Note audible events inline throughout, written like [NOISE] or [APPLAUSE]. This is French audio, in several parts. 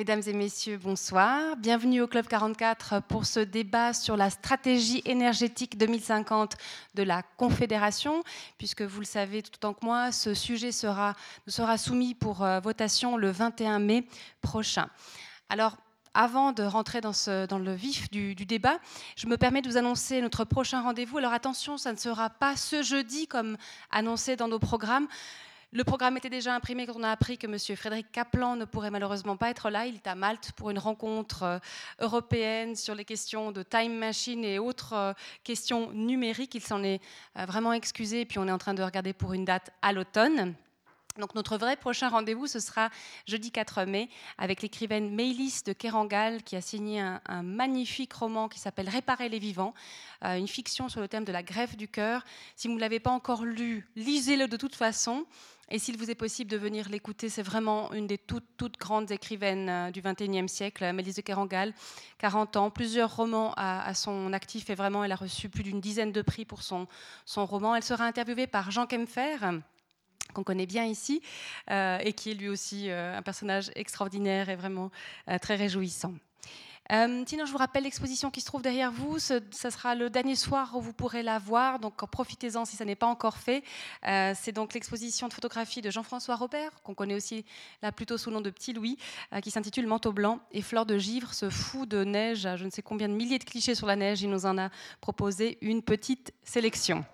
Mesdames et messieurs, bonsoir. Bienvenue au Club 44 pour ce débat sur la stratégie énergétique 2050 de la Confédération. Puisque vous le savez tout autant que moi, ce sujet sera, sera soumis pour euh, votation le 21 mai prochain. Alors, avant de rentrer dans, le vif du, débat, je me permets de vous annoncer notre prochain rendez-vous. Alors attention, ça ne sera pas ce jeudi comme annoncé dans nos programmes. Le programme était déjà imprimé quand on a appris que M. Frédéric Kaplan ne pourrait malheureusement pas être là. Il est à Malte pour une rencontre euh, européenne sur les questions de time machine et autres euh, questions numériques. Il s'en est euh, vraiment excusé, puis on est en train de regarder pour une date à l'automne. Donc notre vrai prochain rendez-vous, ce sera jeudi 4 mai avec l'écrivaine Maylis de Kerangal qui a signé un, magnifique roman qui s'appelle Réparer les vivants, une fiction sur le thème de la greffe du cœur. Si vous ne l'avez pas encore lu, lisez-le de toute façon. Et s'il vous est possible de venir l'écouter, c'est vraiment une des toutes, toutes grandes écrivaines euh, du XXIe siècle, Mélisse de Kerangal, 40 ans, plusieurs romans à, son actif et vraiment elle a reçu plus d'une dizaine de prix pour son, son roman. Elle sera interviewée par Jean Kempfer qu'on connaît bien ici, euh, et qui est lui aussi euh, un personnage extraordinaire et vraiment très réjouissant. Euh, sinon, je vous rappelle l'exposition qui se trouve derrière vous. Ce, sera le dernier soir où vous pourrez la voir, donc profitez-en si ça n'est pas encore fait. Euh, c'est donc l'exposition de photographie de Jean-François Robert, qu'on connaît aussi là plutôt sous le nom de Petit Louis, euh, qui s'intitule Manteau blanc et Fleur de givre, ce fou de neige, je ne sais combien de milliers de clichés sur la neige. Il nous en a proposé une petite sélection.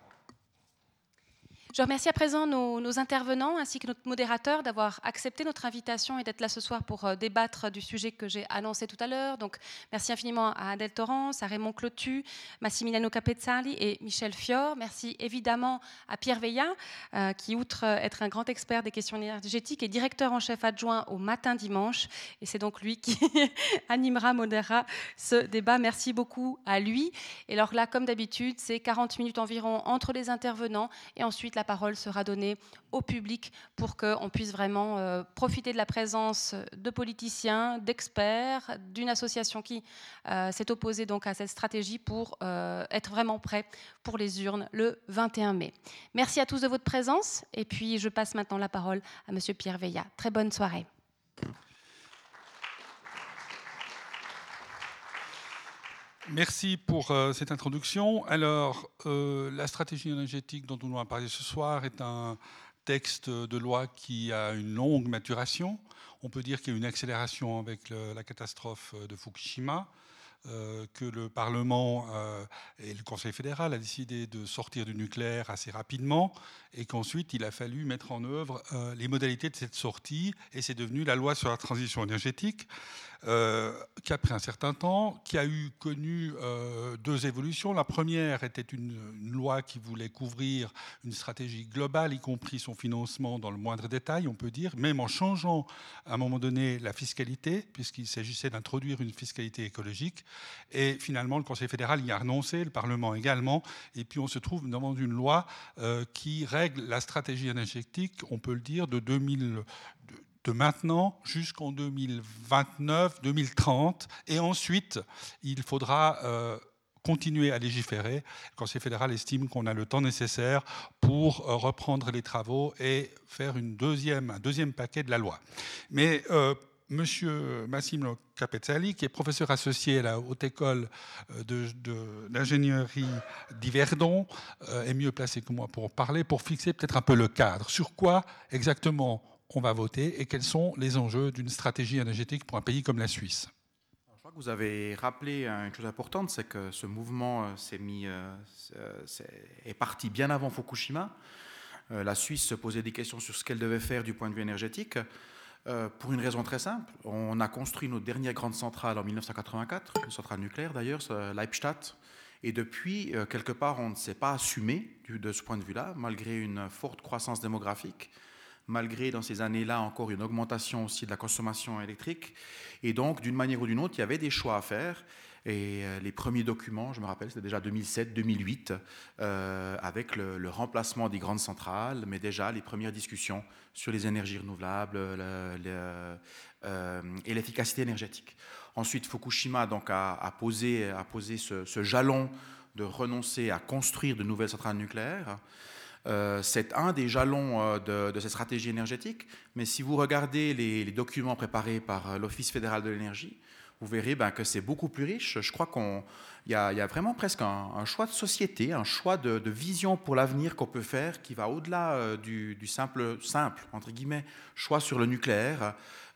Je remercie à présent nos, intervenants ainsi que notre modérateur d'avoir accepté notre invitation et d'être là ce soir pour euh, débattre du sujet que j'ai annoncé tout à l'heure. Donc, merci infiniment à Adèle Torrance, à Raymond Clotu, Massimiliano Capezzali et Michel Fior. Merci évidemment à Pierre Veillat, euh, qui, outre être un grand expert des questions énergétiques, est directeur en chef adjoint au matin dimanche. Et c'est donc lui qui [LAUGHS] animera, modérera ce débat. Merci beaucoup à lui. Et alors là, comme d'habitude, c'est 40 minutes environ entre les intervenants et ensuite la parole sera donnée au public pour qu'on puisse vraiment euh, profiter de la présence de politiciens, d'experts, d'une association qui euh, s'est opposée donc à cette stratégie pour euh, être vraiment prêt pour les urnes le 21 mai. Merci à tous de votre présence et puis je passe maintenant la parole à Monsieur Pierre Veillat. Très bonne soirée. Merci pour euh, cette introduction. Alors, euh, la stratégie énergétique dont nous allons parler ce soir est un texte de loi qui a une longue maturation. On peut dire qu'il y a une accélération avec la catastrophe de Fukushima. Euh, que le Parlement et le Conseil fédéral a décidé de sortir du nucléaire assez rapidement et qu'ensuite il a fallu mettre en œuvre les modalités de cette sortie et c'est devenu la loi sur la transition énergétique euh, qui a pris un certain temps, qui a eu connu euh, deux évolutions. La première était une, loi qui voulait couvrir une stratégie globale, y compris son financement dans le moindre détail, on peut dire, même en changeant à un moment donné la fiscalité, puisqu'il s'agissait d'introduire une fiscalité écologique. Et finalement, le Conseil fédéral y a renoncé, le Parlement également. Et puis on se trouve devant une loi euh, qui règle la stratégie énergétique, on peut le dire, de 2000 de maintenant jusqu'en 2029, 2030. Et ensuite, il faudra euh, continuer à légiférer. Le Conseil fédéral estime qu'on a le temps nécessaire pour euh, reprendre les travaux et faire une deuxième, un deuxième paquet de la loi. Mais euh, Monsieur Massimo Capezzali, qui est professeur associé à la Haute École d'ingénierie d'Yverdon, est mieux placé que moi pour parler, pour fixer peut-être un peu le cadre. Sur quoi exactement on va voter et quels sont les enjeux d'une stratégie énergétique pour un pays comme la Suisse Je crois que vous avez rappelé une chose importante, c'est que ce mouvement euh, s'est mis, euh, est parti bien avant Fukushima. Euh, la Suisse se posait des questions sur ce qu'elle devait faire du point de vue énergétique. Pour une raison très simple, on a construit nos dernières grandes centrales en 1984, une centrale nucléaire d'ailleurs, Leibstadt, et depuis, quelque part, on ne s'est pas assumé de ce point de vue-là, malgré une forte croissance démographique malgré dans ces années-là encore une augmentation aussi de la consommation électrique. Et donc, d'une manière ou d'une autre, il y avait des choix à faire. Et euh, les premiers documents, je me rappelle, c'était déjà 2007-2008, euh, avec le, remplacement des grandes centrales, mais déjà les premières discussions sur les énergies renouvelables euh, et l'efficacité énergétique. Ensuite, Fukushima a, posé, a posé ce, jalon de renoncer à construire de nouvelles centrales nucléaires. C'est un des jalons de, cette stratégie énergétique. Mais si vous regardez les, documents préparés par l'Office fédéral de l'énergie, vous verrez ben, que c'est beaucoup plus riche. Je crois qu'on il y, a vraiment presque un, choix de société, un choix de, vision pour l'avenir qu'on peut faire qui va au-delà euh, du, simple, simple, entre guillemets, choix sur le nucléaire, euh,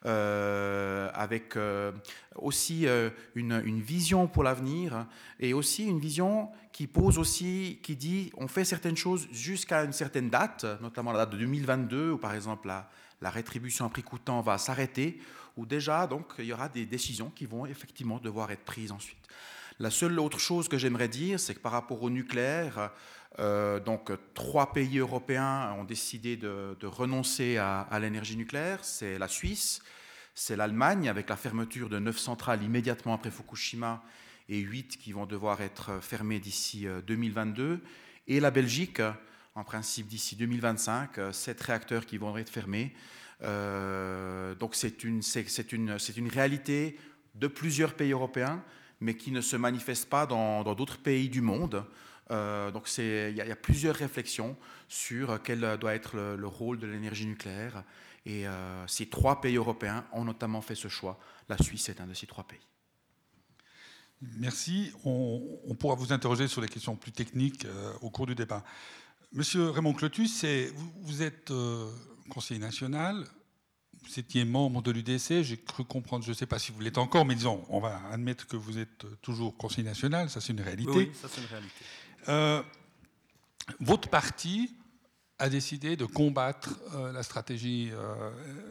avec euh, aussi une, une, vision pour l'avenir et aussi une vision qui pose aussi, qui dit on fait certaines choses jusqu'à une certaine date, notamment la date de 2022, où par exemple la, rétribution à prix coûtant va s'arrêter, où déjà donc il y aura des décisions qui vont effectivement devoir être prises ensuite. La seule autre chose que j'aimerais dire, c'est que par rapport au nucléaire, euh, donc trois pays européens ont décidé de, renoncer à, l'énergie nucléaire. C'est la Suisse, c'est l'Allemagne avec la fermeture de neuf centrales immédiatement après Fukushima et huit qui vont devoir être fermées d'ici 2022, euh, et la Belgique, en principe d'ici 2025, euh, sept réacteurs qui vont être fermés. donc c'est une réalité de plusieurs pays européens mais qui ne se manifeste pas dans d'autres pays du monde. Euh, donc il y, a plusieurs réflexions sur quel doit être le, rôle de l'énergie nucléaire. Et euh, ces trois pays européens ont notamment fait ce choix. La Suisse est un de ces trois pays. Merci. On, pourra vous interroger sur les questions plus techniques euh, au cours du débat. Monsieur Raymond Clotus, vous, vous, êtes conseiller national, vous étiez membre de l'UDC, j'ai cru comprendre, je ne sais pas si vous l'êtes encore, mais disons, on va admettre que vous êtes toujours conseiller national, ça c'est une réalité. Oui, ça c'est une réalité. Euh, votre parti a décidé de combattre euh, la stratégie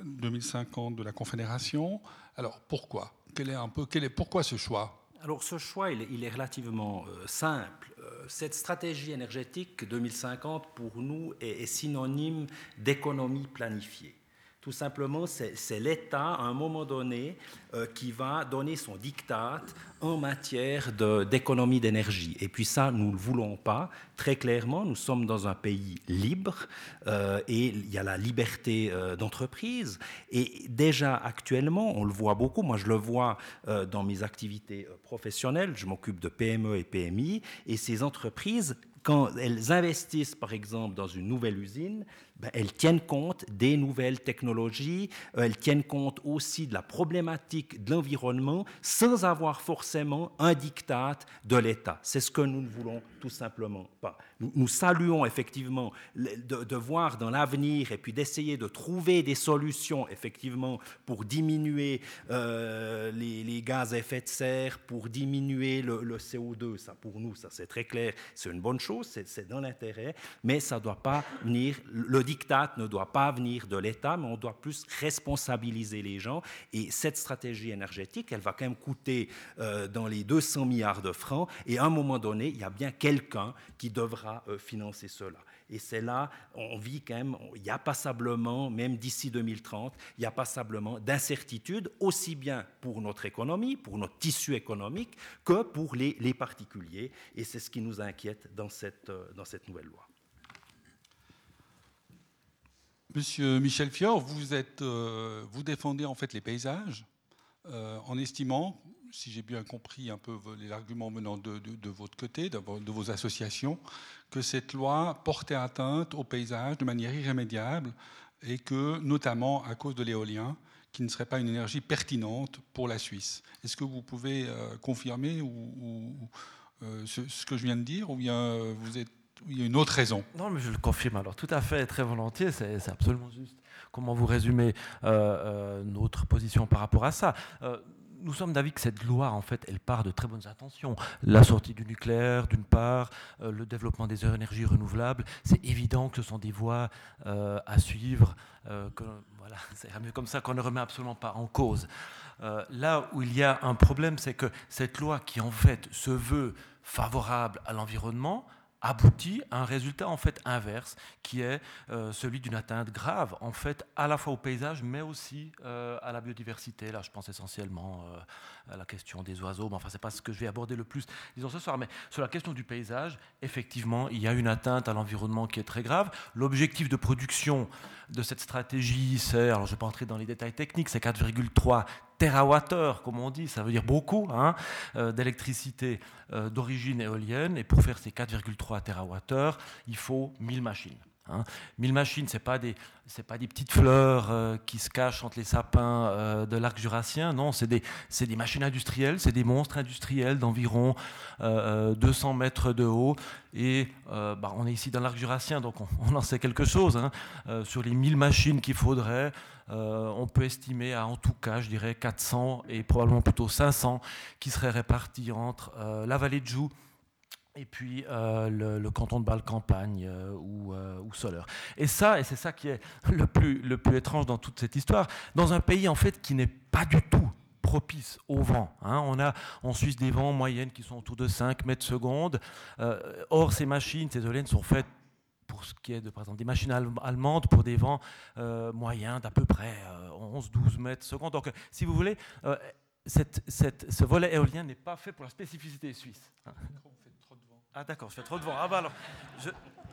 2050 euh, de la Confédération. Alors pourquoi? Quel est un peu, quel est, Pourquoi ce choix? Alors ce choix, il est, relativement simple. cette stratégie énergétique 2050, pour nous, est synonyme d'économie planifiée. Tout simplement, c'est l'État, à un moment donné, euh, qui va donner son diktat en matière d'économie d'énergie. Et puis ça, nous ne le voulons pas. Très clairement, nous sommes dans un pays libre euh, et il y a la liberté euh, d'entreprise. Et déjà actuellement, on le voit beaucoup. Moi, je le vois dans mes activités professionnelles. Je m'occupe de PME et PMI. Et ces entreprises quand elles investissent, par exemple, dans une nouvelle usine, elles tiennent compte des nouvelles technologies, euh, elles tiennent compte aussi de la problématique de l'environnement sans avoir forcément un diktat de l'État. C'est ce que nous ne voulons tout simplement pas. Nous, saluons effectivement de, voir dans l'avenir et puis d'essayer de trouver des solutions effectivement pour diminuer euh, les, gaz à effet de serre, pour diminuer le, le CO2. Ça, pour nous, ça c'est très clair, c'est une bonne chose, c'est dans l'intérêt, mais ça ne doit pas venir le diktat ne doit pas venir de l'État, mais on doit plus responsabiliser les gens. Et cette stratégie énergétique, elle va quand même coûter euh, dans les 200 milliards de francs. Et à un moment donné, il y a bien quelqu'un qui devra euh, financer cela. Et c'est là, on vit quand même, il y a passablement, même d'ici 2030, il y a passablement d'incertitudes, aussi bien pour notre économie, pour notre tissu économique, que pour les, particuliers. Et c'est ce qui nous inquiète dans cette, euh, dans cette nouvelle loi. Monsieur Michel Fior, vous, êtes, euh, vous défendez en fait les paysages euh, en estimant, si j'ai bien compris un peu les arguments venant de, votre côté, de, vos associations, que cette loi portait atteinte aux paysages de manière irrémédiable et que, notamment à cause de l'éolien, qui ne serait pas une énergie pertinente pour la Suisse. Est-ce que vous pouvez euh, confirmer ce, ce, que je viens de dire, ou bien vous êtes il y a une autre raison Non, mais je le confirme alors tout à fait, très volontiers, c'est absolument juste. Comment vous résumez euh, euh, notre position par rapport à ça? Euh, nous sommes d'avis que cette loi, en fait, elle part de très bonnes intentions. La sortie du nucléaire, d'une part, le développement des énergies renouvelables, c'est évident que ce sont des voies à suivre. que, voilà, [LAUGHS] c'est mieux comme ça qu'on ne remet absolument pas en cause. là où il y a un problème, c'est que cette loi qui, en fait, se veut favorable à l'environnement, aboutit à un résultat en fait inverse, qui est euh, celui d'une atteinte grave, en fait, à la fois au paysage, mais aussi euh, à la biodiversité. Là, je pense essentiellement euh, à la question des oiseaux, mais enfin, c'est pas ce que je vais aborder le plus, disons ce soir. Mais sur la question du paysage, effectivement, il y a une atteinte à l'environnement qui est très grave. L'objectif de production de cette stratégie, c'est, alors je ne vais pas entrer dans les détails techniques, c'est 4,3 TWh, comme on dit, ça veut dire beaucoup, hein, euh, d'électricité euh, d'origine éolienne. Et pour faire ces 4,3 TWh, il faut 1000 machines. Hein. Mille machines, ce n'est pas, des, pas des petites fleurs euh, qui se cachent entre les sapins euh, de l'arc jurassien, non, c'est des, des, machines industrielles, c'est des monstres industriels d'environ 200 mètres de haut. Et bah, on est ici dans l'arc jurassien, donc on, en sait quelque chose. Hein. sur les 1000 machines qu'il faudrait, on peut estimer à en tout cas, je dirais, 400 et probablement plutôt 500 qui seraient répartis entre la vallée de Joux, et puis euh, le, canton de Bâle-Campagne euh, ou, euh, ou, Soleure. Et ça, et c'est ça qui est [LAUGHS] le plus, étrange dans toute cette histoire, dans un pays en fait qui n'est pas du tout propice au vent. Hein. On a en Suisse des vents moyennes qui sont autour de 5 mètres secondes. or, ces machines, ces éoliennes sont faites pour ce qui est de, par exemple, des machines allemandes pour des vents moyens d'à peu près 11-12 mètres secondes. Donc, si vous voulez, ce volet éolien n'est pas fait pour la spécificité suisse. Ah d'accord, je fais trop de vent. Ah bah alors,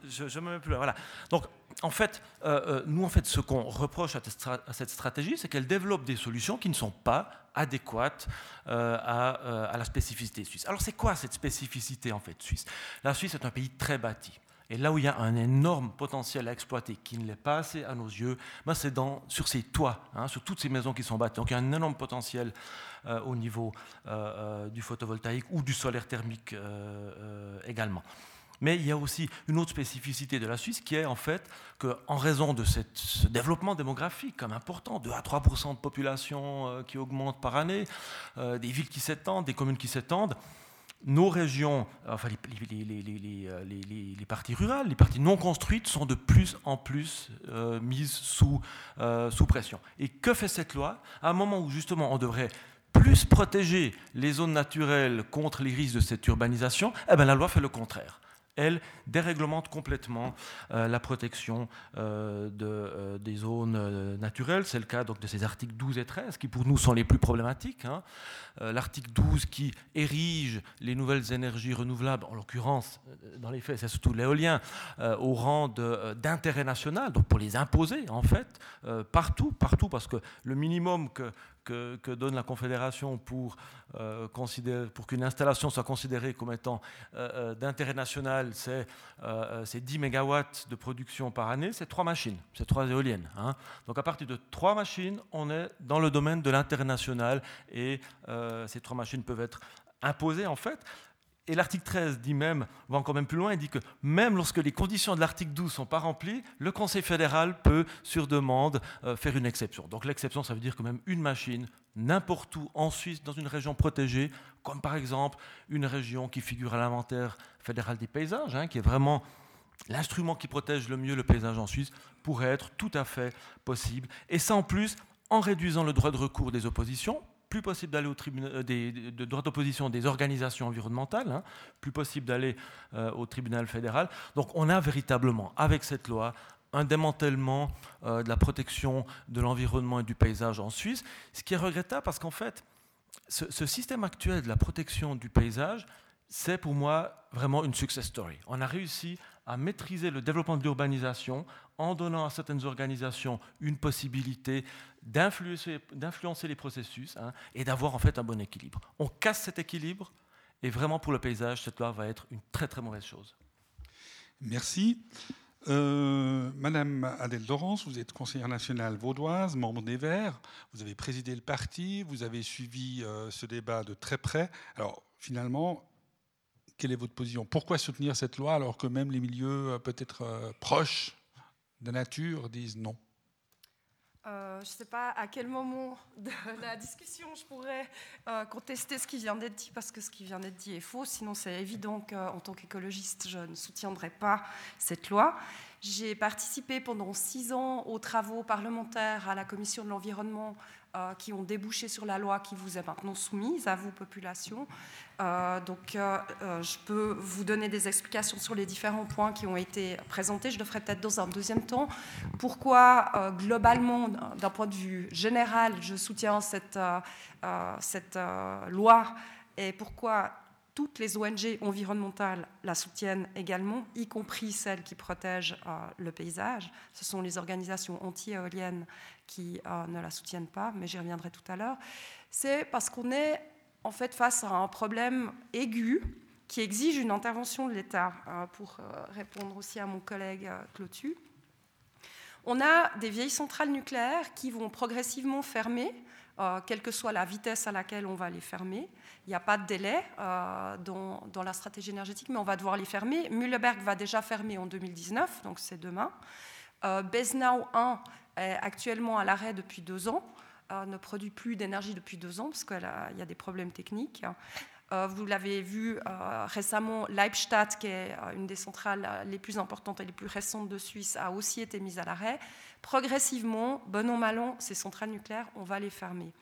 je ne me mets plus là. Voilà. Donc, en fait, euh, euh, nous, en fait, ce qu'on reproche à, cette stratégie, c'est qu'elle développe des solutions qui ne sont pas adéquates euh, à, à, la spécificité suisse. Alors, c'est quoi cette spécificité, en fait, suisse? La Suisse est un pays très bâti. Et là où il y a un énorme potentiel à exploiter, qui ne l'est pas assez à nos yeux, ben c'est sur ces toits, hein, sur toutes ces maisons qui sont bâties. Donc il y a un énorme potentiel euh, au niveau euh, euh, du photovoltaïque ou du solaire thermique également. Mais il y a aussi une autre spécificité de la Suisse qui est en fait qu'en raison de ce développement démographique comme important, 2 à 3 de population qui augmente par année, des villes qui s'étendent, des communes qui s'étendent, nos régions, enfin les, parties rurales, les parties non construites sont de plus en plus mises sous, sous pression. Et que fait cette loi? À un moment où justement on devrait plus protéger les zones naturelles contre les risques de cette urbanisation, eh bien, la loi fait le contraire elle, déréglemente complètement euh, la protection euh, euh, des zones naturelles. C'est le cas donc, de ces articles 12 et 13 qui, pour nous, sont les plus problématiques. Hein. L'article 12 qui érige les nouvelles énergies renouvelables, en l'occurrence, dans les faits, c'est surtout l'éolien, au rang d'intérêt national, donc pour les imposer, en fait, partout, partout, parce que le minimum que, que, donne la Confédération pour, euh, pour qu'une installation soit considérée comme étant euh, euh, d'intérêt national, c'est 10 MW de production par année, c'est trois machines, c'est trois éoliennes. Hein. Donc à partir de trois machines, on est dans le domaine de l'intérêt national et ces trois machines peuvent être imposées en fait. Et l'article 13 dit même, va encore même plus loin, il dit que même lorsque les conditions de l'article 12 ne sont pas remplies, le Conseil fédéral peut, sur demande, euh, faire une exception. Donc l'exception, ça veut dire que même une machine, n'importe où en Suisse, dans une région protégée, comme par exemple une région qui figure à l'inventaire fédéral des paysages, hein, qui est vraiment l'instrument qui protège le mieux le paysage en Suisse, pourrait être tout à fait possible. Et ça en plus, en réduisant le droit de recours des oppositions, plus possible d'aller au tribunal euh, de droit d'opposition des organisations environnementales, hein, plus possible d'aller euh, au tribunal fédéral. Donc on a véritablement, avec cette loi, un démantèlement euh, de la protection de l'environnement et du paysage en Suisse, ce qui est regrettable parce qu'en fait, ce, système actuel de la protection du paysage, c'est pour moi vraiment une success story. On a réussi à maîtriser le développement de l'urbanisation en donnant à certaines organisations une possibilité d'influencer les processus hein, et d'avoir en fait un bon équilibre. On casse cet équilibre et vraiment pour le paysage, cette loi va être une très très mauvaise chose. Merci. Euh, Madame Adèle Dorance, vous êtes conseillère nationale vaudoise, membre des Verts. Vous avez présidé le parti, vous avez suivi euh, ce débat de très près. Alors, finalement, quelle est votre position? Pourquoi soutenir cette loi alors que même les milieux euh, peut-être proches de nature disent non? Euh, je ne sais pas à quel moment de [LAUGHS] la discussion je pourrais euh, contester ce qui vient d'être dit, parce que ce qui vient d'être dit est faux. Sinon, c'est évident qu'en tant qu'écologiste, je ne soutiendrai pas cette loi. J'ai participé pendant six ans aux travaux parlementaires à la Commission de l'environnement euh, qui ont débouché sur la loi qui vous est maintenant soumise, à vous, population. Euh, donc, euh, je peux vous donner des explications sur les différents points qui ont été présentés. Je le ferai peut-être dans un deuxième temps. Pourquoi, globalement, d'un point de vue général, je soutiens cette, cette loi et pourquoi toutes les ONG environnementales la soutiennent également, y compris celles qui protègent le paysage. Ce sont les organisations anti-éoliennes qui euh, ne la soutiennent pas, mais j'y reviendrai tout à l'heure, c'est parce qu'on est en fait face à un problème aigu qui exige une intervention de l'État, pour répondre aussi à mon collègue Clotu. On a des vieilles centrales nucléaires qui vont progressivement fermer, quelle que soit la vitesse à laquelle on va les fermer. Il n'y a pas de délai dans, dans, la stratégie énergétique, mais on va devoir les fermer. Mühleberg va déjà fermer en 2019, donc c'est demain. Besnau 1 est actuellement à l'arrêt depuis deux ans. Euh, ne produit plus d'énergie depuis deux ans parce qu'il y a des problèmes techniques. Euh, vous l'avez vu euh, récemment, Leibstadt, qui est une des centrales les plus importantes et les plus récentes de Suisse, a aussi été mise à l'arrêt. Progressivement, bon an mal ces centrales nucléaires, on va les fermer.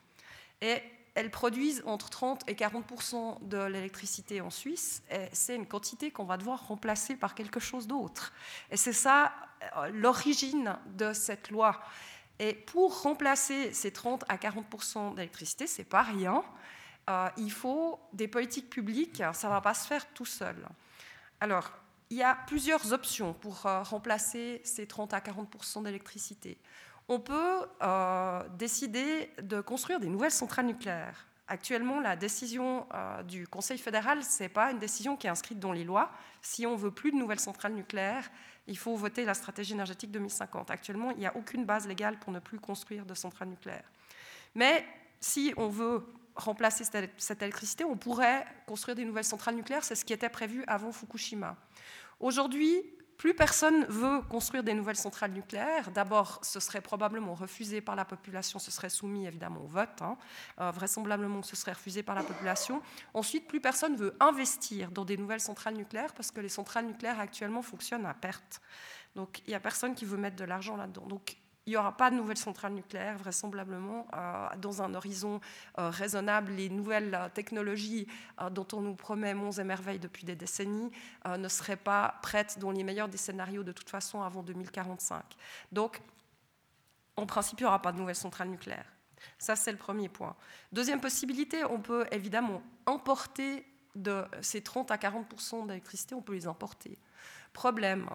Et elles produisent entre 30 et 40% de l'électricité en Suisse, c'est une quantité qu'on va devoir remplacer par quelque chose d'autre. Et c'est ça l'origine de cette loi. Et pour remplacer ces 30 à 40% d'électricité, ce n'est pas rien. Euh, il faut des politiques publiques, ça va pas se faire tout seul. Alors, il y a plusieurs options pour euh, remplacer ces 30 à 40% d'électricité. On peut euh, décider de construire des nouvelles centrales nucléaires. Actuellement, la décision du Conseil fédéral, ce n'est pas une décision qui est inscrite dans les lois. Si on veut plus de nouvelles centrales nucléaires, il faut voter la stratégie énergétique 2050. Actuellement, il n'y a aucune base légale pour ne plus construire de centrales nucléaires. Mais si on veut remplacer cette électricité, on pourrait construire des nouvelles centrales nucléaires. C'est ce qui était prévu avant Fukushima. Aujourd'hui, plus personne veut construire des nouvelles centrales nucléaires. D'abord, ce serait probablement refusé par la population, ce serait soumis évidemment au vote. Hein. Euh, vraisemblablement, ce serait refusé par la population. Ensuite, plus personne veut investir dans des nouvelles centrales nucléaires parce que les centrales nucléaires actuellement fonctionnent à perte. Donc, il n'y a personne qui veut mettre de l'argent là-dedans. Il n'y aura pas de nouvelles centrales nucléaires, vraisemblablement, euh, dans un horizon euh, raisonnable. Les nouvelles euh, technologies dont on nous promet monts et merveilles depuis des décennies ne seraient pas prêtes, dans les meilleurs des scénarios, de toute façon, avant 2045. Donc, en principe, il n'y aura pas de nouvelles centrales nucléaires. Ça, c'est le premier point. Deuxième possibilité, on peut évidemment importer de ces 30 à 40% d'électricité, on peut les importer. Problème,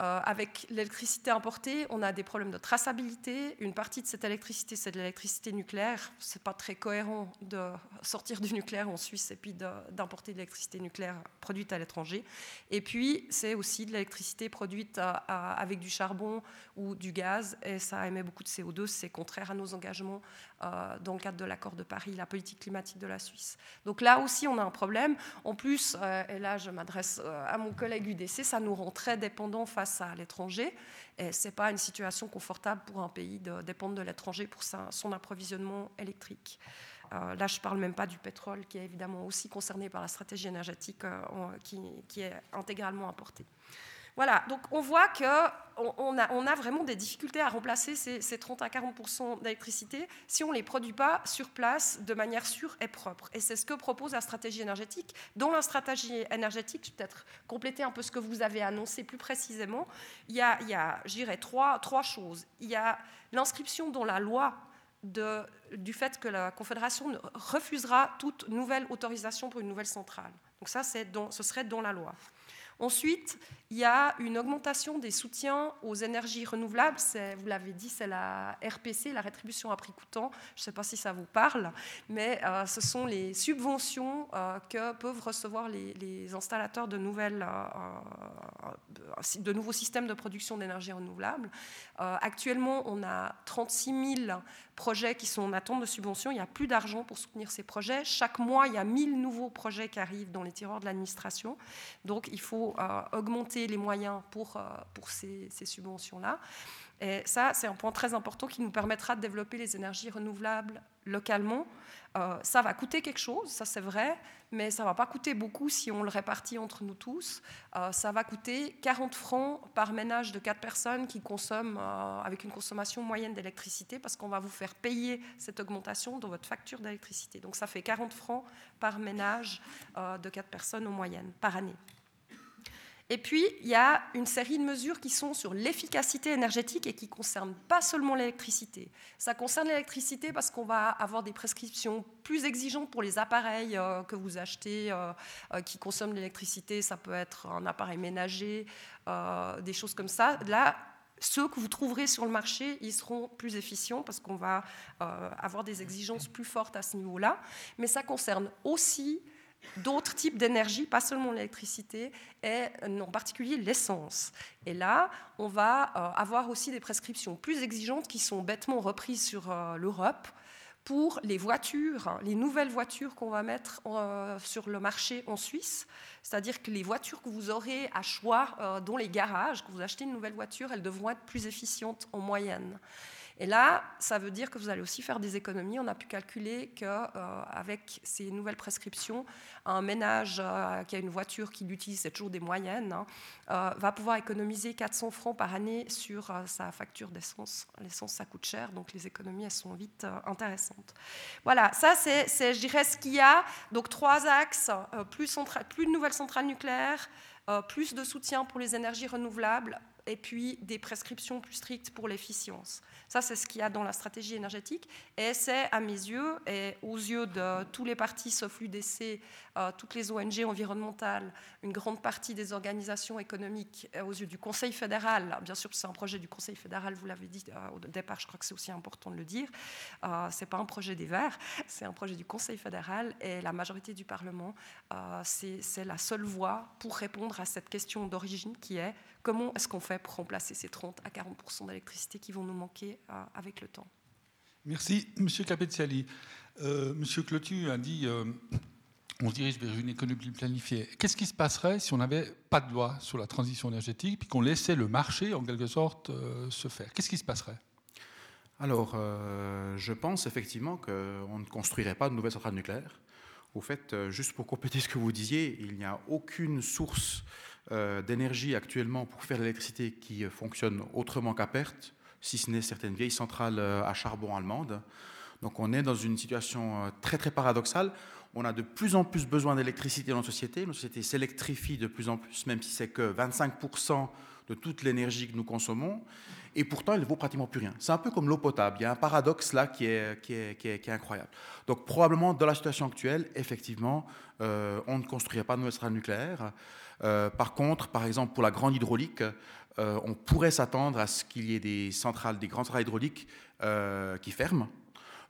euh, avec l'électricité importée, on a des problèmes de traçabilité. Une partie de cette électricité, c'est de l'électricité nucléaire. Ce n'est pas très cohérent de sortir du nucléaire en Suisse et puis d'importer de, l'électricité nucléaire produite à l'étranger. Et puis, c'est aussi de l'électricité produite avec du charbon ou du gaz, et ça émet beaucoup de CO2. C'est contraire à nos engagements dans le cadre de l'accord de Paris, la politique climatique de la Suisse. Donc là aussi, on a un problème. En plus, euh, et là, je m'adresse à mon collègue UDC, ça nous rend très dépendants face à l'étranger. Et ce n'est pas une situation confortable pour un pays de dépendre de l'étranger pour son approvisionnement électrique. Euh, là, je ne parle même pas du pétrole, qui est évidemment aussi concerné par la stratégie énergétique euh, qui, est intégralement importé. Voilà, donc on voit qu'on on a, vraiment des difficultés à remplacer ces, 30 à 40% d'électricité si on ne les produit pas sur place de manière sûre et propre. Et c'est ce que propose la stratégie énergétique. Dans la stratégie énergétique, je vais peut-être compléter un peu ce que vous avez annoncé plus précisément, il y a, il je dirais, trois, choses. Il y a l'inscription dans la loi du fait que la Confédération refusera toute nouvelle autorisation pour une nouvelle centrale. Donc ça, ce serait dans la loi. Ensuite, il y a une augmentation des soutiens aux énergies renouvelables. Vous l'avez dit, c'est la RPC, la rétribution à prix coûtant. Je ne sais pas si ça vous parle, mais euh, ce sont les subventions euh, que peuvent recevoir les, installateurs de, nouvelles, euh, de nouveaux systèmes de production d'énergie renouvelable. actuellement, on a 36 000 projets qui sont en attente de subventions. Il n'y a plus d'argent pour soutenir ces projets. Chaque mois, il y a 1000 nouveaux projets qui arrivent dans les tiroirs de l'administration. Donc, il faut augmenter les moyens pour, euh, pour ces, subventions-là. Et ça, c'est un point très important qui nous permettra de développer les énergies renouvelables localement. Euh, ça va coûter quelque chose, ça c'est vrai, mais ça ne va pas coûter beaucoup si on le répartit entre nous tous. Euh, ça va coûter 40 francs par ménage de 4 personnes qui consomment avec une consommation moyenne d'électricité parce qu'on va vous faire payer cette augmentation dans votre facture d'électricité. Donc ça fait 40 francs par ménage de 4 personnes en moyenne par année. Et puis, il y a une série de mesures qui sont sur l'efficacité énergétique et qui ne concernent pas seulement l'électricité. Ça concerne l'électricité parce qu'on va avoir des prescriptions plus exigeantes pour les appareils euh, que vous achetez euh, euh, qui consomment l'électricité. Ça peut être un appareil ménager, des choses comme ça. Là, ceux que vous trouverez sur le marché, ils seront plus efficients parce qu'on va avoir des exigences plus fortes à ce niveau-là. Mais ça concerne aussi d'autres types d'énergie, pas seulement l'électricité, et en particulier l'essence. Et là, on va avoir aussi des prescriptions plus exigeantes qui sont bêtement reprises sur l'Europe pour les voitures, hein, les nouvelles voitures qu'on va mettre euh, sur le marché en Suisse. C'est-à-dire que les voitures que vous aurez à choix euh, dans les garages, quand vous achetez une nouvelle voiture, elles devront être plus efficientes en moyenne. Et là, ça veut dire que vous allez aussi faire des économies. On a pu calculer qu'avec euh, ces nouvelles prescriptions, un ménage euh, qui a une voiture qui l'utilise, c'est toujours des moyennes, hein, euh, va pouvoir économiser 400 francs par année sur sa facture d'essence. L'essence, ça coûte cher, donc les économies, elles sont vite intéressantes. Voilà, ça, c'est, je dirais, ce qu'il y a. Donc, trois axes, plus, plus de nouvelles centrales nucléaires, plus de soutien pour les énergies renouvelables, et puis des prescriptions plus strictes pour l'efficience. Ça, c'est ce qu'il y a dans la stratégie énergétique. Et c'est, à mes yeux, et aux yeux de tous les partis, sauf l'UDC, euh, toutes les ONG environnementales, une grande partie des organisations économiques, aux yeux du Conseil fédéral, bien sûr, c'est un projet du Conseil fédéral, vous l'avez dit euh, au départ, je crois que c'est aussi important de le dire. Euh, ce n'est pas un projet des Verts, [LAUGHS] c'est un projet du Conseil fédéral. Et la majorité du Parlement, c'est la seule voie pour répondre à cette question d'origine qui est comment est-ce qu'on fait pour remplacer ces 30 à 40 d'électricité qui vont nous manquer euh, avec le temps Merci, Monsieur Capeziali. Euh, Monsieur Clotu a dit euh, on se dirige vers une économie planifiée. Qu'est-ce qui se passerait si on n'avait pas de loi sur la transition énergétique puis qu'on laissait le marché, en quelque sorte, se faire? Qu'est-ce qui se passerait? Alors, je pense effectivement qu'on ne construirait pas de nouvelles centrales nucléaires. Au fait, juste pour compléter ce que vous disiez, il n'y a aucune source euh, d'énergie actuellement pour faire l'électricité qui euh, fonctionne autrement qu'à perte, si ce n'est certaines vieilles centrales euh, à charbon allemandes. Donc on est dans une situation très très paradoxale. On a de plus en plus besoin d'électricité dans nos sociétés. Nos sociétés s'électrifient de plus en plus, même si c'est que 25% de toute l'énergie que nous consommons. Et pourtant, il ne vaut pratiquement plus rien. C'est un peu comme l'eau potable. Il y a un paradoxe là qui est, qui est, qui est, incroyable. Donc probablement, dans la situation actuelle, effectivement, on ne construirait pas de nouvelles centrales nucléaires. Euh, par contre, par exemple, pour la grande hydraulique, euh, on pourrait s'attendre à ce qu'il y ait des centrales, des grandes centrales hydrauliques euh, qui ferment,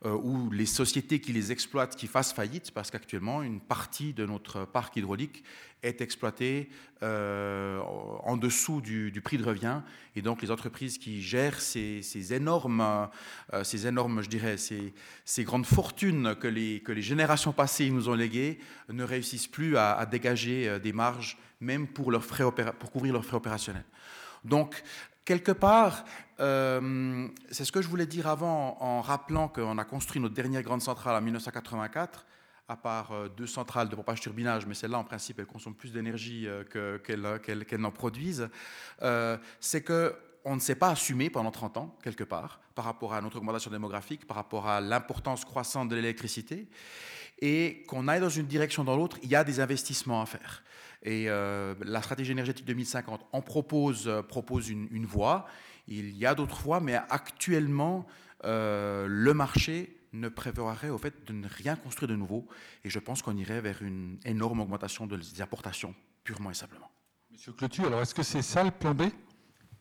ou les sociétés qui les exploitent qui fassent faillite, parce qu'actuellement, une partie de notre parc hydraulique est exploitée en dessous du, prix de revient. Et donc, les entreprises qui gèrent ces, énormes, ces énormes, je dirais, ces, grandes fortunes que les, générations passées nous ont léguées ne réussissent plus à dégager des marges même pour, couvrir leurs frais opérationnels. Donc, quelque part, euh, c'est ce que je voulais dire avant en rappelant qu'on a construit notre dernière grande centrale en 1984, à part euh, deux centrales de pompage turbinage, mais celle-là, en principe, elle consomme plus d'énergie euh, qu'elle n'en produise, c'est que on ne s'est pas assumé pendant 30 ans, quelque part, par rapport à notre augmentation démographique, par rapport à l'importance croissante de l'électricité, et qu'on aille dans une direction ou dans l'autre, il y a des investissements à faire. Et euh, la stratégie énergétique 2050 en propose, euh, propose une, voie. Il y a d'autres voies, mais actuellement, euh, le marché ne prévoirait au fait de ne rien construire de nouveau. Et je pense qu'on irait vers une énorme augmentation des importations, purement et simplement. Monsieur Clotu, alors est-ce que c'est ça le plan B?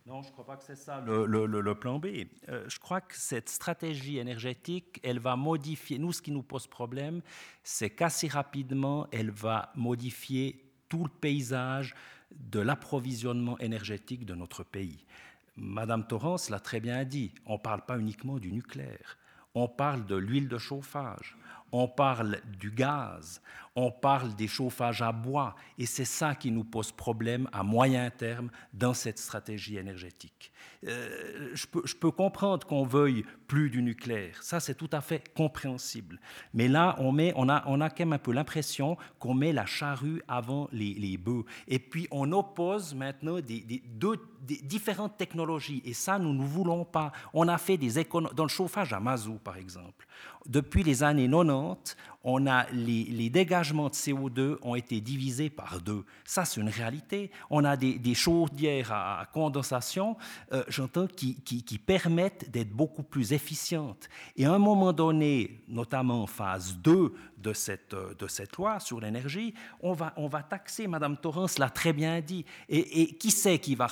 Non, je ne crois pas que c'est ça le, le, plan B. je crois que cette stratégie énergétique, elle va modifier. Nous, ce qui nous pose problème, c'est qu'assez rapidement, elle va modifier tout le paysage de l'approvisionnement énergétique de notre pays. Madame Torrance l'a très bien dit, on ne parle pas uniquement du nucléaire, on parle de l'huile de chauffage, on parle du gaz, on parle des chauffages à bois, et c'est ça qui nous pose problème à moyen terme dans cette stratégie énergétique. Euh, je, peux, comprendre qu'on veuille plus du nucléaire, ça c'est tout à fait compréhensible. Mais là, on, a, quand même un peu l'impression qu'on met la charrue avant les, les, bœufs. Et puis on oppose maintenant deux, différentes technologies, et ça, nous ne voulons pas. On a fait des économies, dans le chauffage à mazout, par exemple. Depuis les années 90, on a les, dégagements de CO2 ont été divisés par deux. Ça, c'est une réalité. On a des, chaudières à, condensation, euh, j'entends, qui, qui, permettent d'être beaucoup plus efficientes. Et à un moment donné, notamment en phase 2 de cette, de cette loi sur l'énergie, on va, on va taxer, Madame Torrance l'a très bien dit. Et, et qui c'est qui va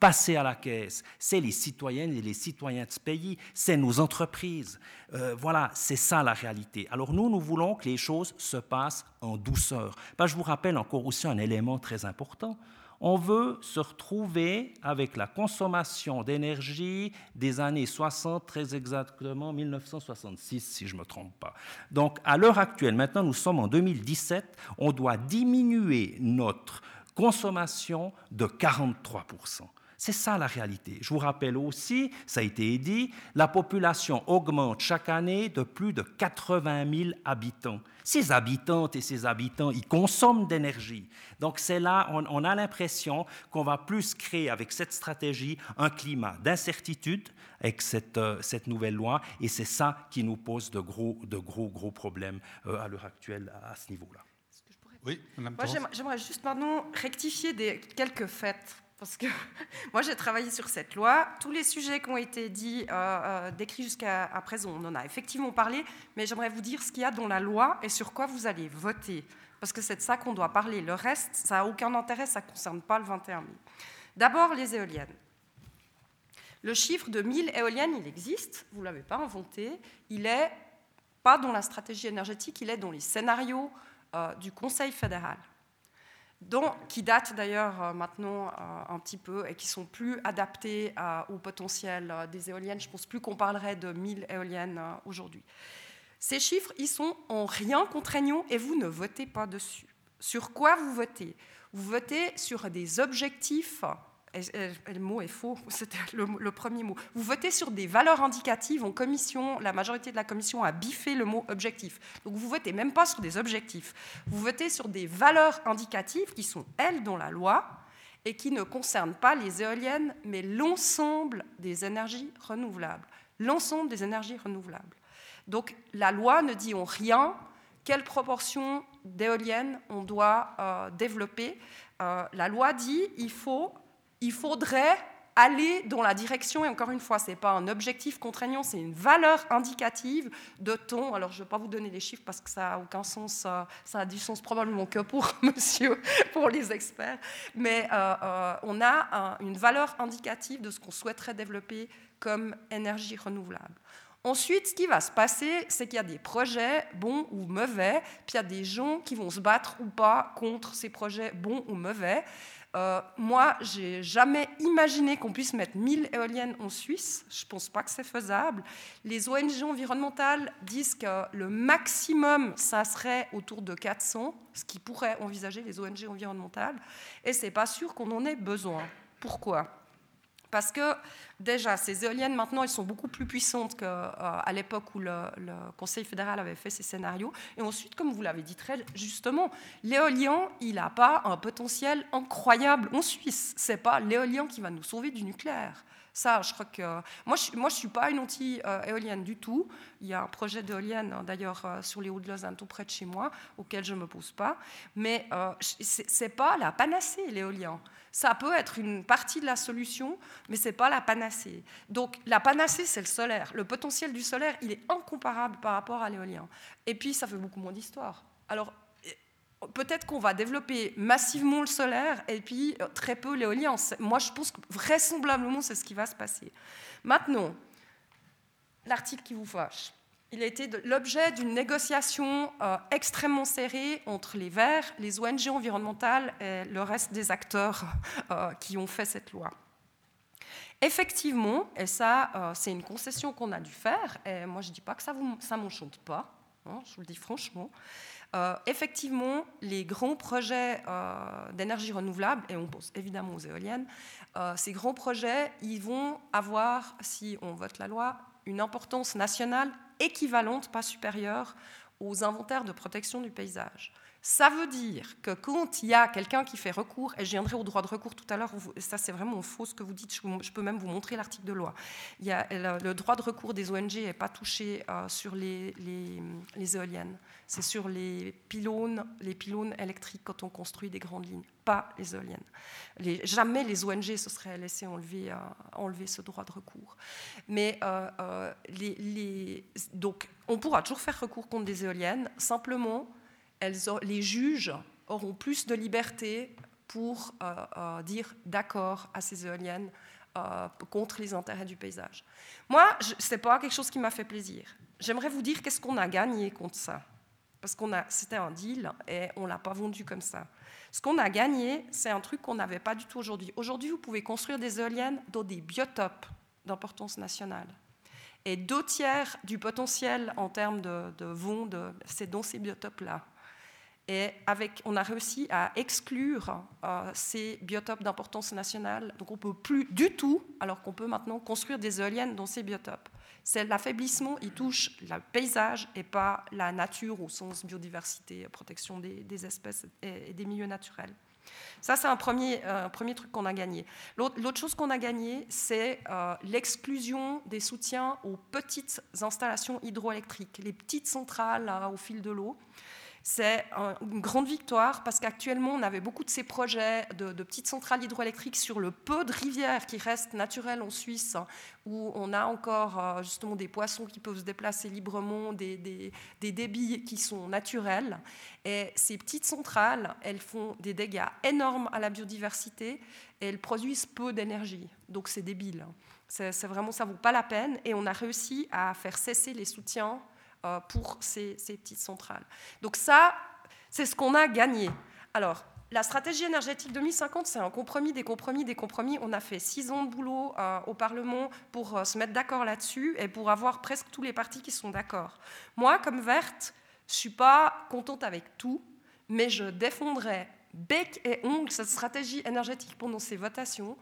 passer à la caisse? C'est les citoyennes et les citoyens de ce pays, c'est nos entreprises. Euh, voilà, c'est ça la réalité. Alors nous, nous voulons que les choses se passent en douceur. Je vous rappelle encore aussi un élément très important on veut se retrouver avec la consommation d'énergie des années 60, très exactement 1966, si je ne me trompe pas. Donc, à l'heure actuelle, maintenant nous sommes en 2017, on doit diminuer notre consommation de 43 c'est ça la réalité. Je vous rappelle aussi, ça a été dit, la population augmente chaque année de plus de 80 000 habitants. Ces habitantes et ces habitants, ils consomment d'énergie. Donc c'est là, on, a l'impression qu'on va plus créer avec cette stratégie un climat d'incertitude avec cette, euh, cette, nouvelle loi, et c'est ça qui nous pose de gros, de gros, gros problèmes euh, à l'heure actuelle à ce niveau-là. Oui, Moi, j'aimerais juste maintenant rectifier des, quelques faits parce que [LAUGHS] moi, j'ai travaillé sur cette loi. Tous les sujets qui ont été dit, euh, euh, décrits jusqu'à présent, on en a effectivement parlé, mais j'aimerais vous dire ce qu'il y a dans la loi et sur quoi vous allez voter. Parce que c'est de ça qu'on doit parler. Le reste, ça n'a aucun intérêt, ça ne concerne pas le 21 000. D'abord, les éoliennes. Le chiffre de 1000 éoliennes, il existe, vous ne l'avez pas inventé. Il est pas dans la stratégie énergétique, il est dans les scénarios euh, du Conseil fédéral qui datent d'ailleurs euh, maintenant euh, un petit peu et qui sont plus adaptés au potentiel euh, des éoliennes. Je pense plus qu'on parlerait de 1000 éoliennes aujourd'hui. Ces chiffres, ils sont en rien contraignants et vous ne votez pas dessus. Sur quoi vous votez? Vous votez sur des objectifs le mot est faux, [LAUGHS] c'était le, premier mot. Vous votez sur des valeurs indicatives en commission, la majorité de la commission a biffé le mot objectif. Donc vous votez même pas sur des objectifs, vous votez sur des valeurs indicatives qui sont, elles, dans la loi et qui ne concernent pas les éoliennes, mais l'ensemble des énergies renouvelables. L'ensemble des énergies renouvelables. Donc la loi ne dit en rien quelle proportion d'éoliennes on doit euh, développer. Euh, la loi dit il faut il faudrait aller dans la direction, et encore une fois, ce n'est pas un objectif contraignant, c'est une valeur indicative de ton. Alors, je ne vais pas vous donner les chiffres parce que ça n'a aucun sens, ça a du sens probablement que pour [LAUGHS] monsieur, pour les experts, mais euh, euh, on a une valeur indicative de ce qu'on souhaiterait développer comme énergie renouvelable. Ensuite, ce qui va se passer, c'est qu'il y a des projets bons ou mauvais, puis il y a des gens qui vont se battre ou pas contre ces projets bons ou mauvais. Euh, moi, j'ai jamais imaginé qu'on puisse mettre 1000 éoliennes en Suisse. Je ne pense pas que c'est faisable. Les ONG environnementales disent que le maximum, ça serait autour de 400, ce qui pourrait envisager les ONG environnementales. Et c'est pas sûr qu'on en ait besoin. Pourquoi? Parce que déjà, ces éoliennes, maintenant, elles sont beaucoup plus puissantes qu'à euh, l'époque où le, Conseil fédéral avait fait ses scénarios. Et ensuite, comme vous l'avez dit très justement, l'éolien, il n'a pas un potentiel incroyable en Suisse. Ce n'est pas l'éolien qui va nous sauver du nucléaire. Ça, je crois que. Moi, je ne suis pas une anti-éolienne du tout. Il y a un projet d'éolienne, d'ailleurs, euh, sur les Hauts de Lausanne, tout près de chez moi, auquel je ne me pose pas. Mais euh, ce n'est pas la panacée, l'éolien. Ça peut être une partie de la solution, mais ce n'est pas la panacée. Donc la panacée, c'est le solaire. Le potentiel du solaire, il est incomparable par rapport à l'éolien. Et puis, ça fait beaucoup moins d'histoire. Alors, peut-être qu'on va développer massivement le solaire et puis euh, très peu l'éolien. Moi, je pense que vraisemblablement, c'est ce qui va se passer. Maintenant, l'article qui vous fâche il a été l'objet d'une négociation euh, extrêmement serrée entre les Verts, les ONG environnementales et le reste des acteurs euh, qui ont fait cette loi. Effectivement, et ça, euh, c'est une concession qu'on a dû faire, et moi je ne dis pas que ça ne m'enchante pas, hein, je vous le dis franchement, effectivement, les grands projets d'énergie renouvelable, et on pense évidemment aux éoliennes, ces grands projets, ils vont avoir, si on vote la loi, une importance nationale équivalente, pas supérieure, aux inventaires de protection du paysage. Ça veut dire que quand il y a quelqu'un qui fait recours, et je viendrai au droit de recours tout à l'heure, ça c'est vraiment faux ce que vous dites, je peux même vous montrer l'article de loi. Il y a, le, droit de recours des ONG n'est pas touché euh, sur les, éoliennes, c'est sur les pylônes, les pylônes électriques quand on construit des grandes lignes, pas les éoliennes. Jamais les ONG se seraient laissées enlever, euh, enlever ce droit de recours. Mais euh, donc on pourra toujours faire recours contre des éoliennes, simplement les juges auront plus de liberté pour euh, euh, dire d'accord à ces éoliennes contre les intérêts du paysage. Moi, ce n'est pas quelque chose qui m'a fait plaisir. J'aimerais vous dire qu'est-ce qu'on a gagné contre ça. Parce que c'était un deal et on ne l'a pas vendu comme ça. Ce qu'on a gagné, c'est un truc qu'on n'avait pas du tout aujourd'hui. Aujourd'hui, vous pouvez construire des éoliennes dans des biotopes d'importance nationale. Et deux tiers du potentiel en termes de, de vent, c'est dans ces biotopes-là. On a réussi à exclure euh, ces biotopes d'importance nationale. Donc on ne peut plus du tout, alors qu'on peut maintenant construire des éoliennes dans ces biotopes. C'est l'affaiblissement, il touche le paysage et pas la nature au sens biodiversité, protection des, espèces et, des milieux naturels. Ça, c'est un premier, premier truc qu'on a gagné. L'autre chose qu'on a gagné, c'est euh, l'exclusion des soutiens aux petites installations hydroélectriques, les petites centrales au fil de l'eau. C'est une grande victoire parce qu'actuellement, on avait beaucoup de ces projets de, petites centrales hydroélectriques sur le peu de rivières qui restent naturelles en Suisse, où on a encore euh, justement des poissons qui peuvent se déplacer librement, des, débits qui sont naturels. Et ces petites centrales, elles font des dégâts énormes à la biodiversité et elles produisent peu d'énergie. Donc c'est débile. C'est vraiment, ça vaut pas la peine. Et on a réussi à faire cesser les soutiens pour ces, petites centrales. Donc ça, c'est ce qu'on a gagné. Alors, la stratégie énergétique 2050, c'est un compromis, des compromis, des compromis. On a fait six ans de boulot euh, au Parlement pour euh, se mettre d'accord là-dessus et pour avoir presque tous les partis qui sont d'accord. Moi, comme verte, je ne suis pas contente avec tout, mais je défendrai bec et ongle cette stratégie énergétique pendant ces votations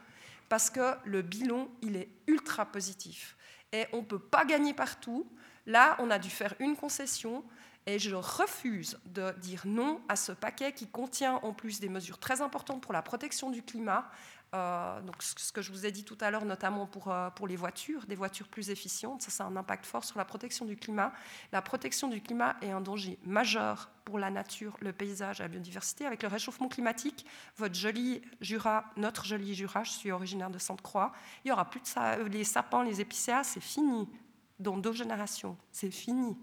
parce que le bilan, il est ultra positif. Et on ne peut pas gagner partout. Là, on a dû faire une concession et je refuse de dire non à ce paquet qui contient en plus des mesures très importantes pour la protection du climat. Euh, donc ce que je vous ai dit tout à l'heure, notamment pour, euh, pour les voitures, des voitures plus efficientes, ça, a un impact fort sur la protection du climat. La protection du climat est un danger majeur pour la nature, le paysage, la biodiversité. Avec le réchauffement climatique, votre joli Jura, notre joli Jura, je suis originaire de Sainte-Croix, il y aura plus de les sapins, les épicéas, c'est fini dans deux générations. C'est fini.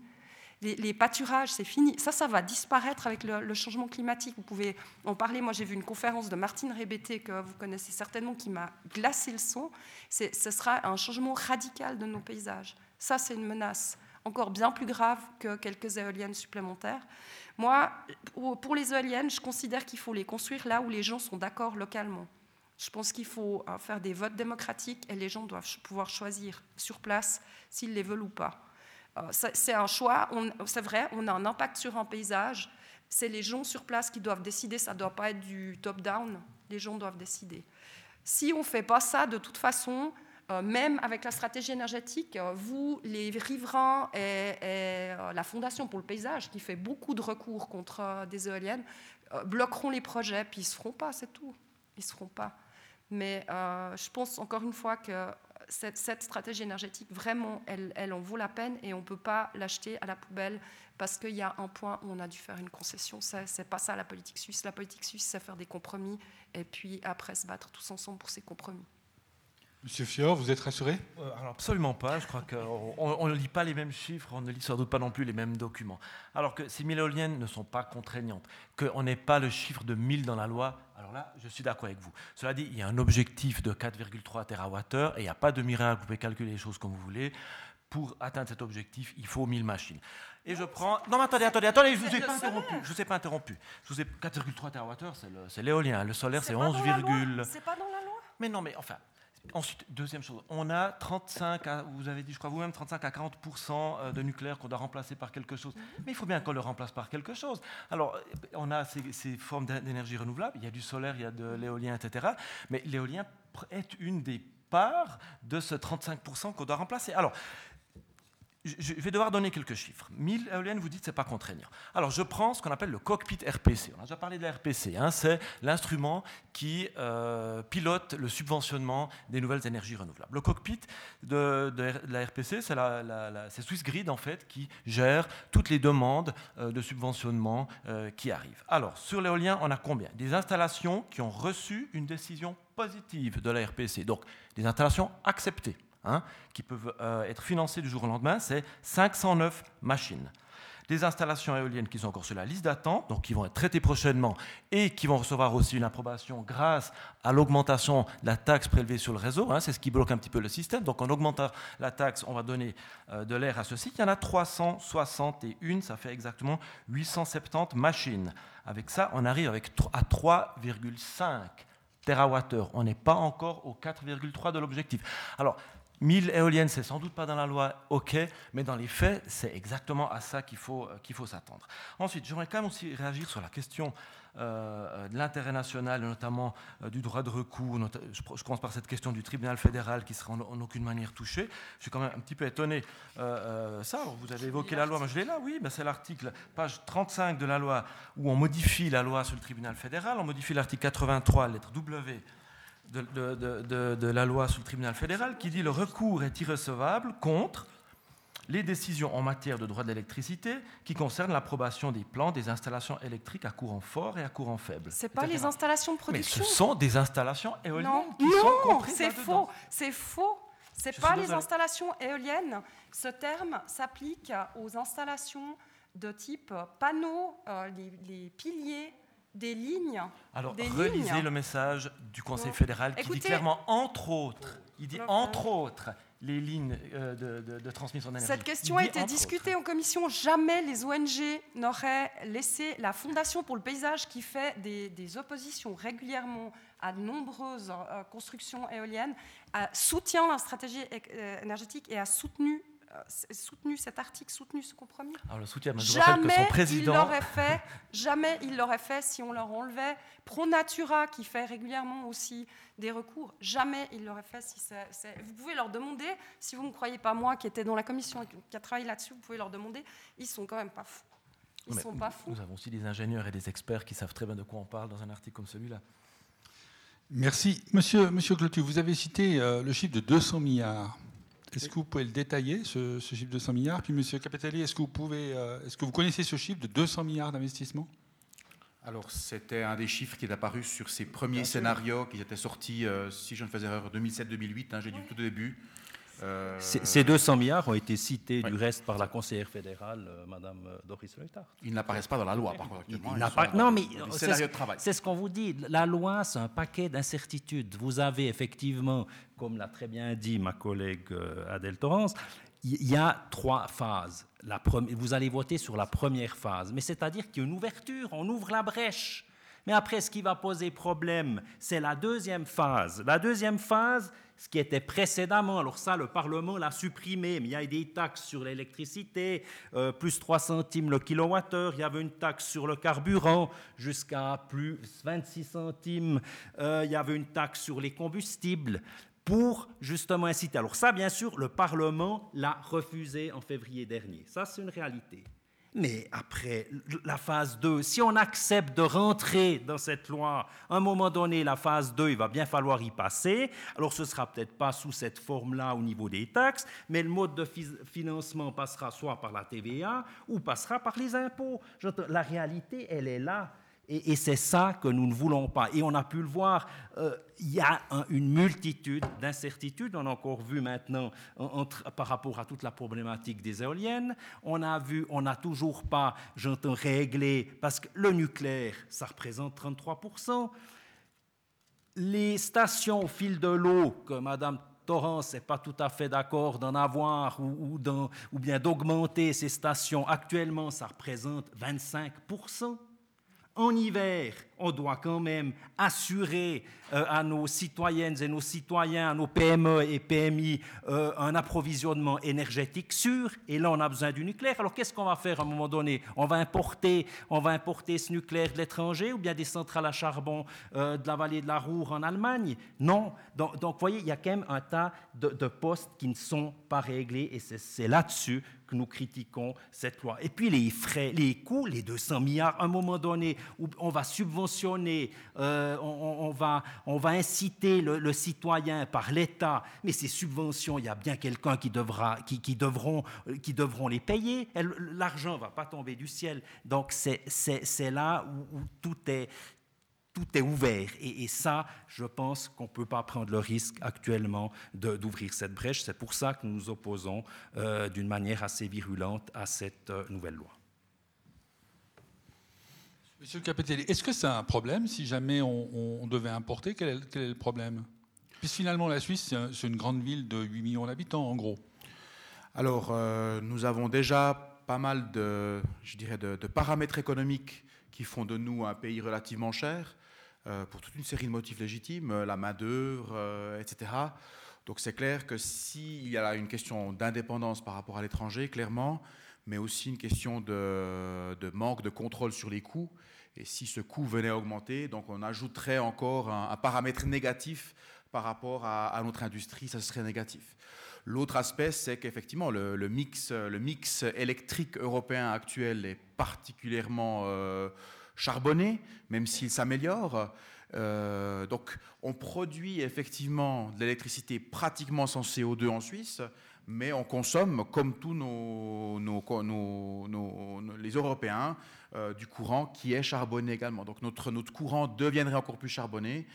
Les, pâturages, c'est fini. Ça, ça va disparaître avec le, changement climatique. Vous pouvez en parler. Moi, j'ai vu une conférence de Martine Rébété, que vous connaissez certainement, qui m'a glacé le son. Ce sera un changement radical de nos paysages. Ça, c'est une menace encore bien plus grave que quelques éoliennes supplémentaires. Moi, pour les éoliennes, je considère qu'il faut les construire là où les gens sont d'accord localement. Je pense qu'il faut euh, faire des votes démocratiques et les gens doivent pouvoir choisir sur place s'ils les veulent ou pas. Euh, c'est un choix, c'est vrai, on a un impact sur un paysage, c'est les gens sur place qui doivent décider, ça ne doit pas être du top-down, les gens doivent décider. Si on ne fait pas ça, de toute façon, euh, même avec la stratégie énergétique, vous, les riverains et, la Fondation pour le paysage, qui fait beaucoup de recours contre des éoliennes, bloqueront les projets, puis ils ne se feront pas, c'est tout. Ils ne se feront pas. Mais euh, je pense encore une fois que cette, stratégie énergétique, vraiment, elle, elle, en vaut la peine et on ne peut pas l'acheter à la poubelle parce qu'il y a un point où on a dû faire une concession. Ce n'est pas ça la politique suisse. La politique suisse, c'est faire des compromis et puis après se battre tous ensemble pour ces compromis. Monsieur Fior, vous êtes rassuré? Euh, alors Absolument pas. Je crois qu'on ne lit pas les mêmes chiffres, on ne lit sans doute pas non plus les mêmes documents. Alors que ces 1000 éoliennes ne sont pas contraignantes, qu'on n'ait pas le chiffre de 1000 dans la loi, alors là, je suis d'accord avec vous. Cela dit, il y a un objectif de 4,3 TWh et il n'y a pas de miracle, vous pouvez calculer les choses comme vous voulez. Pour atteindre cet objectif, il faut 1000 machines. Et je prends. Non, mais attendez, attendez, attendez, je ne vous ai pas interrompu. Je vous ai pas interrompu. Je vous ai 4,3 TWh, c'est l'éolien. Le solaire, c'est 11, C'est pas dans la loi? Mais non, mais enfin, Ensuite, deuxième chose, on a 35, à, vous avez dit, je crois vous-même, 35 à 40 euh, de nucléaire qu'on doit remplacer par quelque chose. Mhm. Mais il faut bien qu'on le remplace par quelque chose. Alors, on a ces, formes d'énergie renouvelable, il y a du solaire, il y a de l'éolien, etc. Mais l'éolien est une des parts de ce 35% qu'on doit remplacer. Alors, je vais devoir donner quelques chiffres. 1000 éoliennes, vous dites, c'est pas contraignant. Alors, je prends ce qu'on appelle le cockpit RPC. On a déjà parlé de la RPC. Hein, c'est l'instrument qui euh, pilote le subventionnement des nouvelles énergies renouvelables. Le cockpit de, la RPC, c'est la, SwissGrid, en fait, qui gère toutes les demandes euh, de subventionnement euh, qui arrivent. Alors, sur l'éolien, on a combien? Des installations qui ont reçu une décision positive de la RPC. Donc, des installations acceptées. Hein, qui peuvent euh, être financées du jour au lendemain, c'est 509 machines. des installations éoliennes qui sont encore sur la liste d'attente, donc qui vont être traitées prochainement et qui vont recevoir aussi une approbation grâce à l'augmentation de la taxe prélevée sur le réseau. Hein, c'est ce qui bloque un petit peu le système. Donc en augmentant la taxe, on va donner euh, de l'air à ce site. Il y en a 361, ça fait exactement 870 machines. Avec ça, on arrive avec, à 3,5 TWh. On n'est pas encore au 4,3 de l'objectif. Alors, 1000 éoliennes, c'est sans doute pas dans la loi, ok, mais dans les faits, c'est exactement à ça qu'il faut, euh, s'attendre. Ensuite, j'aimerais quand même aussi réagir sur la question euh, de l'intérêt national, notamment euh, du droit de recours. Je, commence par cette question du tribunal fédéral qui sera en, aucune manière touché. Je suis quand même un petit peu étonné. ça, vous avez évoqué la loi, mais je l'ai là, oui, c'est l'article, page 35 de la loi, où on modifie la loi sur le tribunal fédéral, on modifie l'article 83, lettre W de, la loi sur le tribunal fédéral qui dit le recours est irrecevable contre les décisions en matière de droit de l'électricité qui concernent l'approbation des plans des installations électriques à courant fort et à courant faible. C'est pas les installations de production. Mais ce sont des installations éoliennes non. qui sont comprises c'est faux, c'est faux. C'est pas les installations éoliennes. Ce terme s'applique aux installations de type panneaux, euh, les piliers des lignes. Alors, relisez le message du Conseil fédéral qui dit clairement, entre autres, il dit entre autres, les lignes euh, de, transmission d'énergie. Cette question a été discutée en commission. Jamais les ONG n'auraient laissé la Fondation pour le paysage, qui fait des, oppositions régulièrement à de nombreuses euh, constructions éoliennes, soutient la stratégie euh, énergétique et a soutenu soutenu cet article, soutenu ce compromis Alors le soutien, je jamais que son président... il l'aurait fait, jamais il l'aurait fait si on leur enlevait ProNatura qui fait régulièrement aussi des recours, jamais il l'aurait fait si c'est... Vous pouvez leur demander, si vous ne croyez pas moi qui était dans la commission et qui a travaillé là-dessus, vous pouvez leur demander, ils sont quand même pas fous. Ils sont pas fous. Nous avons aussi des ingénieurs et des experts qui savent très bien de quoi on parle dans un article comme celui-là. Merci. Monsieur, Monsieur Clotu, vous avez cité euh, le chiffre de 200 milliards. Est-ce que vous pouvez le détailler, ce, chiffre de 200 milliards? Puis, Monsieur Capitelli, est-ce que vous pouvez, euh, est-ce que vous connaissez ce chiffre de 200 milliards d'investissement? Alors, c'était un des chiffres qui est apparu sur ces premiers scénarios qui étaient sortis, euh, si je ne fais erreur, 2007-2008, hein, j'ai dit tout au début. Euh, ces 200 milliards ont été cités du reste par la conseillère fédérale, euh, Madame euh, Doris Leutard. Ils n'apparaissent pas dans la loi, par contre. non, mais c'est ce qu'on vous dit. La loi, c'est un paquet d'incertitudes. Vous avez effectivement, comme l'a très bien dit ma collègue Adèle Torrance, il y a trois phases. La vous allez voter sur la première phase, mais c'est-à-dire qu'il y a une ouverture, on ouvre la brèche. Mais après, ce qui va poser problème, c'est la deuxième phase. La deuxième phase, ce qui était précédemment, alors ça, le Parlement l'a supprimé, mais il y a des taxes sur l'électricité, euh, plus 3 centimes le kilowattheure, il y avait une taxe sur le carburant jusqu'à plus 26 centimes, euh, il y avait une taxe sur les combustibles pour justement inciter. Alors ça, bien sûr, le Parlement l'a refusé en février dernier. Ça, c'est une réalité. Mais après la phase 2, si on accepte de rentrer dans cette loi, à un moment donné, la phase 2, il va bien falloir y passer. Alors ce ne sera peut-être pas sous cette forme-là au niveau des taxes, mais le mode de financement passera soit par la TVA ou passera par les impôts. La réalité, elle est là. Et, c'est ça que nous ne voulons pas. Et on a pu le voir, euh, il y a une multitude d'incertitudes. On a encore vu maintenant par rapport à toute la problématique des éoliennes. On a vu, on n'a toujours pas, j'entends, réglé, parce que le nucléaire, ça représente 33%. Les stations au fil de l'eau, que Mme Torrance n'est pas tout à fait d'accord d'en avoir ou bien d'augmenter ces stations, actuellement, ça représente 25% en hiver, on doit quand même assurer euh, à nos citoyennes et nos citoyens, à nos PME et PMI, euh, un approvisionnement énergétique sûr. Et là, on a besoin du nucléaire. Alors, qu'est-ce qu'on va faire à un moment donné? On va importer, on va importer ce nucléaire de l'étranger ou bien des centrales à charbon euh, de la vallée de la Roure en Allemagne? Non. Donc, vous voyez, il y a quand même un tas de, de postes qui ne sont pas réglés et c'est là-dessus nous critiquons cette loi. Et puis les frais, les coûts, les 200 milliards, à un moment donné, on va subventionner, euh, on, va, on va inciter le, citoyen par l'État, mais ces subventions, il y a bien quelqu'un qui, devra, qui, devront, qui devront les payer. L'argent ne va pas tomber du ciel. Donc c'est là où, tout est, tout est ouvert. Et, ça, je pense qu'on ne peut pas prendre le risque actuellement d'ouvrir cette brèche. C'est pour ça que nous nous opposons euh, d'une manière assez virulente à cette euh, nouvelle loi. Monsieur Capitelli, est-ce que c'est un problème si jamais on, devait importer? Quel est, quel est, le problème? Puisque finalement, la Suisse, c'est une grande ville de 8 millions d'habitants, en gros. Alors, euh, nous avons déjà pas mal de, je dirais, de, paramètres économiques qui font de nous un pays relativement cher, pour toute une série de motifs légitimes, la main-d'œuvre, euh, etc. Donc, c'est clair que s'il y a une question d'indépendance par rapport à l'étranger, clairement, mais aussi une question de, manque de contrôle sur les coûts. Et si ce coût venait à augmenter, donc on ajouterait encore un, paramètre négatif par rapport à, notre industrie, ça serait négatif. L'autre aspect, c'est qu'effectivement, le, mix, le mix électrique européen actuel est particulièrement euh, charbonné, même s'il s'améliore. Euh, donc, on produit effectivement de l'électricité pratiquement sans CO2 en Suisse, mais on consomme, comme tous nos, les Européens, euh, du courant qui est charbonné également. Donc notre, courant deviendrait encore plus charbonné.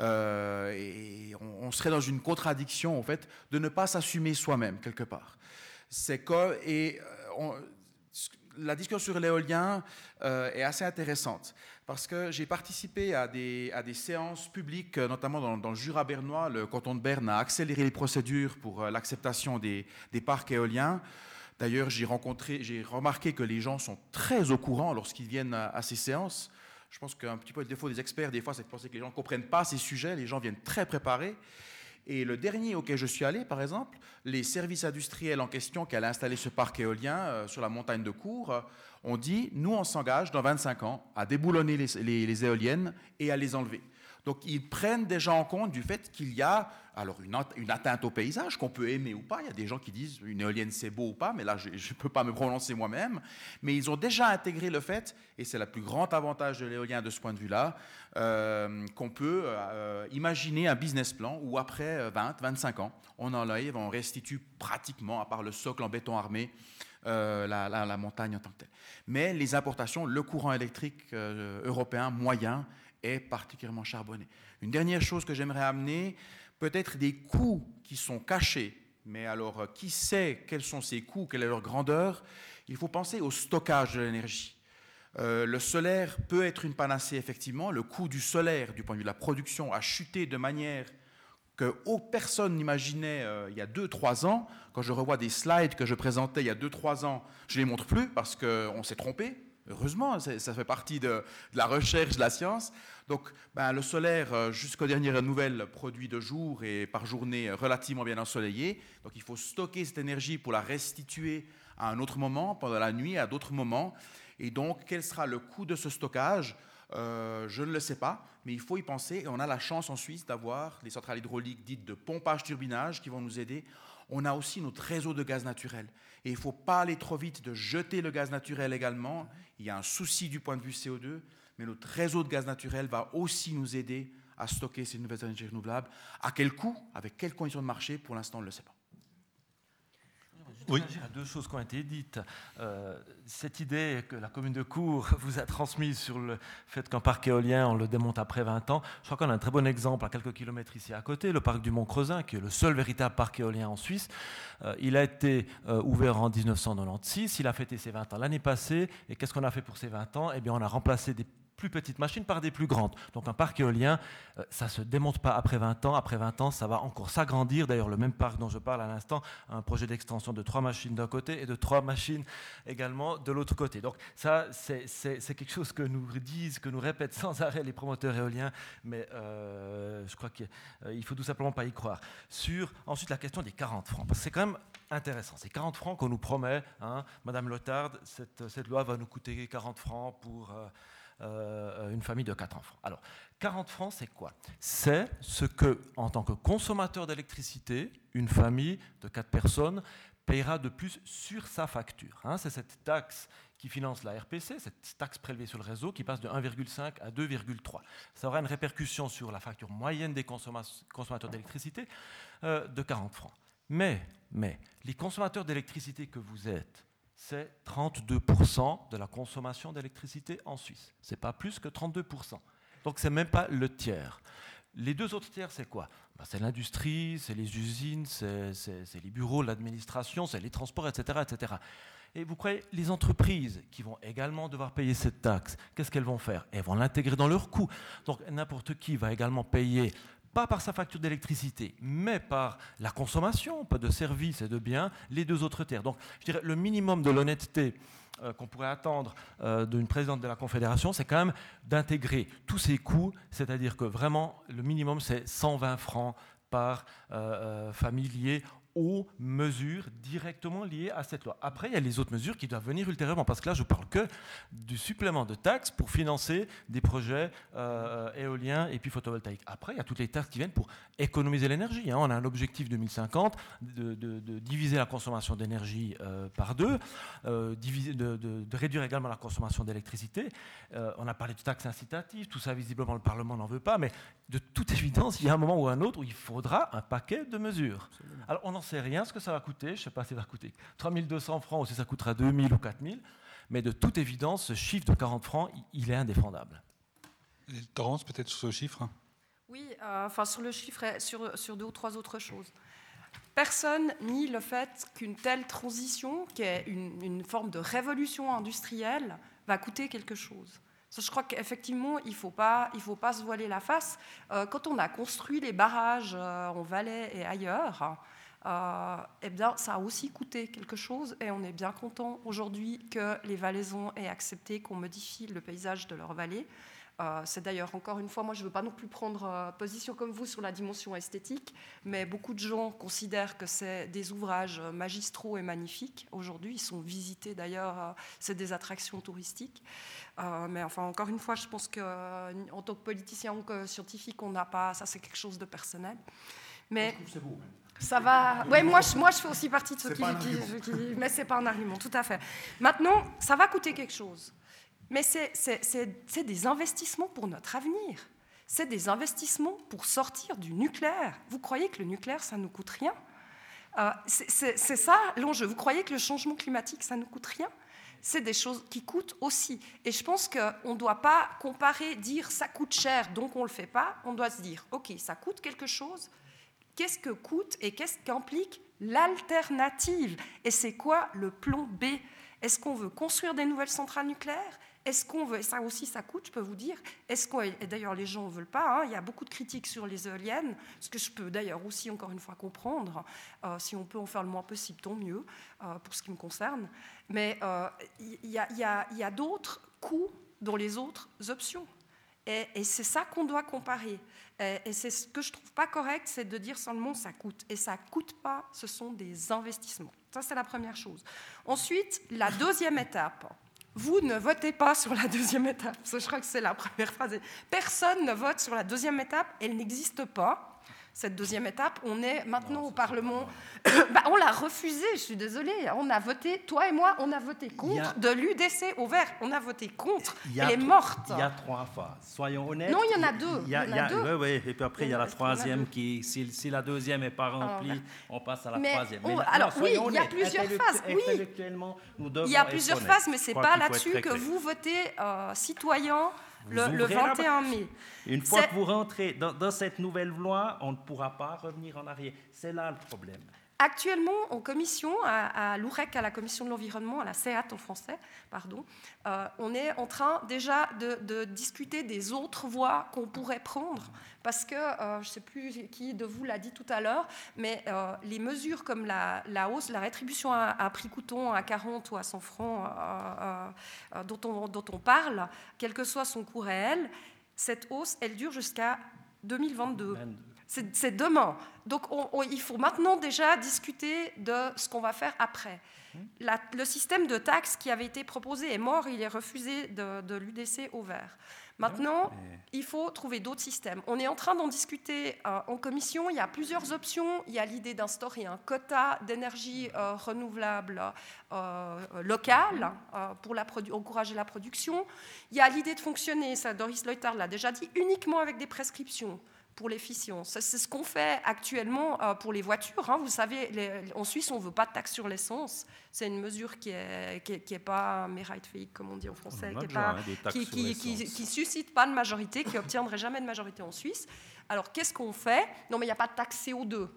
Euh, et on, serait dans une contradiction, en fait, de ne pas s'assumer soi-même, quelque part. C'est que, et on, la discussion sur l'éolien euh, est assez intéressante parce que j'ai participé à des, à séances publiques, notamment dans, le Jura bernois. Le canton de Berne a accéléré les procédures pour euh, l'acceptation des, parcs éoliens. D'ailleurs, j'ai remarqué que les gens sont très au courant lorsqu'ils viennent à, ces séances. Je pense qu'un petit peu le défaut des experts, des fois, c'est de penser que les gens ne comprennent pas ces sujets. Les gens viennent très préparés. Et le dernier auquel je suis allé, par exemple, les services industriels en question qui allaient installer ce parc éolien euh, sur la montagne de Cours, euh, ont dit, nous, on s'engage dans 25 ans à déboulonner les éoliennes et à les enlever. Donc ils prennent déjà en compte du fait qu'il y a alors une, atteinte au paysage qu'on peut aimer ou pas. Il y a des gens qui disent une éolienne c'est beau ou pas, mais là je ne peux pas me prononcer moi-même. Mais ils ont déjà intégré le fait, et c'est le plus grand avantage de l'éolien de ce point de vue-là, euh, qu'on peut euh, imaginer un business plan où après 20, 25 ans, on enlève, on restitue pratiquement, à part le socle en béton armé, euh, la, montagne en tant que telle. Mais les importations, le courant électrique européen moyen est particulièrement charbonné. Une dernière chose que j'aimerais amener, peut-être des coûts qui sont cachés, mais alors euh, qui sait quels sont ces coûts, quelle est leur grandeur? Il faut penser au stockage de l'énergie. Euh, le solaire peut être une panacée, effectivement. Le coût du solaire, du point de vue de la production, a chuté de manière que personne n'imaginait euh, il y a 2-3 ans. Quand je revois des slides que je présentais il y a 2-3 ans, je ne les montre plus parce qu'on s'est trompé. Heureusement, ça fait partie de, la recherche de la science. Donc, ben, le solaire, euh, jusqu'aux dernières nouvelles, produit de jour et par journée relativement bien ensoleillé. Donc, il faut stocker cette énergie pour la restituer à un autre moment, pendant la nuit, à d'autres moments. Et donc, quel sera le coût de ce stockage? Euh, Je ne le sais pas, mais il faut y penser. Et on a la chance en Suisse d'avoir les centrales hydrauliques dites de pompage-turbinage qui vont nous aider on a aussi notre réseau de gaz naturel. Et il ne faut pas aller trop vite de jeter le gaz naturel également. Il y a un souci du point de vue CO2, mais notre réseau de gaz naturel va aussi nous aider à stocker ces nouvelles énergies renouvelables. À quel coût? Avec quelles conditions de marché? Pour l'instant, on ne le sait pas. Oui. Y a deux choses qui ont été dites. Euh, cette idée que la commune de Cours [LAUGHS] vous a transmise sur le fait qu'un parc éolien, on le démonte après 20 ans, je crois qu'on a un très bon exemple à quelques kilomètres ici à côté, le parc du Mont-Creusin, qui est le seul véritable parc éolien en Suisse. Euh, il a été euh, ouvert en 1996, il a fêté ses 20 ans l'année passée, et qu'est-ce qu'on a fait pour ces 20 ans? Eh bien, on a remplacé des plus petites machines par des plus grandes. Donc un parc éolien, euh, ça ne se démonte pas après 20 ans. Après 20 ans, ça va encore s'agrandir. D'ailleurs, le même parc dont je parle à l'instant un projet d'extension de trois machines d'un côté et de trois machines également de l'autre côté. Donc ça, c'est quelque chose que nous disent, que nous répètent sans arrêt les promoteurs éoliens, mais euh, je crois qu'il euh, faut tout simplement pas y croire. Sur ensuite la question des 40 francs, parce que c'est quand même intéressant. C'est 40 francs qu'on nous promet. Hein. Madame Lotard, cette, cette, loi va nous coûter 40 francs pour... une famille de 4 enfants. Alors, 40 francs, c'est quoi? C'est ce que, en tant que consommateur d'électricité, une famille de 4 personnes payera de plus sur sa facture. Hein. c'est cette taxe qui finance la RPC, cette taxe prélevée sur le réseau, qui passe de 1,5 à 2,3. Ça aura une répercussion sur la facture moyenne des consommateurs d'électricité euh, de 40 francs. Mais, mais les consommateurs d'électricité que vous êtes, c'est 32% de la consommation d'électricité en Suisse. Ce n'est pas plus que 32%. Donc ce n'est même pas le tiers. Les deux autres tiers, c'est quoi? Ben, C'est l'industrie, c'est les usines, c'est les bureaux, l'administration, c'est les transports, etc., etc. Et vous croyez, les entreprises qui vont également devoir payer cette taxe, qu'est-ce qu'elles vont faire? Elles vont l'intégrer dans leur coût. Donc n'importe qui va également payer pas par sa facture d'électricité, mais par la consommation, pas de services et de biens, les deux autres terres. Donc, je dirais, le minimum de l'honnêteté euh, qu'on pourrait attendre euh, d'une présidente de la Confédération, c'est quand même d'intégrer tous ces coûts, c'est-à-dire que vraiment, le minimum, c'est 120 francs par euh, familier aux mesures directement liées à cette loi. Après, il y a les autres mesures qui doivent venir ultérieurement, parce que là, je parle que du supplément de taxes pour financer des projets euh, éoliens et puis photovoltaïques. Après, il y a toutes les taxes qui viennent pour économiser l'énergie. Hein. On a un objectif 2050 de, de, diviser la consommation d'énergie euh, par deux, euh, de, de, réduire également la consommation d'électricité. on a parlé de taxes incitatives, tout ça, visiblement, le Parlement n'en veut pas, mais de toute [LAUGHS] évidence, il y a un moment ou un autre où il faudra un paquet de mesures. Alors, on en sait rien ce que ça va coûter. Je ne sais pas si ça va coûter 3200 francs ou si ça coûtera 2000 ou 4000. Mais de toute évidence, ce chiffre de 40 francs, il est indéfendable. Torrance, peut-être sur ce chiffre Oui, euh, enfin sur le chiffre et sur, sur deux ou trois autres choses. Personne nie le fait qu'une telle transition, qui est une, une, forme de révolution industrielle, va coûter quelque chose. Je crois qu'effectivement, il ne faut, pas, il faut pas se voiler la face. Euh, quand on a construit les barrages euh, en Valais et ailleurs, euh, eh bien, ça a aussi coûté quelque chose et on est bien content aujourd'hui que les Valaisans aient accepté qu'on modifie le paysage de leur vallée. Euh, c'est d'ailleurs, encore une fois, moi je ne veux pas non plus prendre euh, position comme vous sur la dimension esthétique, mais beaucoup de gens considèrent que c'est des ouvrages magistraux et magnifiques. Aujourd'hui, ils sont visités d'ailleurs, c'est des attractions touristiques. mais enfin, encore une fois, je pense qu'en tant que politicien ou que scientifique, on n'a pas, ça c'est quelque chose de personnel. Mais c'est beau. Ça va. Ouais, moi, je, moi, je fais aussi partie de ceux qui, qui, Mais c'est pas un argument, tout à fait. Maintenant, ça va coûter quelque chose. Mais c'est des investissements pour notre avenir. C'est des investissements pour sortir du nucléaire. Vous croyez que le nucléaire, ça ne nous coûte rien? Euh, C'est ça l'enjeu. Vous croyez que le changement climatique, ça ne nous coûte rien? C'est des choses qui coûtent aussi. Et je pense qu'on ne doit pas comparer, dire ça coûte cher, donc on ne le fait pas. On doit se dire, OK, ça coûte quelque chose, qu'est-ce que coûte et qu'est-ce qu'implique l'alternative Et c'est quoi le plan B? Est-ce qu'on veut construire des nouvelles centrales nucléaires? Est-ce qu'on veut, et ça aussi ça coûte, je peux vous dire, est-ce qu'on, et d'ailleurs les gens ne veulent pas, hein, il y a beaucoup de critiques sur les éoliennes, ce que je peux d'ailleurs aussi encore une fois comprendre, euh, si on peut en faire le moins possible, tant mieux, euh, pour ce qui me concerne, mais euh, il y a d'autres coûts dans les autres options. Et, c'est ça qu'on doit comparer. Et, c'est ce que je trouve pas correct, c'est de dire seulement ça coûte. Et ça coûte pas, ce sont des investissements. Ça, c'est la première chose. Ensuite, la deuxième étape. Vous ne votez pas sur la deuxième étape. je crois que c'est la première phrase. Personne ne vote sur la deuxième étape. Elle n'existe pas cette deuxième étape. On est maintenant au Parlement. [COUGHS] bah, on l'a refusé, je suis désolée. On a voté, toi et moi, on a voté contre de l'UDC au vert. On a voté contre. Elle est morte. Il y a trois phases. Soyons honnêtes. Non, il y en a deux. Il y, a, deux. Oui, oui. Et puis après, il y a la troisième qui, si, si, la deuxième n'est pas remplie, on passe à la troisième. Mais alors, oui, il y a plusieurs phases. Oui. il y a plusieurs phases, mais ce n'est pas là-dessus que vous votez euh, citoyen le, 21 mai. Une fois que vous rentrez dans, cette nouvelle loi, on ne pourra pas revenir en arrière. C'est là le problème. Actuellement, en commission, à, l'OUREC, à la commission de l'environnement, à la CEAT en français, pardon, euh, on est en train déjà de, discuter des autres voies qu'on pourrait prendre, parce que, euh, je ne sais plus qui de vous l'a dit tout à l'heure, mais euh, les mesures comme la, hausse, la rétribution à, prix coûton à 40 ou à 100 francs dont on, dont, on, parle, quel que soit son coût réel, cette hausse, elle dure jusqu'à 2022. C'est demain. Donc il faut maintenant déjà discuter de ce qu'on va faire après. le système de taxes qui avait été proposé est mort, il est refusé de, l'UDC au vert. Maintenant, il faut trouver d'autres systèmes. On est en train d'en discuter euh, en commission. Il y a plusieurs options. Il y a l'idée d'instaurer un quota d'énergie euh, renouvelable euh, locale pour encourager la production. Il y a l'idée de fonctionner, ça Doris Leuthard l'a déjà dit, uniquement avec des prescriptions pour l'efficience. C'est ce qu'on fait actuellement euh, pour les voitures. Hein. Vous savez, en Suisse, on ne veut pas de taxe sur l'essence. C'est une mesure qui n'est qui, qui est pas comme on dit en français, qui ne suscite pas de majorité, qui obtiendrait jamais de majorité en Suisse. Alors, qu'est-ce qu'on fait? Non, mais il n'y a pas de taxe CO2.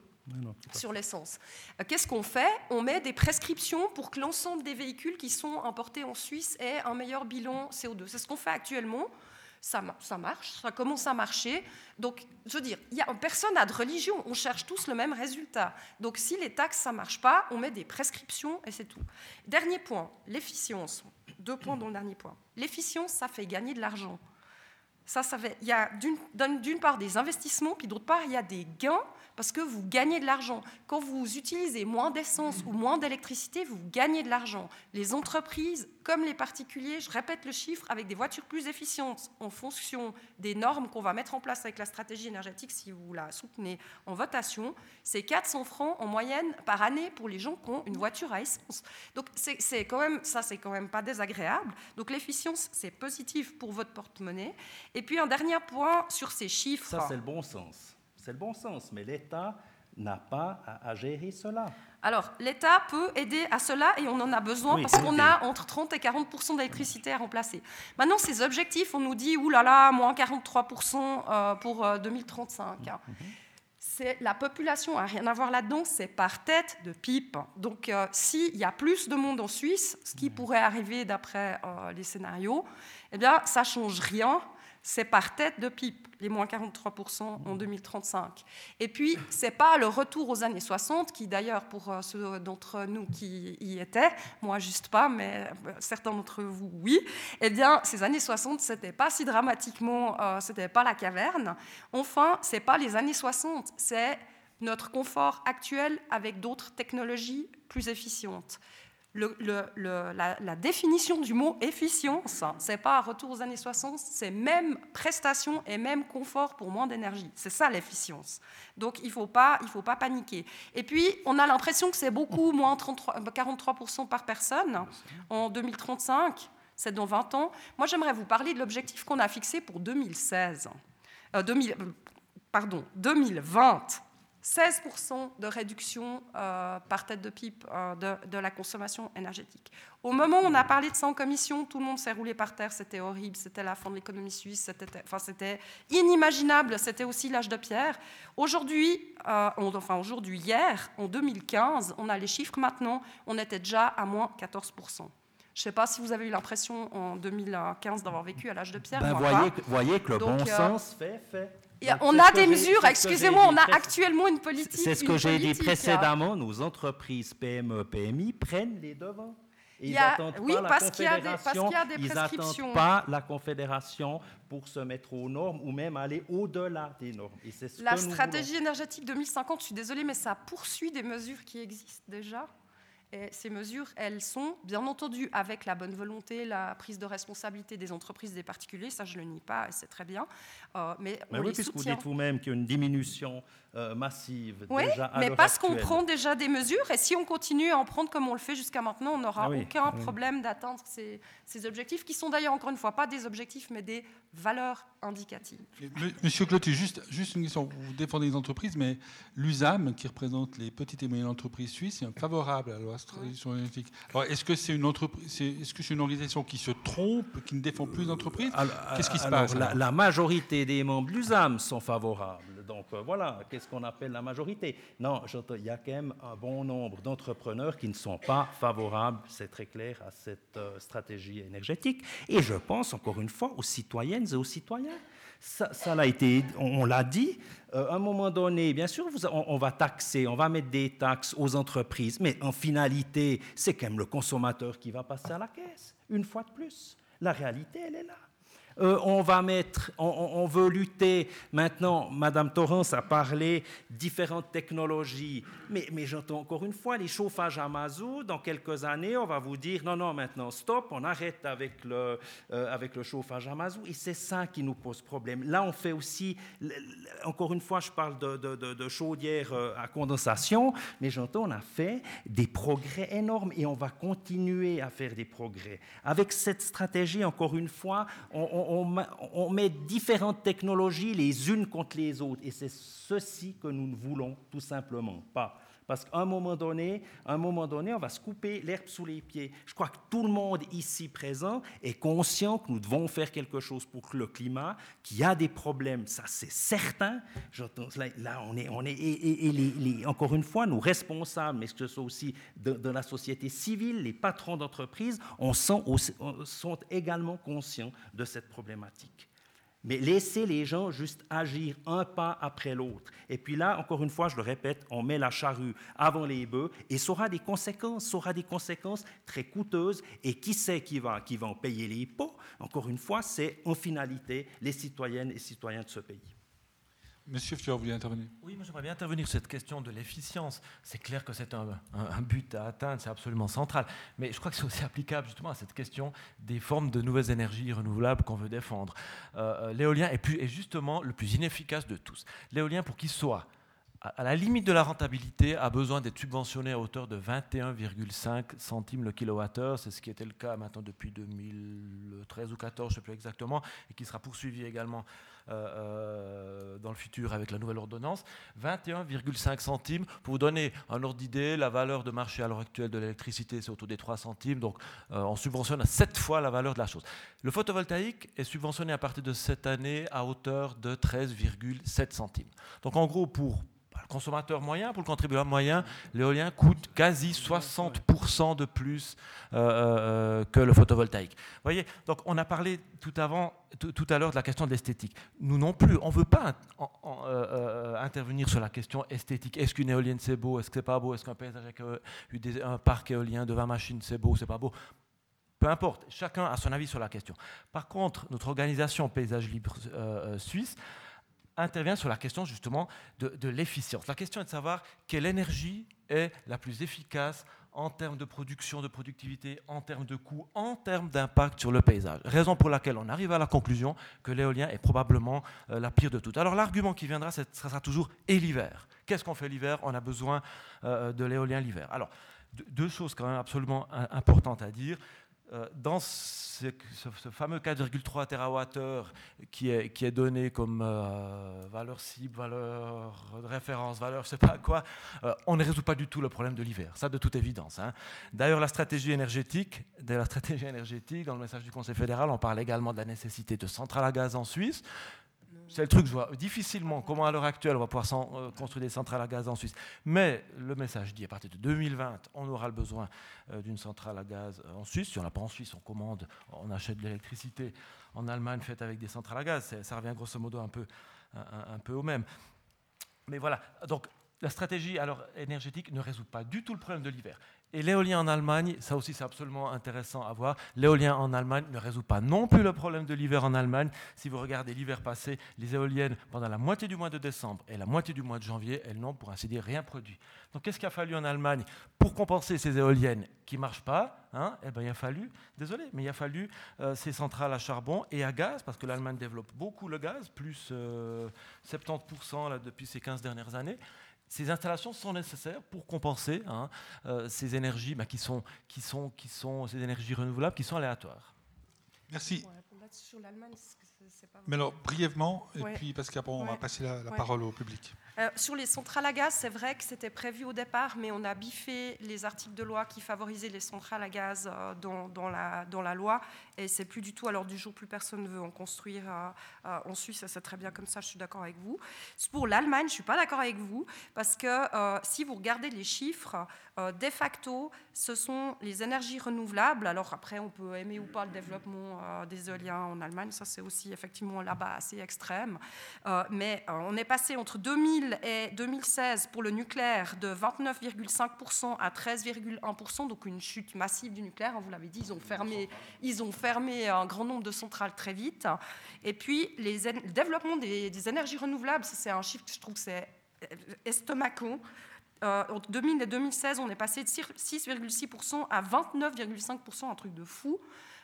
sur l'essence. Euh, qu'est-ce qu'on fait? On met des prescriptions pour que l'ensemble des véhicules qui sont importés en Suisse aient un meilleur bilan CO2. C'est ce qu'on fait actuellement. Ça, marche, ça commence à marcher. Donc, je veux dire, a, personne n'a de religion, on cherche tous le même résultat. Donc, si les taxes, ça ne marche pas, on met des prescriptions et c'est tout. Dernier point, l'efficience. Deux points dans le dernier point. L'efficience, ça fait gagner de l'argent. Ça, ça fait, il y a d'une part des investissements, puis d'autre part, il y a des gains parce que vous gagnez de l'argent. Quand vous utilisez moins d'essence ou moins d'électricité, vous gagnez de l'argent. Les entreprises, comme les particuliers, je répète le chiffre, avec des voitures plus efficientes en fonction des normes qu'on va mettre en place avec la stratégie énergétique, si vous la soutenez en votation, c'est 400 francs en moyenne par année pour les gens qui ont une voiture à essence. Donc c'est quand même, ça, c'est quand même pas désagréable. Donc l'efficience, c'est positif pour votre porte-monnaie. Et puis un dernier point sur ces chiffres. Ça, c'est le bon sens. C'est le bon sens, mais l'État n'a pas à, gérer cela. Alors, l'État peut aider à cela et on en a besoin parce qu'on a entre 30 et 40% d'électricité à remplacer. Maintenant, ces objectifs, on nous dit, oulala, moins 43% euh, pour 2035. Euh, mhm. C'est, la population n'a rien à voir là-dedans, c'est par tête de pipe. Donc, euh, s'il y a plus de monde en Suisse, ce qui mhm. pourrait arriver d'après les scénarios, eh bien, ça ne change rien c'est par tête de pipe, les moins 43% en 2035. Et puis, ce n'est pas le retour aux années 60, qui d'ailleurs, pour euh, ceux d'entre nous qui y étaient, moi juste pas, mais euh, certains d'entre vous, oui, eh bien, ces années 60, ce n'était pas si dramatiquement, euh, ce n'était pas la caverne. Enfin, ce n'est pas les années 60, c'est notre confort actuel avec d'autres technologies plus efficientes la, définition du mot efficience, c'est pas retour aux années 60, c'est même prestation et même confort pour moins d'énergie. C'est ça l'efficience. Donc il faut, pas, faut pas paniquer. Et puis, on a l'impression que c'est beaucoup, moins 33, 43% par personne en 2035, c'est dans 20 ans. Moi, j'aimerais vous parler de l'objectif qu'on a fixé pour 2016. 2000, euh, pardon, 2020. 16% de réduction euh, par tête de pipe euh, de, la consommation énergétique. Au moment où on a parlé de ça en commission, tout le monde s'est roulé par terre, c'était horrible, c'était la fin de l'économie suisse, c'était enfin, inimaginable, c'était aussi l'âge de pierre. Aujourd'hui, euh, enfin aujourd'hui, hier, en 2015, on a les chiffres maintenant, on était déjà à moins 14%. Je ne sais pas si vous avez eu l'impression en 2015 d'avoir vécu à l'âge de pierre. Ben, voyez, voyez que le bon sens fait, fait on a des mesures, excusez-moi, on a actuellement une politique. C'est ce que j'ai dit précédemment, nos entreprises PME, PMI prennent les devants. Ils n'attendent oui, pas parce qu'il y, a des, ils n'attendent pas la Confédération pour se mettre aux normes ou même aller au-delà des normes. Et ce la stratégie énergétique 2050, je suis désolée, mais ça poursuit des mesures qui existent déjà. Et ces mesures, elles sont, bien entendu, avec la bonne volonté, la prise de responsabilité des entreprises, des particuliers, ça je ne le nie pas, et c'est très bien. Euh, mais, mais oui, puisque vous dites vous-même qu'il y a une diminution euh, massive oui, déjà à mais parce qu'on prend déjà des mesures, et si on continue à en prendre comme on le fait jusqu'à maintenant, on n'aura ah aucun problème d'atteindre ces, ces, objectifs, qui sont d'ailleurs, encore une fois, pas des objectifs, mais des valeurs indicatives. Monsieur Clotet, juste, juste une question. Vous défendez les entreprises, mais l'USAM, qui représente les petites et moyennes entreprises suisses, est favorable à la loi transition énergétique. est-ce que c'est une entreprise, est-ce que c'est une organisation qui se trompe, qui ne défend plus les entreprises Qu'est-ce qui se passe la, la, majorité des membres de l'USAM sont favorables. Donc euh, voilà, qu'est-ce qu'on appelle la majorité? Non, il y a quand même un bon nombre d'entrepreneurs qui ne sont pas favorables, c'est très clair, à cette euh, stratégie énergétique. Et je pense, encore une fois, aux citoyennes et aux citoyens. Ça, l'a été, on, l'a dit, euh, à un moment donné, bien sûr, on, va taxer, on va mettre des taxes aux entreprises, mais en finalité, c'est quand même le consommateur qui va passer à la caisse, une fois de plus. La réalité, elle est là. Euh, on va mettre, on, veut lutter. Maintenant, Madame Torrance a parlé différentes technologies, mais, j'entends encore une fois les chauffages à mazout. Dans quelques années, on va vous dire non, non, maintenant stop, on arrête avec le, euh, avec le chauffage à mazout. Et c'est ça qui nous pose problème. Là, on fait aussi, encore une fois, je parle de, de, de, chaudière euh, à condensation, mais j'entends, on a fait des progrès énormes et on va continuer à faire des progrès. Avec cette stratégie, encore une fois, on, met différentes technologies les unes contre les autres. Et c'est ceci que nous ne voulons tout simplement pas. Parce qu'à un moment donné, un moment donné, on va se couper l'herbe sous les pieds. Je crois que tout le monde ici présent est conscient que nous devons faire quelque chose pour le climat, qu'il y a des problèmes, ça c'est certain. Là, on est, on est et, encore une fois, nous responsables, mais que ce soit aussi de, la société civile, les patrons d'entreprise, on, on sont également conscients de cette problématique. Mais laissez les gens juste agir un pas après l'autre. Et puis là, encore une fois, je le répète, on met la charrue avant les bœufs et ça aura des conséquences, ça aura des conséquences très coûteuses. Et qui sait qui va, qui va en payer les pots? Encore une fois, c'est en finalité les citoyennes et citoyens de ce pays. Monsieur Fior, vous voulez intervenir? Oui, moi j'aimerais bien intervenir sur cette question de l'efficience. C'est clair que c'est un, but à atteindre, c'est absolument central. Mais je crois que c'est aussi applicable justement à cette question des formes de nouvelles énergies renouvelables qu'on veut défendre. Euh, euh, l'éolien est, est, justement le plus inefficace de tous. L'éolien, pour qu'il soit à la limite de la rentabilité, a besoin d'être subventionné à hauteur de 21,5 centimes le kilowattheure. C'est ce qui était le cas maintenant depuis 2013 ou 2014, je ne sais plus exactement, et qui sera poursuivi également euh, euh, dans le futur avec la nouvelle ordonnance, 21,5 centimes. Pour vous donner un ordre d'idée, la valeur de marché à l'heure actuelle de l'électricité, c'est autour des 3 centimes. Donc euh, on subventionne à 7 fois la valeur de la chose. Le photovoltaïque est subventionné à partir de cette année à hauteur de 13,7 centimes. Donc en gros, pour consommateur moyen, pour le contribuable moyen, l'éolien coûte quasi 60% de plus euh, euh, euh, que le photovoltaïque. Vous voyez, donc on a parlé tout, avant, tout, à l'heure de la question de l'esthétique. Nous non plus, on ne veut pas intervenir sur la question esthétique. Est-ce qu'une éolienne c'est beau? Est-ce que c'est pas beau? Est-ce qu'un paysage avec un parc éolien de 20 machines c'est beau C'est pas beau? Peu importe, chacun a son avis sur la question. Par contre, notre organisation Paysage Libre Suisse intervient sur la question justement de, l'efficience. La question est de savoir quelle énergie est la plus efficace en termes de production, de productivité, en termes de coût, en termes d'impact sur le paysage. Raison pour laquelle on arrive à la conclusion que l'éolien est probablement euh, la pire de toutes. Alors l'argument qui viendra, ce sera toujours et l'hiver. Qu'est-ce qu'on fait l'hiver? On a besoin euh, de l'éolien l'hiver. Alors, deux choses quand même absolument importantes à dire. Euh, dans ce, fameux 4,3 TWh qui est, qui est donné comme euh, valeur cible, valeur de référence, valeur je ne sais pas quoi, euh, on ne résout pas du tout le problème de l'hiver, ça de toute évidence. Hein. D'ailleurs, la stratégie énergétique, de la stratégie énergétique, dans le message du Conseil fédéral, on parle également de la nécessité de centrales à gaz en Suisse. C'est le truc, je vois difficilement comment à l'heure actuelle on va pouvoir euh, construire des centrales à gaz en Suisse. Mais le message dit à partir de 2020, on aura le besoin euh, d'une centrale à gaz en Suisse. Si on n'a pas en Suisse, on commande, on achète de l'électricité en Allemagne faite avec des centrales à gaz. Ça revient grosso modo un peu, un peu au même. Mais voilà, donc la stratégie alors, énergétique ne résout pas du tout le problème de l'hiver. Et l'éolien en Allemagne, ça aussi c'est absolument intéressant à voir, l'éolien en Allemagne ne résout pas non plus le problème de l'hiver en Allemagne. Si vous regardez l'hiver passé, les éoliennes, pendant la moitié du mois de décembre et la moitié du mois de janvier, elles n'ont pour ainsi dire rien produit. Donc qu'est-ce qu'il a fallu en Allemagne pour compenser ces éoliennes qui ne marchent pas hein? Eh bien il a fallu, désolé, mais il a fallu euh, ces centrales à charbon et à gaz, parce que l'Allemagne développe beaucoup le gaz, plus 70% euh, là, depuis ces 15 dernières années. Ces installations sont nécessaires pour compenser hein, euh, ces énergies bah, qui, sont, qui, sont, qui sont ces énergies renouvelables qui sont aléatoires. Merci. Mais alors, brièvement, et puis parce qu'après, on va passer la, parole au public. Euh, sur les centrales à gaz, c'est vrai que c'était prévu au départ, mais on a biffé les articles de loi qui favorisaient les centrales à gaz euh, dans, la, loi, et c'est plus du tout à l'ordre du jour, plus personne ne veut en construire euh, en Suisse, c'est très bien comme ça, je suis d'accord avec vous. Pour l'Allemagne, je ne suis pas d'accord avec vous, parce que si vous regardez les chiffres, de facto, ce sont les énergies renouvelables, alors après on peut aimer ou pas le développement des éoliens en Allemagne, ça c'est aussi effectivement là-bas assez extrême, mais on est passé entre 2000 et 2016 pour le nucléaire de 29,5% à 13,1%, donc une chute massive du nucléaire. Hein, vous l'avez dit, ils ont, fermé, un grand nombre de centrales très vite. Et puis le développement des, énergies renouvelables, c'est un chiffre que je trouve c'est estomacant. Euh, en 2000 et 2016, on est passé de 6,6% à 29,5%, un truc de fou.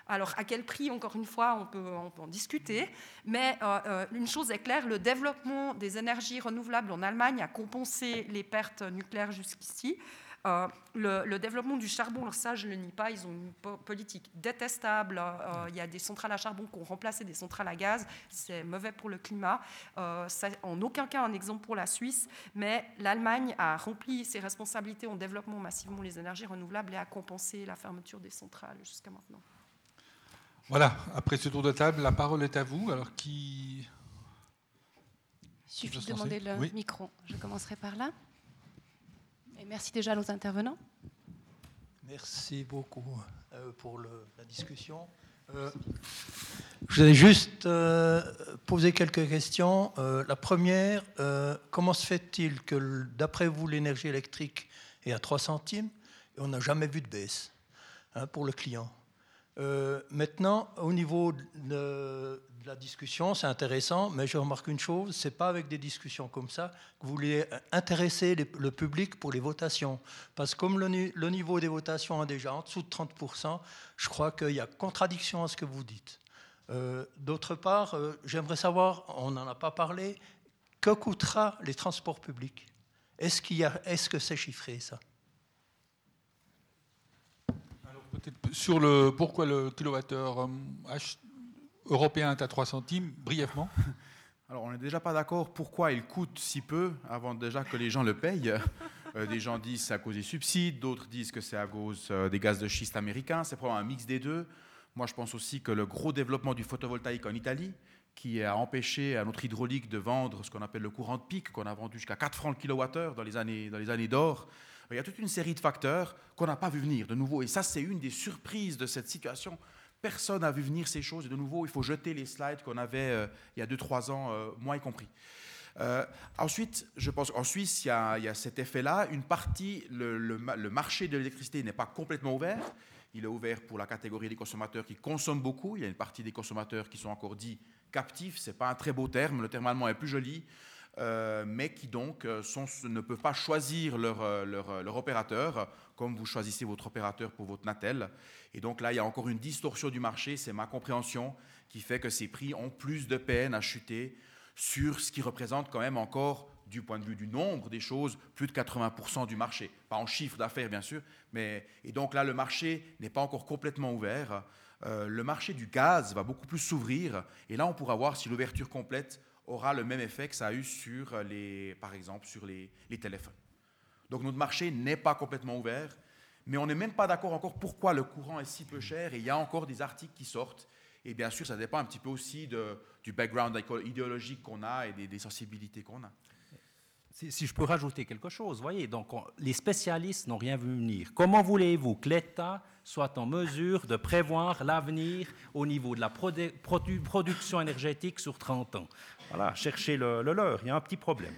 Alors, à quel prix, encore une fois, on peut, en discuter. Mais euh, euh, une chose est claire, le développement des énergies renouvelables en Allemagne a compensé les pertes nucléaires jusqu'ici. Euh, le, développement du charbon, alors ça je ne le nie pas, ils ont une politique détestable. Euh, il y a des centrales à charbon qui ont remplacé des centrales à gaz, c'est mauvais pour le climat. Euh, en aucun cas un exemple pour la Suisse, mais l'Allemagne a rempli ses responsabilités en développant massivement les énergies renouvelables et a compensé la fermeture des centrales jusqu'à maintenant. Voilà, après ce tour de table, la parole est à vous. Alors qui. Il suffit de demander le micro. Je commencerai par là. Merci déjà à nos intervenants. Merci beaucoup euh, pour la discussion. Euh, je vais juste euh, poser quelques questions. la première, comment se fait-il que, d'après vous, l'énergie électrique est à 3 centimes et on n'a jamais vu de baisse hein, pour le client? Maintenant, au niveau de, la discussion, c'est intéressant, mais je remarque une chose, c'est pas avec des discussions comme ça que vous voulez intéresser le public pour les votations. Parce que comme le, niveau des votations est déjà en dessous de 30%, je crois qu'il y a contradiction à ce que vous dites. Euh, d'autre part, euh, j'aimerais savoir, on n'en a pas parlé, que coûtera les transports publics? Est-ce est que c'est chiffré ça Alors, sur le pourquoi le kilowattheure euh, européen est à 3 centimes, brièvement [LAUGHS] Alors, on n'est déjà pas d'accord pourquoi il coûte si peu avant déjà que les gens le payent. Euh, des gens disent c'est à cause des subsides, d'autres disent que c'est à cause euh, des gaz de schiste américains. C'est probablement un mix des deux. Moi, je pense aussi que le gros développement du photovoltaïque en Italie, qui a empêché à notre hydraulique de vendre ce qu'on appelle le courant de pic, qu'on a vendu jusqu'à 4 francs le kilowattheure dans les années, dans les années d'or. Il y a toute une série de facteurs qu'on n'a pas vu venir de nouveau. Et ça, c'est une des surprises de cette situation. Personne n'a vu venir ces choses. Et de nouveau, il faut jeter les slides qu'on avait euh, il y a 2-3 ans, euh, moi y compris. Euh, ensuite, je pense qu'en Suisse, il y, a, cet effet-là. Une partie, le, marché de l'électricité n'est pas complètement ouvert. Il est ouvert pour la catégorie des consommateurs qui consomment beaucoup. Il y a une partie des consommateurs qui sont encore dits captifs. Ce n'est pas un très beau terme. Le terme allemand est plus joli. Mais qui donc ne peuvent pas choisir leur, leur, opérateur comme vous choisissez votre opérateur pour votre Natel. Et donc là, il y a encore une distorsion du marché, c'est ma compréhension, qui fait que ces prix ont plus de peine à chuter sur ce qui représente quand même encore, du point de vue du nombre des choses, plus de 80% du marché. Pas en chiffre d'affaires, bien sûr, mais et donc là, le marché n'est pas encore complètement ouvert. Euh, le marché du gaz va beaucoup plus s'ouvrir, et là, on pourra voir si l'ouverture complète aura le même effet que ça a eu sur les, par exemple, sur les, téléphones. Donc notre marché n'est pas complètement ouvert mais on n'est même pas d'accord encore pourquoi le courant est si peu cher, et il y a encore des articles qui sortent. Et bien sûr, ça dépend un petit peu aussi du background idéologique qu'on a et des, sensibilités qu'on a. Si, je peux rajouter quelque chose, voyez, donc les spécialistes n'ont rien vu venir. Comment voulez-vous que l'État soit en mesure de prévoir l'avenir au niveau de la production énergétique sur 30 ans? Voilà, cherchez le leur, il y a un petit problème.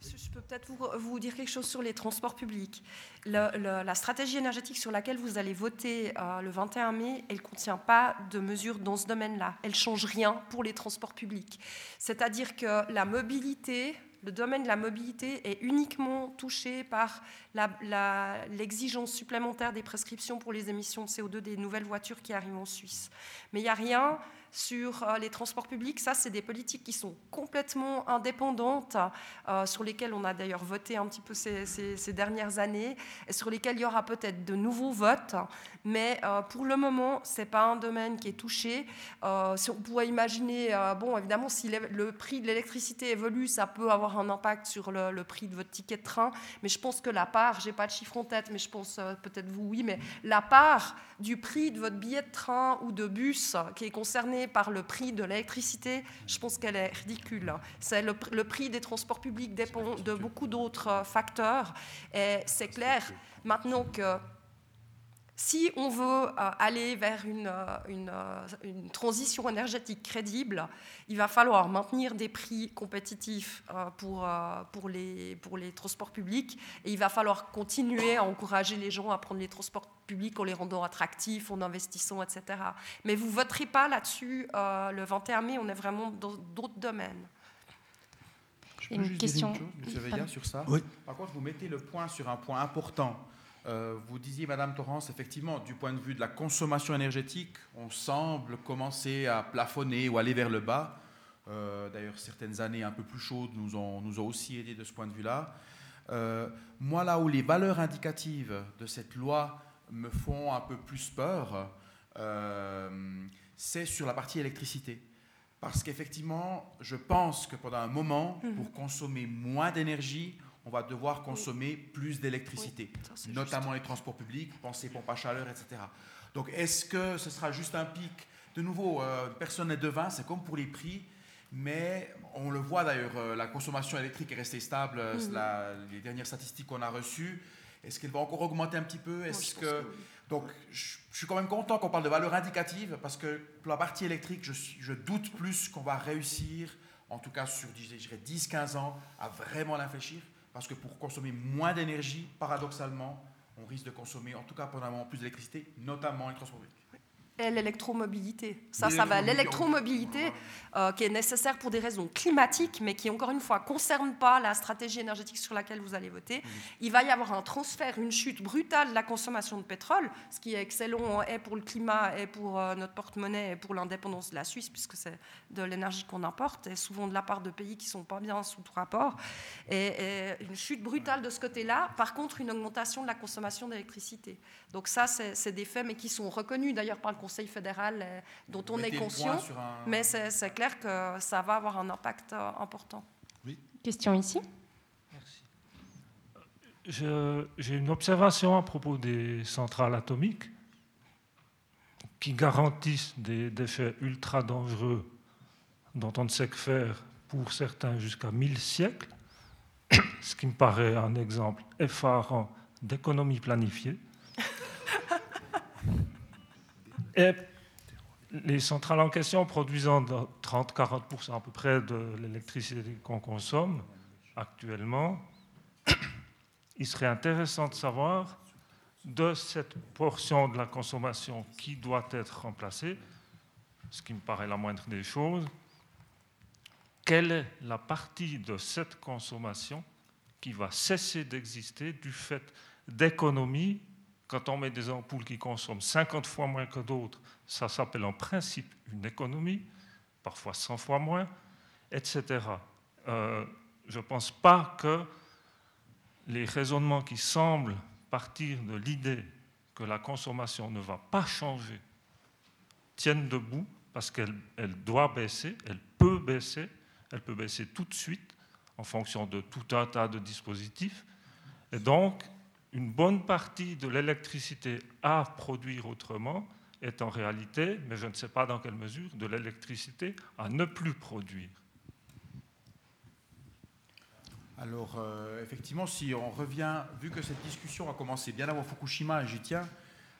Je peux peut-être vous, dire quelque chose sur les transports publics. la stratégie énergétique sur laquelle vous allez voter euh, le 21 mai, elle ne contient pas de mesures dans ce domaine-là. Elle ne change rien pour les transports publics. C'est-à-dire que la mobilité, le domaine de la mobilité est uniquement touché par l'exigence supplémentaire des prescriptions pour les émissions de CO2 des nouvelles voitures qui arrivent en Suisse. Mais il n'y a rien sur euh, les transports publics. Ça, c'est des politiques qui sont complètement indépendantes, euh, sur lesquelles on a d'ailleurs voté un petit peu ces, dernières années, et sur lesquelles il y aura peut-être de nouveaux votes. Mais euh, pour le moment, ce n'est pas un domaine qui est touché. si on pourrait imaginer, bon, évidemment, si le prix de l'électricité évolue, ça peut avoir un impact sur le, prix de votre ticket de train. Mais je pense que la part, j'ai pas de chiffre en tête, mais je pense peut-être vous, oui, mais la part du prix de votre billet de train ou de bus qui est concernée par le prix de l'électricité, je pense qu'elle est ridicule. C'est le, prix des transports publics dépend de beaucoup d'autres facteurs. Et c'est clair maintenant que si on veut euh, aller vers une, euh, euh, une, transition énergétique crédible, il va falloir maintenir des prix compétitifs pour, pour, les, pour les transports publics et il va falloir continuer à encourager les gens à prendre les transports publics en les rendant attractifs, en investissant, etc. Mais vous ne voterez pas là-dessus le 21 mai, on est vraiment dans d'autres domaines. Je peux une juste question. Dire une chose, M. sur ça. Oui. Par contre, vous mettez le point sur un point important euh, vous disiez, Madame Torrance, effectivement, du point de vue de la consommation énergétique, on semble commencer à plafonner ou aller vers le bas. Euh, d'ailleurs, certaines années un peu plus chaudes nous ont, nous ont aussi aidés de ce point de vue-là. moi, là où les valeurs indicatives de cette loi me font un peu plus peur, c'est sur la partie électricité. Parce qu'effectivement, je pense que pendant un moment, mhm. pour consommer moins d'énergie, on va devoir consommer plus d'électricité, notamment les transports publics, penser pompe à chaleur, etc. Donc est-ce que ce sera juste un pic? De nouveau, euh, personne n'est devin, c'est comme pour les prix, mais on le voit d'ailleurs, euh, la consommation électrique est restée stable, euh, mhm. les dernières statistiques qu'on a reçues. Est-ce qu'elle va encore augmenter un petit peu? Est-ce que... Donc, je, suis quand même content qu'on parle de valeur indicative parce que pour la partie électrique, je, je doute plus qu'on va réussir, en tout cas sur 10-15 ans, à vraiment l'infléchir. Parce que pour consommer moins d'énergie, paradoxalement, on risque de consommer, en tout cas pendant un moment, plus d'électricité, notamment les transports l'électromobilité. Ça, ça va. L'électromobilité, euh, qui est nécessaire pour des raisons climatiques, mais qui, encore une fois, ne concerne pas la stratégie énergétique sur laquelle vous allez voter. Il va y avoir un transfert, une chute brutale de la consommation de pétrole, ce qui est excellent et pour le climat, et pour euh, notre porte-monnaie, et pour l'indépendance de la Suisse, puisque c'est de l'énergie qu'on importe, et souvent de la part de pays qui ne sont pas bien sous tout rapport. Et, et une chute brutale de ce côté-là. Par contre, une augmentation de la consommation d'électricité. Donc ça, c'est des faits, mais qui sont reconnus d'ailleurs par le Conseil fédéral, euh, dont on est conscient. Mais c'est clair que ça va avoir un impact euh, important. Oui. Question ici. Merci. J'ai une observation à propos des centrales atomiques qui garantissent des déchets ultra dangereux dont on ne sait que faire pour certains jusqu'à 1000 siècles, [COUGHS] ce qui me paraît un exemple effarant d'économie planifiée. Et les centrales en question produisant 30-40% à peu près de l'électricité qu'on consomme actuellement, il serait intéressant de savoir de cette portion de la consommation qui doit être remplacée, ce qui me paraît la moindre des choses, quelle est la partie de cette consommation qui va cesser d'exister du fait d'économies quand on met des ampoules qui consomment 50 fois moins que d'autres, ça s'appelle en principe une économie, parfois 100 fois moins, etc. Euh, je ne pense pas que les raisonnements qui semblent partir de l'idée que la consommation ne va pas changer tiennent debout parce qu'elle doit baisser, elle peut baisser, elle peut baisser tout de suite en fonction de tout un tas de dispositifs. Et donc, une bonne partie de l'électricité à produire autrement est en réalité, mais je ne sais pas dans quelle mesure, de l'électricité à ne plus produire. Alors, euh, effectivement, si on revient, vu que cette discussion a commencé bien avant Fukushima, j'y tiens,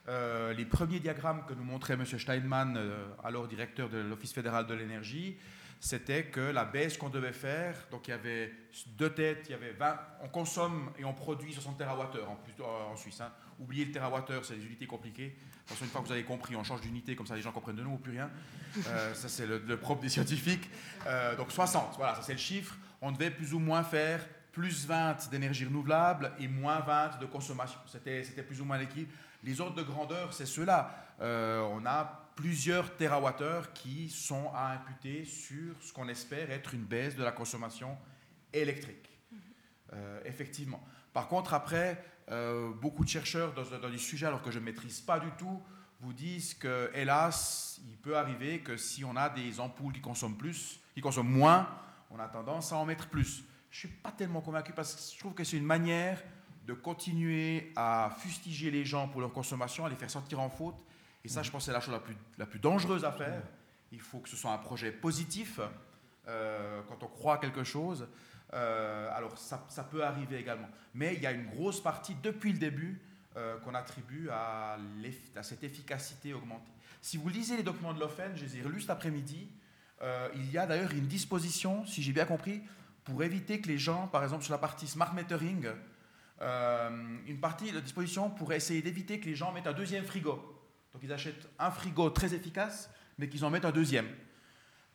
euh, les premiers diagrammes que nous montrait M. Steinman, euh, alors directeur de l'Office fédéral de l'énergie, c'était que la baisse qu'on devait faire, donc il y avait deux têtes, il y avait 20, on consomme et on produit 60 TWh en, en Suisse. Hein. Oubliez le TWh, c'est des unités compliquées. Parce une fois que vous avez compris, on change d'unité, comme ça les gens comprennent de nous ou plus rien. Euh, ça, c'est le, propre des scientifiques. Euh, donc 60, voilà, ça c'est le chiffre. On devait plus ou moins faire plus 20 d'énergie renouvelable et moins 20 de consommation. C'était plus ou moins l'équilibre. Les ordres de grandeur, c'est ceux-là. Euh, on a plusieurs terawattheures qui sont à imputer sur ce qu'on espère être une baisse de la consommation électrique. Euh, effectivement. Par contre, après, euh, beaucoup de chercheurs dans, dans, du sujet, alors que je ne maîtrise pas du tout, vous disent que, hélas, il peut arriver que si on a des ampoules qui consomment plus, qui consomment moins, on a tendance à en mettre plus. Je ne suis pas tellement convaincu parce que je trouve que c'est une manière de continuer à fustiger les gens pour leur consommation, à les faire sortir en faute et ça, je pense, c'est la chose la plus, dangereuse à faire. Il faut que ce soit un projet positif. Euh, quand on croit à quelque chose, euh, alors ça, ça, peut arriver également. Mais il y a une grosse partie depuis le début euh, qu'on attribue à, à, cette efficacité augmentée. Si vous lisez les documents de l'OFEN, je les ai relus cet après-midi, il y a d'ailleurs une disposition, si j'ai bien compris, pour éviter que les gens, par exemple sur la partie smart metering, une partie de disposition pour essayer d'éviter que les gens mettent un deuxième frigo. Donc ils achètent un frigo très efficace, mais qu'ils en mettent un deuxième.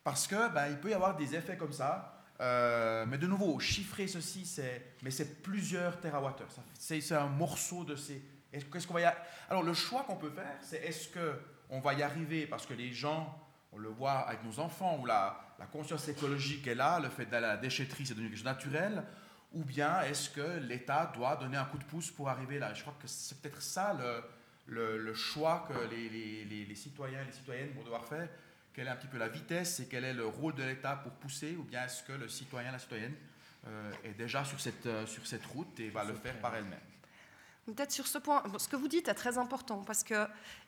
Parce que ben, il peut y avoir des effets comme ça. Euh, mais de nouveau, chiffrer ceci, c'est mais c'est plusieurs terawattheures. C'est un morceau de ces. Qu'est-ce qu'on va Alors le choix qu'on peut faire, c'est est-ce que on va y arriver parce que les gens, on le voit avec nos enfants, où la, la conscience écologique est là, le fait d'aller à la déchetterie, c'est devenu quelque chose de naturel, ou bien est-ce que l'État doit donner un coup de pouce pour arriver là? Je crois que c'est peut-être ça le, le, choix que les, citoyens et les citoyennes vont devoir faire. Quelle est un petit peu la vitesse et quel est le rôle de l'État pour pousser, ou bien est-ce que le citoyen, la citoyenne euh, est déjà sur cette, euh, sur cette route et va le faire par elle-même Peut-être sur ce point, ce que vous dites est très important parce que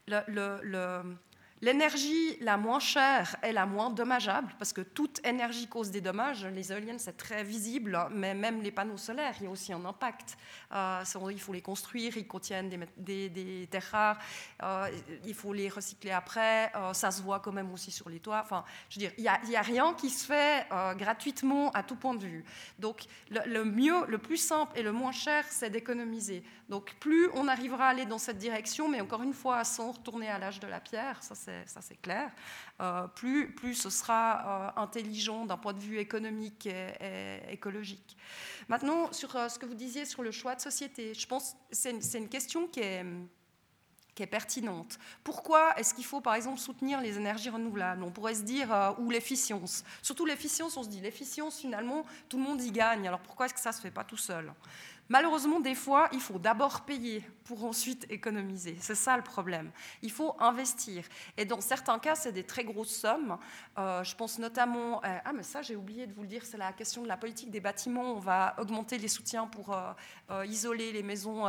le L'énergie la moins chère est la moins dommageable, parce que toute énergie cause des dommages. Les éoliennes, c'est très visible, mais même les panneaux solaires, il y a aussi un impact. Euh, il faut les construire, ils contiennent des, terres rares, euh, il faut les recycler après, euh, ça se voit quand même aussi sur les toits. Enfin, je veux dire, il n'y a, rien qui se fait gratuitement à tout point de vue. Donc, le, le, mieux, le plus simple et le moins cher, c'est d'économiser. Donc, plus on arrivera à aller dans cette direction, mais encore une fois, sans retourner à l'âge de la pierre, ça ça c'est clair, euh, plus, plus ce sera euh, intelligent d'un point de vue économique et, écologique. Maintenant, sur euh, ce que vous disiez sur le choix de société, je pense que c'est une, une, question qui est qui est pertinente. Pourquoi est-ce qu'il faut, par exemple, soutenir les énergies renouvelables? On pourrait se dire, ou l'efficience. Surtout l'efficience, on se dit, l'efficience, finalement, tout le monde y gagne. Alors pourquoi est-ce que ça ne se fait pas tout seul? Malheureusement, des fois, il faut d'abord payer pour ensuite économiser. C'est ça le problème. Il faut investir. Et dans certains cas, c'est des très grosses sommes. Euh, je pense notamment... ah, mais ça, j'ai oublié de vous le dire, c'est la question de la politique des bâtiments. On va augmenter les soutiens pour euh, euh, isoler les maisons,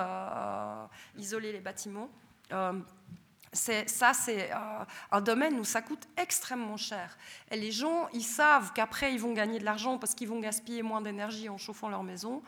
isoler les bâtiments ça, c'est un domaine où ça coûte extrêmement cher. Et les gens, ils savent qu'après, ils vont gagner de l'argent parce qu'ils vont gaspiller moins d'énergie en chauffant leur maison.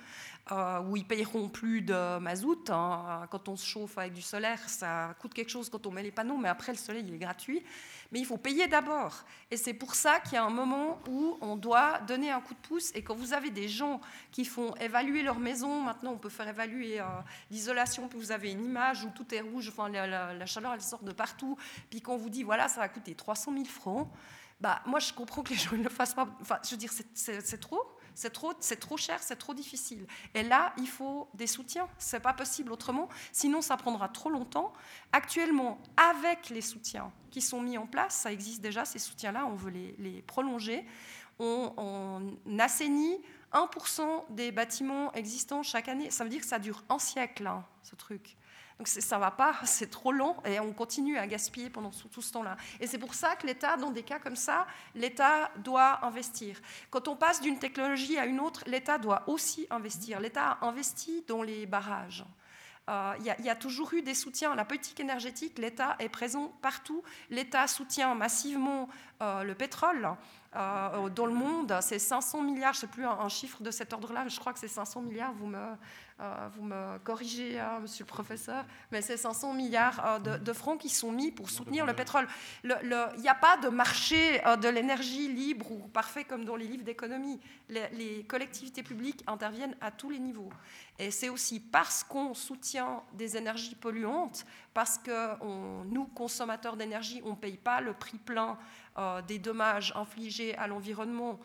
Euh, où ils payeront plus de mazout. Hein. Quand on se chauffe avec du solaire, ça coûte quelque chose quand on met les panneaux, mais après le soleil il est gratuit. Mais il faut payer d'abord. Et c'est pour ça qu'il y a un moment où on doit donner un coup de pouce. Et quand vous avez des gens qui font évaluer leur maison, maintenant on peut faire évaluer euh, l'isolation, puis vous avez une image où tout est rouge, enfin la, chaleur elle sort de partout, puis qu'on vous dit voilà ça va coûter 300 000 francs. Bah, moi, je comprends que les gens ne le fassent pas. Enfin, je veux dire, c'est trop. C'est trop, c'est trop cher, c'est trop difficile. Et là, il faut des soutiens. C'est pas possible autrement. Sinon, ça prendra trop longtemps. Actuellement, avec les soutiens qui sont mis en place, ça existe déjà, ces soutiens-là, on veut les, prolonger. On, assainit 1% des bâtiments existants chaque année. Ça veut dire que ça dure un siècle, hein, ce truc. Donc ça ne va pas, [LAUGHS] c'est trop long et on continue à gaspiller pendant tout ce temps-là. Et c'est pour ça que l'État, dans des cas comme ça, l'État doit investir. Quand on passe d'une technologie à une autre, l'État doit aussi investir. L'État a investi dans les barrages. Euh, il y, a toujours eu des soutiens. La politique énergétique, l'État est présent partout. L'État soutient massivement euh, le pétrole. Euh, dans le monde, c'est 500 milliards, je ne sais plus un, chiffre de cet ordre-là, je crois que c'est 500 milliards, vous me, euh, vous me corrigez, hein, monsieur le professeur, mais c'est 500 milliards de, francs qui sont mis pour soutenir le pétrole. Il n'y a pas de marché de l'énergie libre ou parfait comme dans les livres d'économie. Les, les, collectivités publiques interviennent à tous les niveaux. Et c'est aussi parce qu'on soutient des énergies polluantes, parce que nous, consommateurs d'énergie, on ne paye pas le prix plein euh, des dommages infligés à l'environnement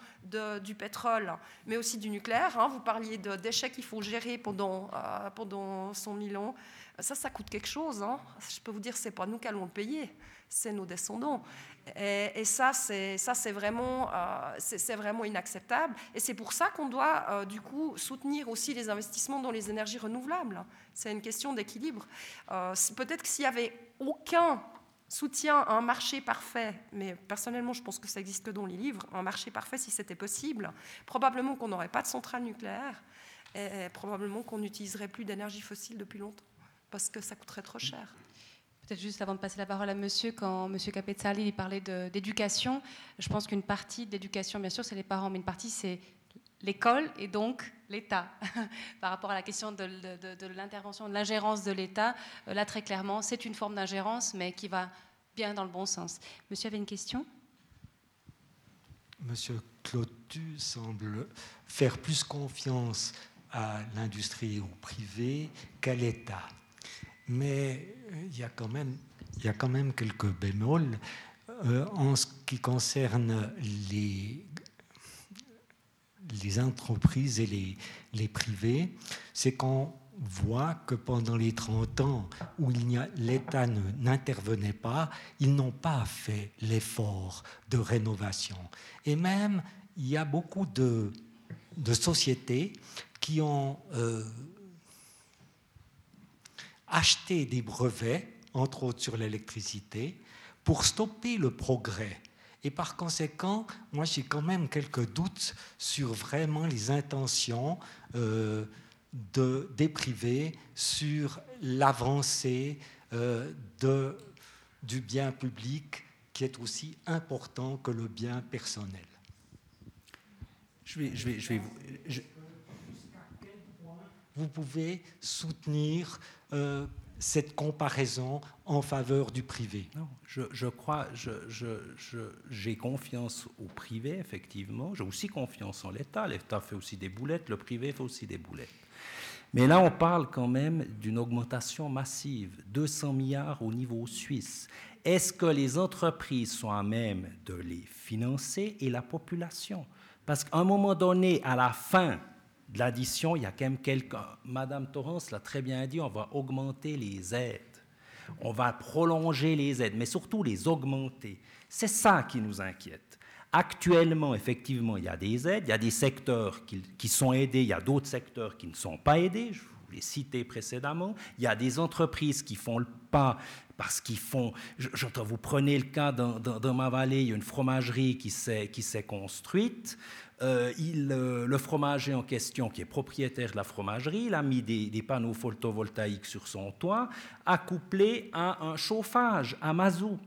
du pétrole, mais aussi du nucléaire. Hein. Vous parliez de déchets qu'il faut gérer pendant, euh, pendant 100 000 ans. Ça, ça coûte quelque chose. Hein. Je peux vous dire, ce n'est pas nous qui allons le payer, c'est nos descendants. Et, c'est ça, c'est vraiment, euh, c'est vraiment inacceptable. Et c'est pour ça qu'on doit, du coup, soutenir aussi les investissements dans les énergies renouvelables. C'est une question d'équilibre. Peut-être que s'il y avait aucun soutient un marché parfait, mais personnellement je pense que ça existe que dans les livres, un marché parfait si c'était possible, probablement qu'on n'aurait pas de centrale nucléaire et probablement qu'on n'utiliserait plus d'énergie fossile depuis longtemps parce que ça coûterait trop cher. Peut-être juste avant de passer la parole à monsieur, quand monsieur Capezzali parlait d'éducation, je pense qu'une partie d'éducation, bien sûr, c'est les parents, mais une partie, c'est l'école et donc l'État. [LAUGHS] Par rapport à la question de, l'intervention, de l'ingérence de l'État, euh, là très clairement, c'est une forme d'ingérence, mais qui va bien dans le bon sens. Monsieur avait une question? Monsieur Clotu semble faire plus confiance à l'industrie ou privé qu'à l'État. Mais euh, il y, a quand même, quelques bémols. Euh, en ce qui concerne les les entreprises et les, les privés, c'est qu'on voit que pendant les 30 ans où l'État n'intervenait pas, ils n'ont pas fait l'effort de rénovation. Et même, il y a beaucoup de, de sociétés qui ont euh, acheté des brevets, entre autres sur l'électricité, pour stopper le progrès. Et par conséquent, moi j'ai quand même quelques doutes sur vraiment les intentions euh, de, des privés sur l'avancée euh, du bien public qui est aussi important que le bien personnel. Je vais, je vais, je vais vous, vous pouvez soutenir euh, cette comparaison en faveur du privé Non, je, crois, j'ai confiance au privé, effectivement. J'ai aussi confiance en l'État. L'État fait aussi des boulettes, le privé fait aussi des boulettes. Mais là, on parle quand même d'une augmentation massive, 200 milliards au niveau suisse. Est-ce que les entreprises sont à même de les financer et la population? Parce qu'à un moment donné, à la fin de l'addition, il y a quand même quelqu'un. Madame Torrance l'a très bien dit, on va augmenter les aides. On va prolonger les aides, mais surtout les augmenter. C'est ça qui nous inquiète. Actuellement, effectivement, il y a des aides, il y a des secteurs qui, sont aidés, il y a d'autres secteurs qui ne sont pas aidés, je vous l'ai cité précédemment. Il y a des entreprises qui font le pas parce qu'ils font. J'entends, vous prenez le cas dans, ma vallée, il y a une fromagerie qui s'est construite. Euh, il, euh, le fromager en question, qui est propriétaire de la fromagerie, il a mis des, panneaux photovoltaïques sur son toit, accouplés à un chauffage à mazout.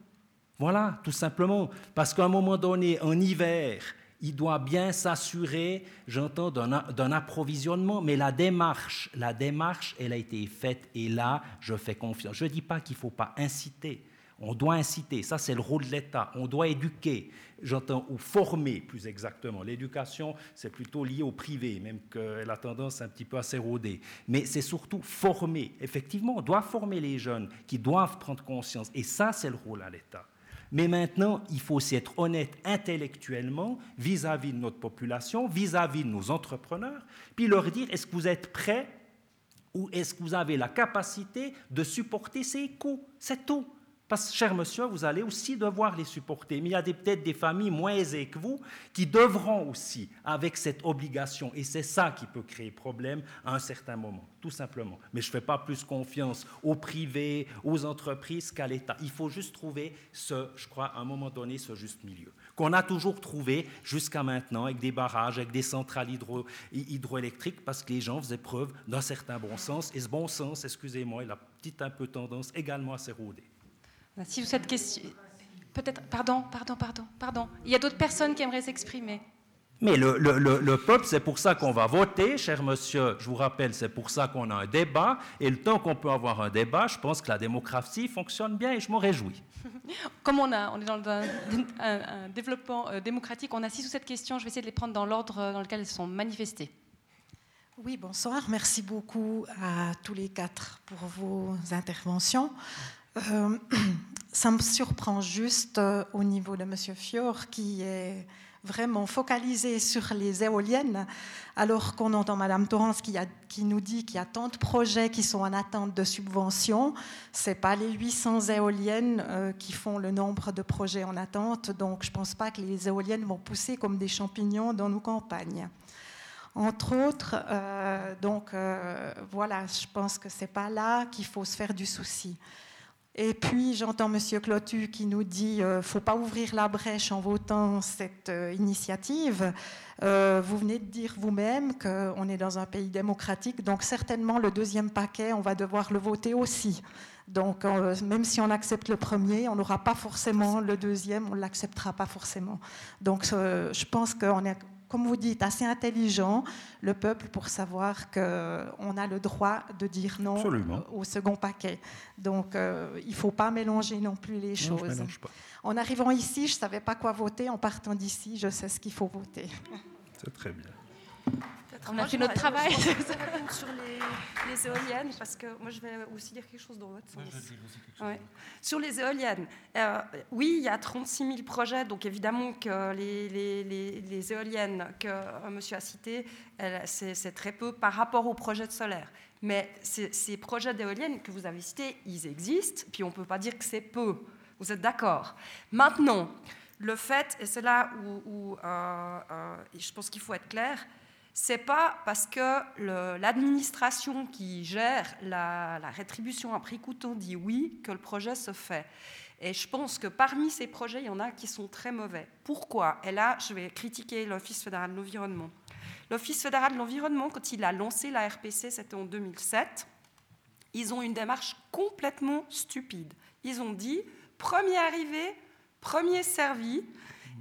Voilà, tout simplement. Parce qu'à un moment donné, en hiver, il doit bien s'assurer, j'entends, d'un approvisionnement, mais la démarche, la démarche, elle a été faite et là, je fais confiance. Je ne dis pas qu'il ne faut pas inciter. On doit inciter, ça c'est le rôle de l'État. On doit éduquer, j'entends, ou former plus exactement. L'éducation, c'est plutôt lié au privé, même qu'elle a tendance un petit peu à s'éroder. Mais c'est surtout former. Effectivement, on doit former les jeunes qui doivent prendre conscience. Et ça, c'est le rôle à l'État. Mais maintenant, il faut aussi être honnête intellectuellement vis-à-vis de notre population, vis-à-vis -vis de nos entrepreneurs, puis leur dire, est-ce que vous êtes prêts ou est-ce que vous avez la capacité de supporter ces coûts C'est tout. Parce que, cher monsieur, vous allez aussi devoir les supporter. Mais il y a peut-être des familles moins aisées que vous qui devront aussi, avec cette obligation. Et c'est ça qui peut créer problème à un certain moment, tout simplement. Mais je ne fais pas plus confiance aux privés, aux entreprises qu'à l'État. Il faut juste trouver ce, je crois, à un moment donné, ce juste milieu. Qu'on a toujours trouvé jusqu'à maintenant avec des barrages, avec des centrales hydro, hydroélectriques, parce que les gens faisaient preuve d'un certain bon sens. Et ce bon sens, excusez-moi, il a petite un peu tendance également à s'éroder. Si cette question. Peut-être. Pardon, pardon, pardon, pardon. Il y a d'autres personnes qui aimeraient s'exprimer. Mais le, le, le, peuple, c'est pour ça qu'on va voter, cher monsieur. Je vous rappelle, c'est pour ça qu'on a un débat. Et le temps qu'on peut avoir un débat, je pense que la démocratie fonctionne bien et je m'en réjouis. [LAUGHS] Comme on, a, on est dans un, développement euh, démocratique, on a six ou sept questions. Je vais essayer de les prendre dans l'ordre dans lequel elles sont manifestées. Oui, bonsoir. Merci beaucoup à tous les quatre pour vos interventions. Euh, [CLEARS THROAT] ça me surprend juste euh, au niveau de M. Fior qui est vraiment focalisé sur les éoliennes, alors qu'on entend Mme Torrance qui nous dit qu'il y a tant de projets qui sont en attente de subventions. Ce n'est pas les 800 éoliennes euh, qui font le nombre de projets en attente, donc je ne pense pas que les éoliennes vont pousser comme des champignons dans nos campagnes. Entre autres, donc voilà, je pense que ce n'est pas là qu'il faut se faire du souci. Et puis j'entends M. Clotu qui nous dit euh, faut pas ouvrir la brèche en votant cette euh, initiative. Euh, vous venez de dire vous-même qu'on est dans un pays démocratique, donc certainement le deuxième paquet, on va devoir le voter aussi. Donc même si on accepte le premier, on n'aura pas forcément le deuxième, on ne l'acceptera pas forcément. Donc je pense qu'on est comme vous dites, assez intelligent, le peuple, pour savoir qu'on a le droit de dire non au second paquet. Donc, euh, il ne faut pas mélanger non plus les choses. en arrivant ici, je ne savais pas quoi voter. En partant d'ici, je sais ce qu'il faut voter. C'est très bien. On a fait notre travail. [LAUGHS] sur les, éoliennes, parce que moi je vais aussi dire quelque chose dans votre sens. Sur les éoliennes, euh, oui, il y a 36 000 projets, donc évidemment que les, les, éoliennes que euh, monsieur a citées, c'est très peu par rapport aux projets de solaire. Mais ces, projets d'éoliennes que vous avez cités, ils existent, puis on ne peut pas dire que c'est peu. Vous êtes d'accord? Maintenant, le fait, et c'est là où, euh, je pense qu'il faut être clair, c'est pas parce que l'administration qui gère la, rétribution à prix coûtant dit oui que le projet se fait. Et je pense que parmi ces projets, il y en a qui sont très mauvais. Pourquoi? Et là, je vais critiquer l'Office fédéral de l'environnement. L'Office fédéral de l'environnement, quand il a lancé la RPC, c'était en 2007, ils ont une démarche complètement stupide. Ils ont dit, premier arrivé, premier servi,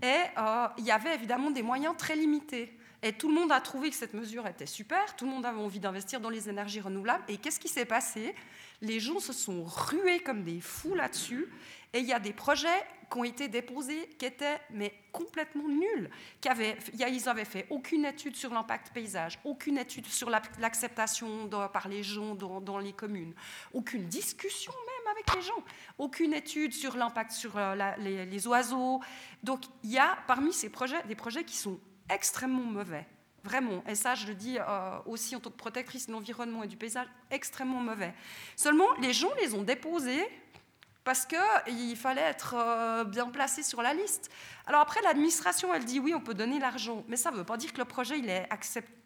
et euh, il y avait évidemment des moyens très limités. Et tout le monde a trouvé que cette mesure était super, tout le monde avait envie d'investir dans les énergies renouvelables. Et qu'est-ce qui s'est passé? Les gens se sont rués comme des fous là-dessus. Et il y a des projets qui ont été déposés qui étaient mais complètement nuls. Qui avaient, ils n'avaient fait aucune étude sur l'impact paysage, aucune étude sur l'acceptation par les gens dans, les communes, aucune discussion même avec les gens, aucune étude sur l'impact sur euh, les, les oiseaux. Donc il y a parmi ces projets des projets qui sont extrêmement mauvais. Vraiment, et ça je le dis euh, aussi en tant que protectrice de l'environnement et du paysage, extrêmement mauvais. Seulement, les gens les ont déposés parce qu'il fallait être euh, bien placé sur la liste. Alors après, l'administration, elle dit oui, on peut donner l'argent, mais ça ne veut pas dire que le projet il est accepté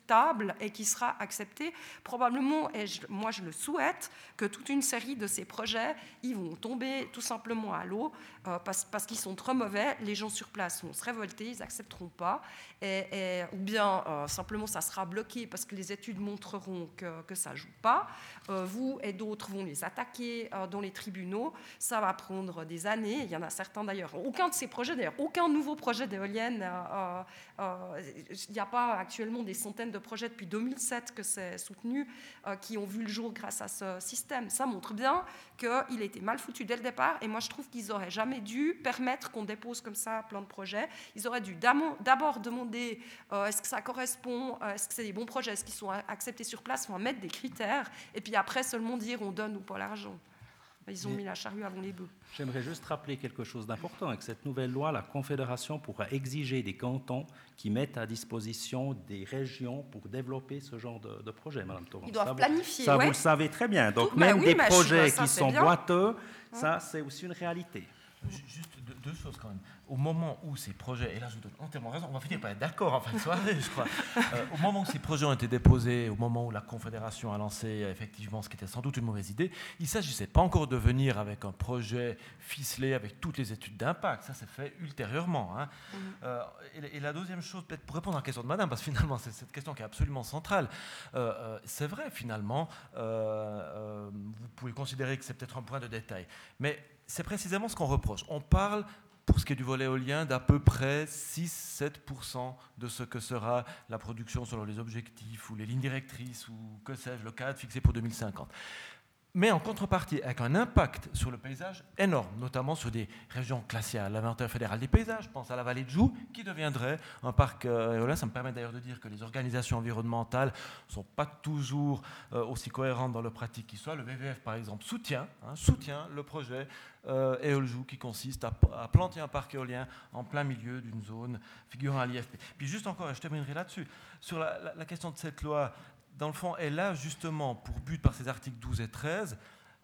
et qui sera accepté. Probablement, et moi je le souhaite, que toute une série de ces projets, ils vont tomber tout simplement à l'eau euh, parce, qu'ils sont trop mauvais. Les gens sur place vont se révolter, ils n'accepteront pas. Ou bien euh, simplement ça sera bloqué parce que les études montreront que, que ça ne joue pas. Euh, vous et d'autres vont les attaquer dans les tribunaux. Ça va prendre des années. Il y en a certains d'ailleurs. Aucun de ces projets, d'ailleurs, aucun nouveau projet d'éolienne, il n'y a pas actuellement des centaines de projets depuis 2007 que c'est soutenu, euh, qui ont vu le jour grâce à ce système. Ça montre bien qu'il était mal foutu dès le départ. Et moi, je trouve qu'ils n'auraient jamais dû permettre qu'on dépose comme ça plein de projets. Ils auraient dû d'abord demander euh, est-ce que ça correspond, euh, est-ce que c'est des bons projets, est-ce qu'ils sont acceptés sur place, va mettre des critères. Et puis après, seulement dire on donne ou pas l'argent. Ils ont mis la charrue avant les bœufs. J'aimerais juste rappeler quelque chose d'important. Avec cette nouvelle loi, la Confédération pourra exiger des cantons qui mettent à disposition des régions pour développer ce genre de, projet, Madame. Ils doivent planifier. Ça, vous le savez très bien. Donc, même des projets qui sont boiteux, ça, c'est aussi une réalité. Juste deux, choses quand même. Au moment où ces projets, et là je vous donne entièrement raison, on va finir par être d'accord en fin de [LAUGHS] soirée, je crois. Euh, au moment où ces projets ont été déposés, au moment où la Confédération a lancé effectivement ce qui était sans doute une mauvaise idée, il ne s'agissait pas encore de venir avec un projet ficelé avec toutes les études d'impact. Ça s'est fait ultérieurement. Hein. Mm-hmm. Euh, et, la deuxième chose, peut-être pour répondre à la question de Madame, parce que finalement c'est cette question qui est absolument centrale. Euh, c'est vrai finalement, vous pouvez considérer que c'est peut-être un point de détail, mais c'est précisément ce qu'on reproche. On parle, pour ce qui est du volet éolien, d'à peu près 6-7% de ce que sera la production selon les objectifs ou les lignes directrices ou que sais-je, le cadre fixé pour 2050 mais en contrepartie avec un impact sur le paysage énorme, notamment sur des régions à l'inventaire fédéral des paysages. Je pense à la vallée de Joux, qui deviendrait un parc euh, éolien. Ça me permet d'ailleurs de dire que les organisations environnementales ne sont pas toujours euh, aussi cohérentes dans leur pratique qu'ils soient. Le WWF, par exemple, soutient, hein, soutient le projet euh, Éoljoux, qui consiste à, planter un parc éolien en plein milieu d'une zone figurant à l'IFP. Puis juste encore, je terminerai là-dessus, sur la question de cette loi dans le fond, elle a justement pour but, par ces articles 12 et 13,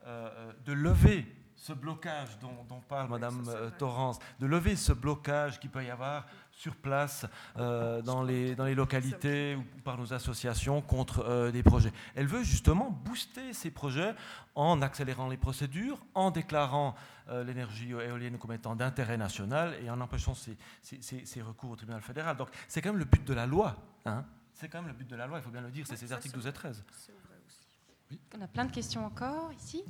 euh, euh, de lever ce blocage dont, parle Madame euh, Torrance, de lever ce blocage qu'il peut y avoir sur place dans, les, dans les localités ou par nos associations contre des projets. Elle veut justement booster ces projets en accélérant les procédures, en déclarant l'énergie éolienne comme étant d'intérêt national et en empêchant ces, ces, recours au tribunal fédéral. Donc c'est quand même le but de la loi. Hein c'est quand même le but de la loi, il faut bien le dire, c'est ces articles 12 et 13. On a plein de questions encore ici.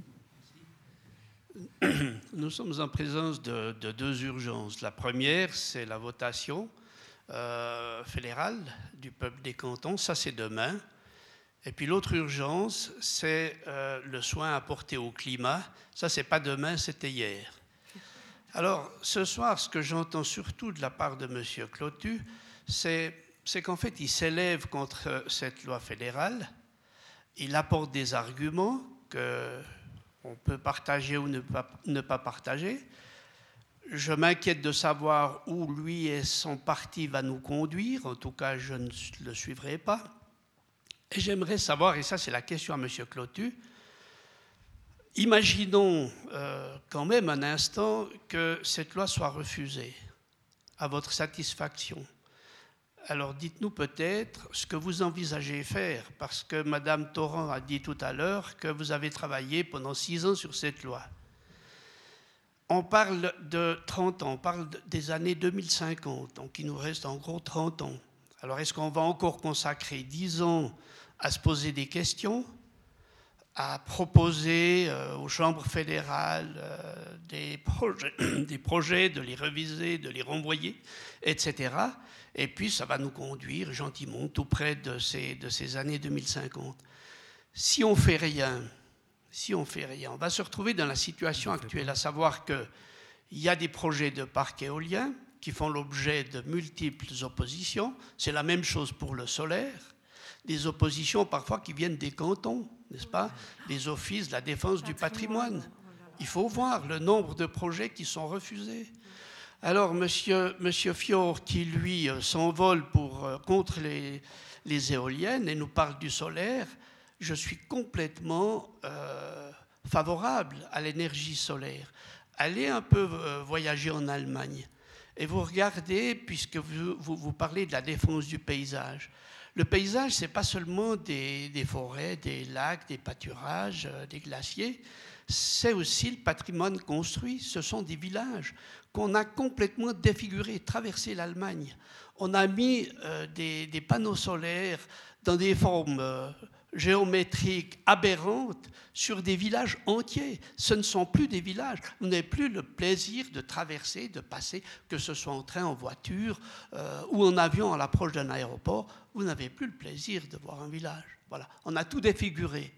Nous sommes en présence de, deux urgences. La première, c'est la votation euh, fédérale du peuple des cantons, ça c'est demain. Et puis l'autre urgence, c'est euh, le soin apporté au climat, ça c'est pas demain, c'était hier. Alors ce soir, ce que j'entends surtout de la part de M. Clotu, c'est c'est qu'en fait, il s'élève contre cette loi fédérale, il apporte des arguments qu'on peut partager ou ne pas, ne pas partager. Je m'inquiète de savoir où lui et son parti va nous conduire. En tout cas, je ne le suivrai pas. Et j'aimerais savoir, et ça c'est la question à M. Clotu, imaginons euh, quand même un instant que cette loi soit refusée à votre satisfaction. Alors dites-nous peut-être ce que vous envisagez faire, parce que Madame Torrent a dit tout à l'heure que vous avez travaillé pendant six ans sur cette loi. On parle de 30 ans, on parle des années 2050, donc il nous reste en gros 30 ans. Alors est-ce qu'on va encore consacrer 10 ans à se poser des questions, à proposer euh, aux chambres fédérales euh, des, projets, [CLEARS THROAT] des projets, de les reviser, de les renvoyer, etc. Et puis ça va nous conduire gentiment tout près de ces, de ces années 2050. Si on fait rien, si on fait rien. On va se retrouver dans la situation actuelle, à savoir qu'il y a des projets de parcs éoliens qui font l'objet de multiples oppositions. C'est la même chose pour le solaire. Des oppositions parfois qui viennent des cantons, n'est-ce pas Des offices de la défense du patrimoine. Il faut voir le nombre de projets qui sont refusés. Alors, monsieur, monsieur Fior, qui lui euh, s'envole pour, euh, contre les, les éoliennes et nous parle du solaire, je suis complètement euh, favorable à l'énergie solaire. Allez un peu voyager en Allemagne et vous regardez, puisque vous, vous, parlez de la défense du paysage. Le paysage, ce n'est pas seulement des, forêts, des lacs, des pâturages, euh, des glaciers, c'est aussi le patrimoine construit. Ce sont des villages qu'on a complètement défigurés, traversé l'Allemagne. On a mis des, des, panneaux solaires dans des formes géométriques aberrantes sur des villages entiers. Ce ne sont plus des villages. Vous n'avez plus le plaisir de traverser, de passer, que ce soit en train, en voiture euh, ou en avion à l'approche d'un aéroport. Vous n'avez plus le plaisir de voir un village. Voilà, on a tout défiguré,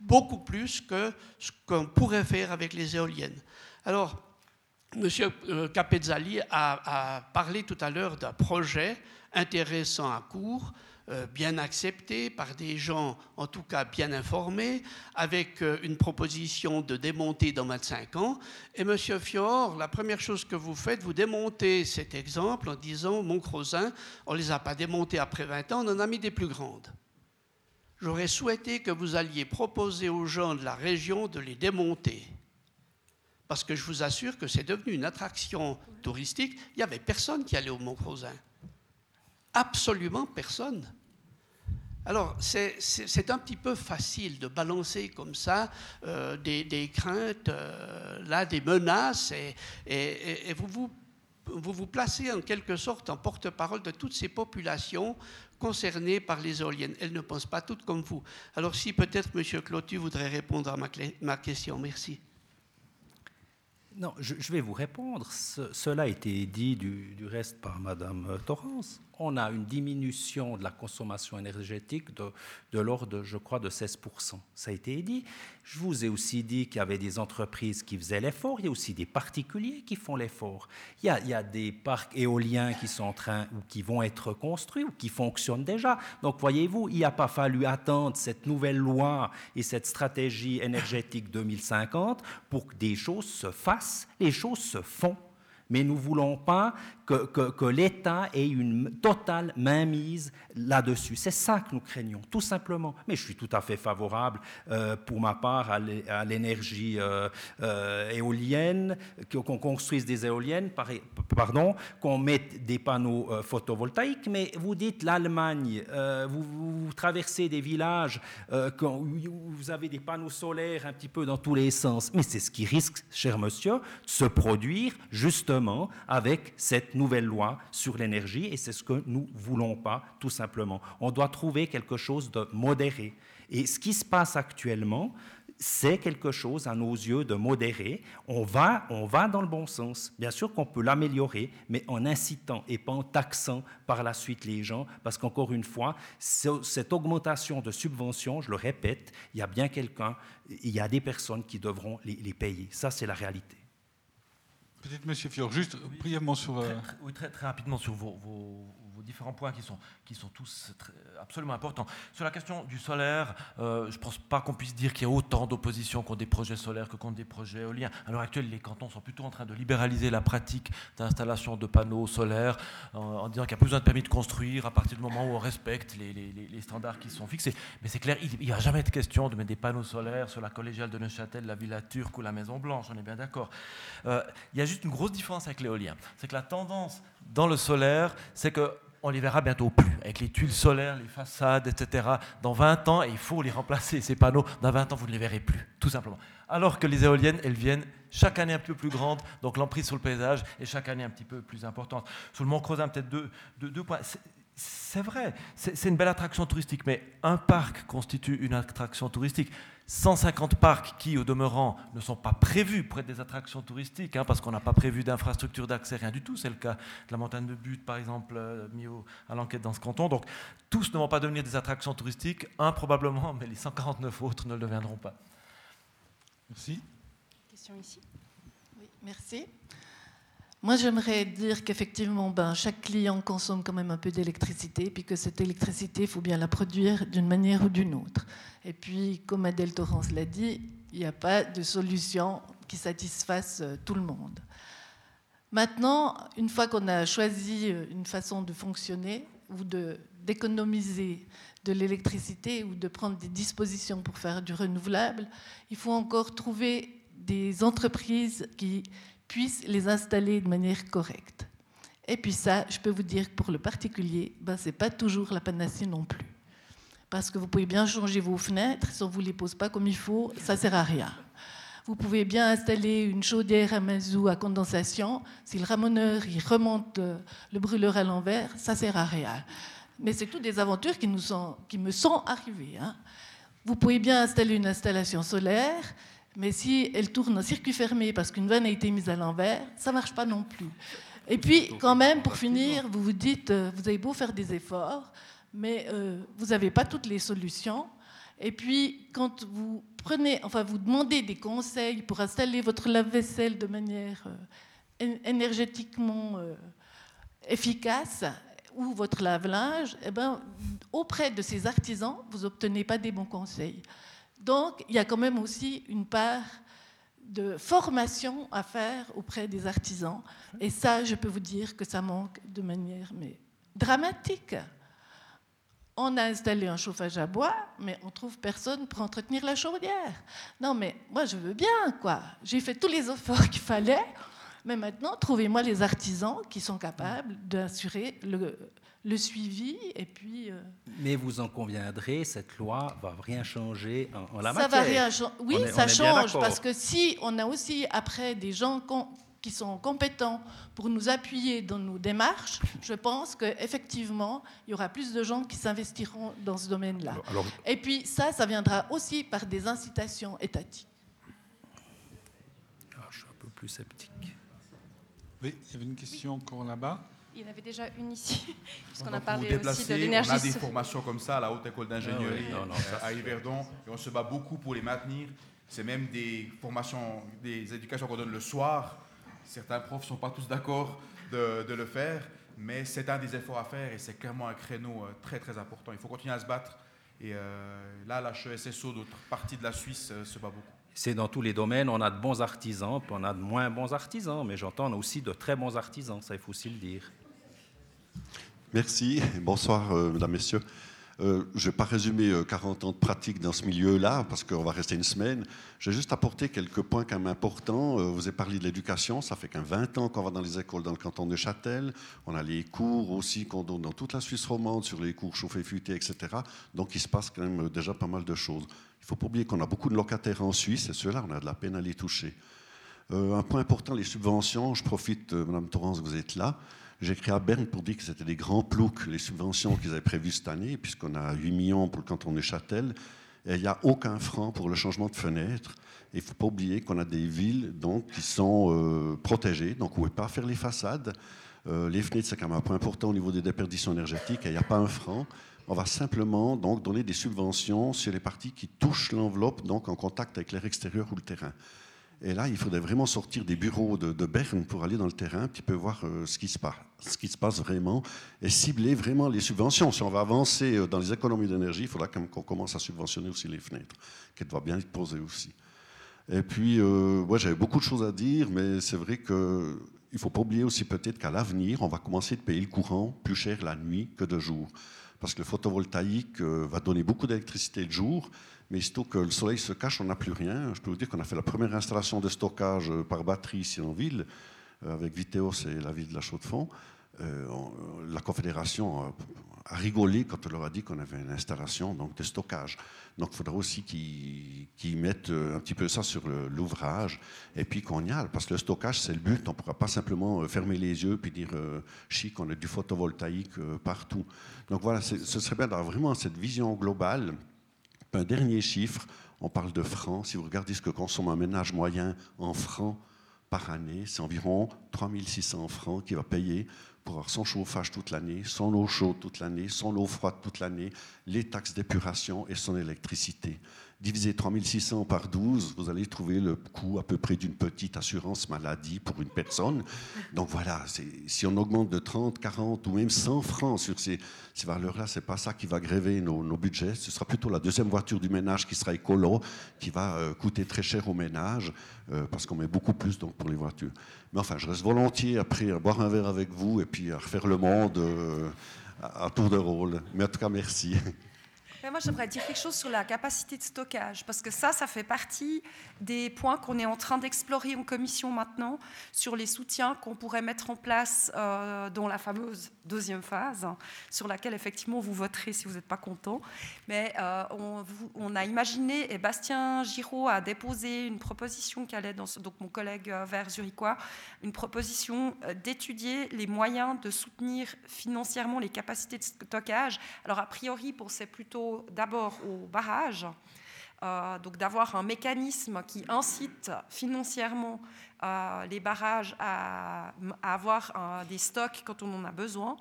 beaucoup plus que ce qu'on pourrait faire avec les éoliennes. Alors, M. Euh, Capezzali a, a parlé tout à l'heure d'un projet intéressant à court bien accepté par des gens, en tout cas bien informés, avec euh, une proposition de démonter dans 25 ans. Et Monsieur Fior, la première chose que vous faites, vous démontez cet exemple en disant Montcrosin, on ne les a pas démontés après 20 ans, on en a mis des plus grandes. J'aurais souhaité que vous alliez proposer aux gens de la région de les démonter. Parce que je vous assure que c'est devenu une attraction touristique. Il n'y avait personne qui allait au Mont-Crozin. Absolument personne. Alors, c'est un petit peu facile de balancer comme ça euh, des, craintes, euh, là, des menaces, et, vous, vous, placez en quelque sorte en porte-parole de toutes ces populations concernées par les éoliennes. Elles ne pensent pas toutes comme vous. Alors, si peut-être M. Clotu voudrait répondre à ma, ma question. Merci. Non, je, vais vous répondre. cela a été dit du, du reste par Mme Torrance on a une diminution de la consommation énergétique de, de l'ordre, je crois, de 16%. Ça a été dit. Je vous ai aussi dit qu'il y avait des entreprises qui faisaient l'effort, il y a aussi des particuliers qui font l'effort. Il, il, y a des parcs éoliens qui sont en train ou qui vont être construits ou qui fonctionnent déjà. Donc voyez-vous, il n'a pas fallu attendre cette nouvelle loi et cette stratégie énergétique 2050 pour que des choses se fassent. Les choses se font mais nous ne voulons pas que, l'État ait une totale mainmise là-dessus. C'est ça que nous craignons, tout simplement. Mais je suis tout à fait favorable, euh, pour ma part, à l'énergie euh, euh, éolienne, qu'on construise des éoliennes, pardon, qu'on mette des panneaux photovoltaïques. Mais vous dites l'Allemagne, vous, traversez des villages où vous avez des panneaux solaires un petit peu dans tous les sens. Mais c'est ce qui risque, cher monsieur, de se produire justement avec cette nouvelle loi sur l'énergie et c'est ce que nous voulons pas, tout simplement. On doit trouver quelque chose de modéré. Et ce qui se passe actuellement, c'est quelque chose à nos yeux de modéré. On va, on va dans le bon sens. Bien sûr qu'on peut l'améliorer, mais en incitant et pas en taxant par la suite les gens, parce qu'encore une fois, cette augmentation de subventions, je le répète, il y a bien quelqu'un, il y a des personnes qui devront les payer. Ça, c'est la réalité. Peut-être Monsieur Fior, juste brièvement sur. Euh, oui, très, très, rapidement sur vos, différents points qui sont, qui sont tous absolument importants. Sur la question du solaire, euh, je ne pense pas qu'on puisse dire qu'il y a autant d'opposition contre des projets solaires que contre des projets éoliens. À l'heure actuelle, les cantons sont plutôt en train de libéraliser la pratique d'installation de panneaux solaires en, disant qu'il n'y a pas besoin de permis de construire à partir du moment où on respecte les, les, les standards qui sont fixés. Mais c'est clair, il n'y a jamais de question de mettre des panneaux solaires sur la collégiale de Neuchâtel, la Villa Turque ou la Maison Blanche, on est bien d'accord. Euh, il y a juste une grosse différence avec l'éolien. C'est que la tendance dans le solaire, c'est que on les verra bientôt plus, avec les tuiles solaires, les façades, etc. Dans 20 ans, il faut les remplacer, ces panneaux. Dans 20 ans, vous ne les verrez plus, tout simplement. Alors que les éoliennes, elles viennent chaque année un peu plus grandes, donc l'emprise sur le paysage est chaque année un petit peu plus importante. Sur le Mont Crozin, peut-être deux, deux, points. C'est vrai, c'est une belle attraction touristique, mais un parc constitue une attraction touristique. 150 parcs qui, au demeurant, ne sont pas prévus pour être des attractions touristiques, hein, parce qu'on n'a pas prévu d'infrastructure d'accès, rien du tout. C'est le cas de la montagne de Butte, par exemple, euh, mis à l'enquête dans ce canton. Donc, tous ne vont pas devenir des attractions touristiques, un probablement, mais les 149 autres ne le deviendront pas. Merci. Question ici. Oui, merci. Moi, j'aimerais dire qu'effectivement, ben, chaque client consomme quand même un peu d'électricité, puis que cette électricité, il faut bien la produire d'une manière ou d'une autre. Et puis, comme Adèle Torrance l'a dit, il n'y a pas de solution qui satisfasse euh, tout le monde. Maintenant, une fois qu'on a choisi euh, une façon de fonctionner ou d'économiser de l'électricité ou de prendre des dispositions pour faire du renouvelable, il faut encore trouver des entreprises qui puissent les installer de manière correcte. Et puis ça, je peux vous dire que pour le particulier, ben, ce n'est pas toujours la panacée non plus. Parce que vous pouvez bien changer vos fenêtres, si on ne vous les pose pas comme il faut, ça ne sert à rien. Vous pouvez bien installer une chaudière à mazout à condensation. Si le ramoneur il remonte le brûleur à l'envers, ça ne sert à rien. Mais c'est toutes des aventures qui, nous sont, qui me sont arrivées. Hein. Vous pouvez bien installer une installation solaire. Mais si elle tourne en circuit fermé parce qu'une vanne a été mise à l'envers, ça ne marche pas non plus. Et puis, quand même, pour finir, vous vous dites, euh, vous avez beau faire des efforts, mais euh, vous n'avez pas toutes les solutions. Et puis, quand vous prenez, enfin, vous demandez des conseils pour installer votre lave-vaisselle de manière euh, énergétiquement efficace, ou votre lave-linge, eh ben, auprès de ces artisans, vous n'obtenez pas des bons conseils. Donc, il y a quand même aussi une part de formation à faire auprès des artisans. Et ça, je peux vous dire que ça manque de manière dramatique. On a installé un chauffage à bois, mais on trouve personne pour entretenir la chaudière. Non, mais moi, je veux bien, quoi. J'ai fait tous les efforts [LAUGHS] qu'il fallait, mais maintenant, trouvez-moi les artisans qui sont capables d'assurer le, le suivi et puis. Euh, Mais vous en conviendrez, cette loi va rien changer en, la ça matière. Va rien oui, ça change parce que si on a aussi après des gens qui sont compétents pour nous appuyer dans nos démarches, je pense qu'effectivement, il y aura plus de gens qui s'investiront dans ce domaine-là. Et puis ça, ça viendra aussi par des incitations étatiques. Ah, je suis un peu plus sceptique. Oui, il y avait une question encore là-bas. Il y en avait déjà une ici, [LAUGHS] puisqu'on a parlé aussi de l'énergie. On a des formations comme ça à la Haute École d'ingénierie ah à Yverdon, et on se bat beaucoup pour les maintenir. C'est même des formations, des éducations qu'on donne le soir. Certains profs ne sont pas tous d'accord de, le faire, mais c'est un des efforts à faire et c'est clairement un créneau euh, très très important. Il faut continuer à se battre. Et euh, là, la HESSO, d'autres parties de la Suisse, euh, se bat beaucoup. C'est dans tous les domaines, on a de bons artisans, puis on a de moins bons artisans, mais j'entends aussi de très bons artisans, ça il faut aussi le dire. Merci. Bonsoir, euh, mesdames, messieurs. Euh, je ne vais pas résumer 40 euh, ans de pratique dans ce milieu-là, parce qu'on va rester une semaine. Je vais juste apporter quelques points quand même importants. vous avez parlé de l'éducation. Ça fait qu'un 20 ans qu'on va dans les écoles dans le canton de Châtel. On a les cours aussi qu'on donne dans toute la Suisse romande sur les cours chauffés, futés, etc. Donc il se passe quand même déjà pas mal de choses. Il faut pas oublier qu'on a beaucoup de locataires en Suisse, et ceux-là, on a de la peine à les toucher. un point important, les subventions. Je profite, Madame Torrance, vous êtes là. J'ai écrit à Berne pour dire que c'était des grands ploucs, les subventions qu'ils avaient prévues cette année, puisqu'on a 8 millions pour le canton de Châtel, et il n'y a aucun franc pour le changement de fenêtre. Il ne faut pas oublier qu'on a des villes donc, qui sont euh, protégées, donc on ne pouvez pas faire les façades. Euh, les fenêtres, c'est quand même un point important au niveau des déperditions énergétiques, il n'y a pas un franc. On va simplement donc, donner des subventions sur les parties qui touchent l'enveloppe, donc en contact avec l'air extérieur ou le terrain. Et là, il faudrait vraiment sortir des bureaux de, Berne pour aller dans le terrain, puis peut voir euh, ce, qui se passe, ce qui se passe vraiment, et cibler vraiment les subventions. Si on va avancer euh, dans les économies d'énergie, il faudra qu'on commence à subventionner aussi les fenêtres, qu'elles doivent bien être posées aussi. Et puis, euh, j'avais beaucoup de choses à dire, mais c'est vrai qu'il ne faut pas oublier aussi peut-être qu'à l'avenir, on va commencer de payer le courant plus cher la nuit que de jour. Parce que le photovoltaïque va donner beaucoup d'électricité le jour, mais sitôt que le soleil se cache, on n'a plus rien. Je peux vous dire qu'on a fait la première installation de stockage euh, par batterie ici en ville, euh, avec Vitéo, c'est la ville de la Chaux-de-Fonds. la Confédération a rigolé quand on leur a dit qu'on avait une installation donc, de stockage. Donc il faudra aussi qu'ils mettent un petit peu ça sur l'ouvrage et puis qu'on y aille, parce que le stockage, c'est le but. On ne pourra pas simplement fermer les yeux puis dire chic, on a du photovoltaïque partout. Donc voilà, ce serait bien d'avoir vraiment cette vision globale. Un dernier chiffre, on parle de francs. Si vous regardez ce que consomme un ménage moyen en francs par année, c'est environ 3600 francs qu'il va payer pour avoir son chauffage toute l'année, son eau chaude toute l'année, son eau froide toute l'année, les taxes d'épuration et son électricité. Divisez 3600 par 12, vous allez trouver le coût à peu près d'une petite assurance maladie pour une personne. Donc voilà, si on augmente de 30, 40 ou même 100 francs sur ces, ces valeurs-là, ce n'est pas ça qui va gréver nos, budgets. Ce sera plutôt la deuxième voiture du ménage qui sera écolo, qui va euh, coûter très cher au ménage, euh, parce qu'on met beaucoup plus donc, pour les voitures. Mais enfin, je reste volontiers après à boire un verre avec vous et puis à refaire le monde euh, à tour de rôle. Mais en tout cas, merci. Moi, j'aimerais dire quelque chose sur la capacité de stockage, parce que ça, ça fait partie des points qu'on est en train d'explorer en commission maintenant, sur les soutiens qu'on pourrait mettre en place euh, dans la fameuse deuxième phase, sur laquelle effectivement vous voterez si vous n'êtes pas content. Mais euh, on, a imaginé, et Bastien Giraud a déposé une proposition qui allait dans donc mon collègue euh, vert zurichois, une proposition d'étudier les moyens de soutenir financièrement les capacités de stockage. Alors a priori, pour ces plutôt d'abord au barrage, euh, donc d'avoir un mécanisme qui incite financièrement euh, les barrages à, avoir euh, des stocks quand on en a besoin,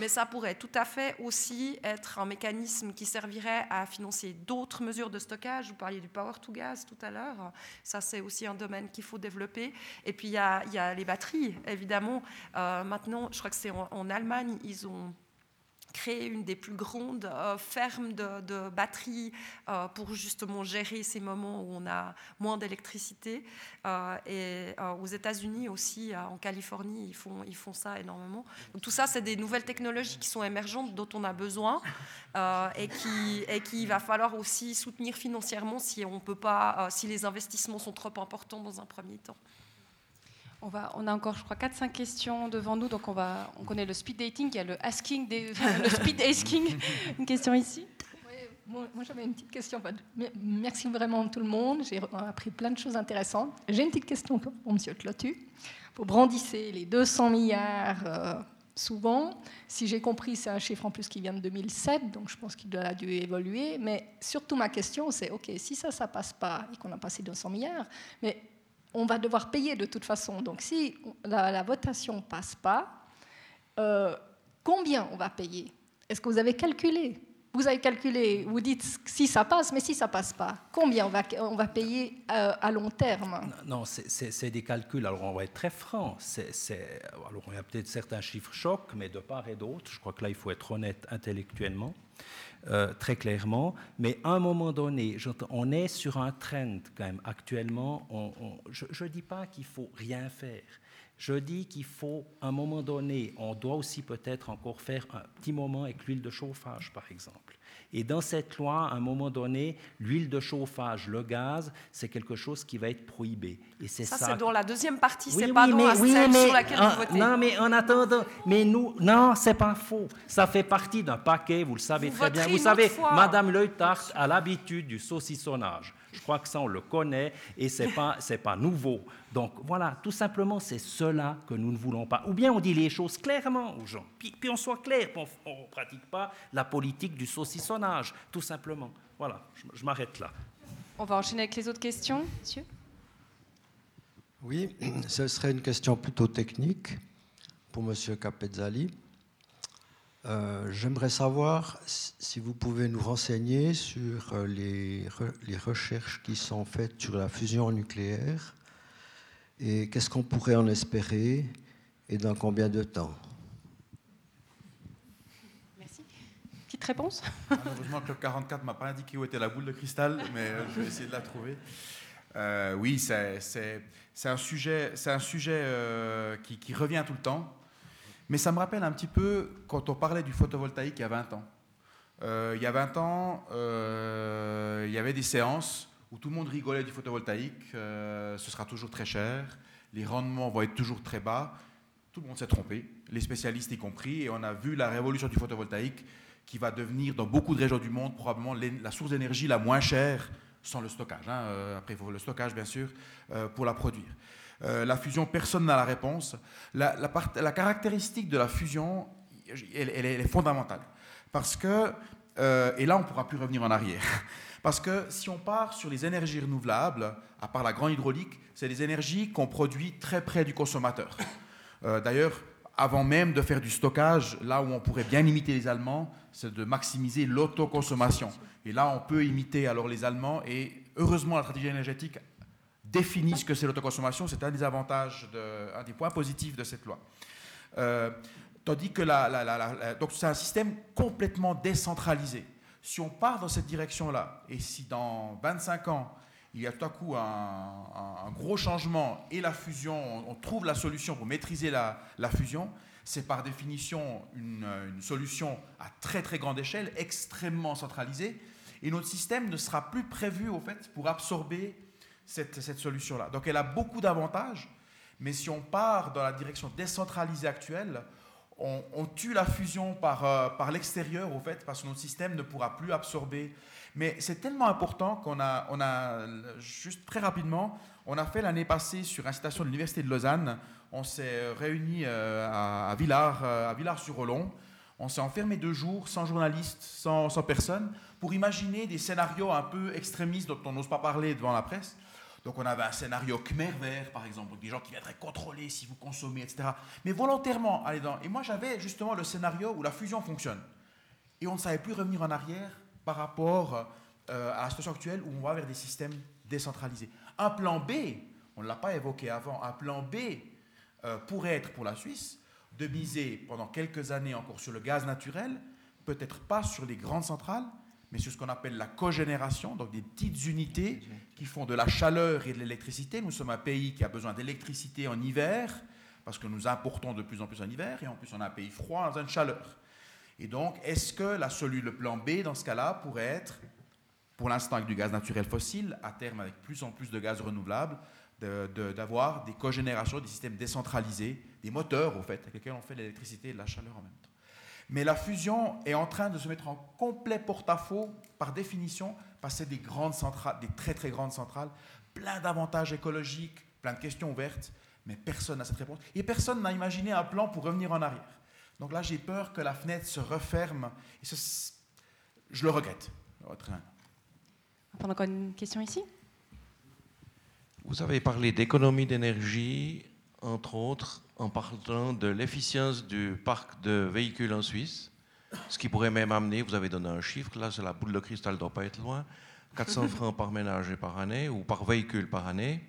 mais ça pourrait tout à fait aussi être un mécanisme qui servirait à financer d'autres mesures de stockage. Vous parliez du power to gas tout à l'heure, ça c'est aussi un domaine qu'il faut développer. Et puis il y a, les batteries, évidemment. maintenant, je crois que c'est en Allemagne, ils ont créer une des plus grandes euh, fermes de, batteries euh, pour justement gérer ces moments où on a moins d'électricité. Euh, et aux États-Unis aussi, en Californie, ils font, ils font ça énormément. Donc, tout ça, c'est des nouvelles technologies qui sont émergentes, dont on a besoin et qui et qui va falloir aussi soutenir financièrement si on peut pas, si les investissements sont trop importants dans un premier temps. On, va, on a encore, je crois, 4-5 questions devant nous. Donc, on, va, on connaît le speed dating, il y a le asking, des, le speed [LAUGHS] asking. Une question ici? Moi, j'avais une petite question. Merci vraiment tout le monde. J'ai appris plein de choses intéressantes. J'ai une petite question pour M. Clotu. Vous brandissez les 200 milliards euh, souvent. Si j'ai compris, c'est un chiffre en plus qui vient de 2007, donc je pense qu'il a dû évoluer. Mais surtout, ma question, c'est OK, si ça, ça passe pas et qu'on a passé 200 milliards, mais on va devoir payer de toute façon. Donc si la, votation ne passe pas, euh, combien on va payer? Est-ce que vous avez calculé? Vous avez calculé, vous dites si ça passe, mais si ça passe pas, combien on va, on va payer euh, à long terme? Non, c'est des calculs. Alors on va être très franc. alors il y a peut-être certains chiffres chocs, mais de part et d'autre, je crois que là il faut être honnête intellectuellement. Euh, très clairement. Mais à un moment donné, on est sur un trend quand même actuellement. je ne dis pas qu'il faut rien faire. Je dis qu'il faut, à un moment donné, on doit aussi peut-être encore faire un petit moment avec l'huile de chauffage, par exemple. Et dans cette loi, à un moment donné, l'huile de chauffage, le gaz, c'est quelque chose qui va être prohibé. Et c'est ça. c'est dans la deuxième partie, c'est pas dans la celle sur laquelle vous votez. Non, mais en attendant, mais nous, non, c'est pas faux. Ça fait partie d'un paquet, vous le savez très bien. Vous savez, Madame Leutart a l'habitude du saucissonnage. Je crois que ça, on le connaît et ce n'est pas, pas nouveau. Donc voilà, tout simplement, c'est cela que nous ne voulons pas. Ou bien on dit les choses clairement aux gens, puis, puis on soit clair, on ne pratique pas la politique du saucissonnage, tout simplement. Voilà, je, m'arrête là. On va enchaîner avec les autres questions, monsieur? Oui, [CLEARS THROAT] ce serait une question plutôt technique pour monsieur Capezzali. Euh, j'aimerais savoir si vous pouvez nous renseigner sur euh, les, les, recherches qui sont faites sur la fusion nucléaire et qu'est-ce qu'on pourrait en espérer et dans combien de temps? Merci. Petite réponse? Malheureusement, Club 44 ne m'a pas indiqué où était la boule de cristal, mais euh, je vais essayer de la trouver. oui, c'est un sujet, un sujet qui, qui revient tout le temps. Mais ça me rappelle un petit peu quand on parlait du photovoltaïque il y a 20 ans. Euh, il y a 20 ans, euh, il y avait des séances où tout le monde rigolait du photovoltaïque. Euh, ce sera toujours très cher, les rendements vont être toujours très bas. tout le monde s'est trompé, les spécialistes y compris, et on a vu la révolution du photovoltaïque qui va devenir dans beaucoup de régions du monde probablement la source d'énergie la moins chère sans le stockage. Hein. Euh, après, il faut le stockage, bien sûr, euh, pour la produire. La fusion, personne n'a la réponse. La, caractéristique de la fusion, elle, est fondamentale. Parce que, et là, on ne pourra plus revenir en arrière. Parce que si on part sur les énergies renouvelables, à part la grande hydraulique, c'est des énergies qu'on produit très près du consommateur. D'ailleurs, avant même de faire du stockage, là où on pourrait bien imiter les Allemands, c'est de maximiser l'autoconsommation. Et là, on peut imiter alors les Allemands. Et heureusement, la stratégie énergétique définit ce que c'est l'autoconsommation. C'est un des avantages, un des points positifs de cette loi. Euh, tandis que donc c'est un système complètement décentralisé. Si on part dans cette direction-là, et si dans 25 ans, il y a tout à coup un, gros changement et la fusion, on, trouve la solution pour maîtriser la, fusion, c'est par définition une, solution à très très grande échelle, extrêmement centralisée, et notre système ne sera plus prévu au fait pour absorber cette, solution-là. Donc elle a beaucoup d'avantages, mais si on part dans la direction décentralisée actuelle, on, tue la fusion par, euh, par l'extérieur au fait, parce que notre système ne pourra plus absorber. Mais c'est tellement important qu'on a, on a, juste très rapidement, on a fait l'année passée sur incitation de l'Université de Lausanne, on s'est réunis euh, à, Villars, euh, à Villars-sur-Olon, on s'est enfermé deux jours, sans journalistes, sans, sans personne, pour imaginer des scénarios un peu extrémistes dont on n'ose pas parler devant la presse. Donc on avait un scénario Khmer vert, par exemple, des gens qui viendraient contrôler si vous consommez, etc. Mais volontairement aller dans. Et moi j'avais justement le scénario où la fusion fonctionne. Et on ne savait plus revenir en arrière par rapport euh, à la situation actuelle où on va vers des systèmes décentralisés. Un plan B, on ne l'a pas évoqué avant, un plan B euh, pourrait être pour la Suisse de miser pendant quelques années encore sur le gaz naturel, peut-être pas sur les grandes centrales, mais sur ce qu'on appelle la cogénération, donc des petites unités qui font de la chaleur et de l'électricité. Nous sommes un pays qui a besoin d'électricité en hiver, parce que nous importons de plus en plus en hiver, et en plus on a un pays froid, dans une chaleur. Et donc, est-ce que la solution, le plan B, dans ce cas-là, pourrait être, pour l'instant avec du gaz naturel fossile, à terme avec plus en plus de gaz renouvelable, d'avoir des cogénérations, des systèmes décentralisés, des moteurs, au fait, avec lesquels on fait l'électricité et de la chaleur en même temps? Mais la fusion est en train de se mettre en complet porte-à-faux, par définition, parce que c'est des grandes centrales, des très très grandes centrales, plein d'avantages écologiques, plein de questions ouvertes, mais personne n'a cette réponse. Et personne n'a imaginé un plan pour revenir en arrière. Donc là, j'ai peur que la fenêtre se referme. Et je le regrette. On prend encore une question ici? Vous avez parlé d'économie d'énergie, entre autres, en parlant de l'efficience du parc de véhicules en Suisse, ce qui pourrait même amener, vous avez donné un chiffre, là, c'est la boule de cristal ne doit pas être loin, [LAUGHS] 400 francs par ménage et par année, ou par véhicule par année.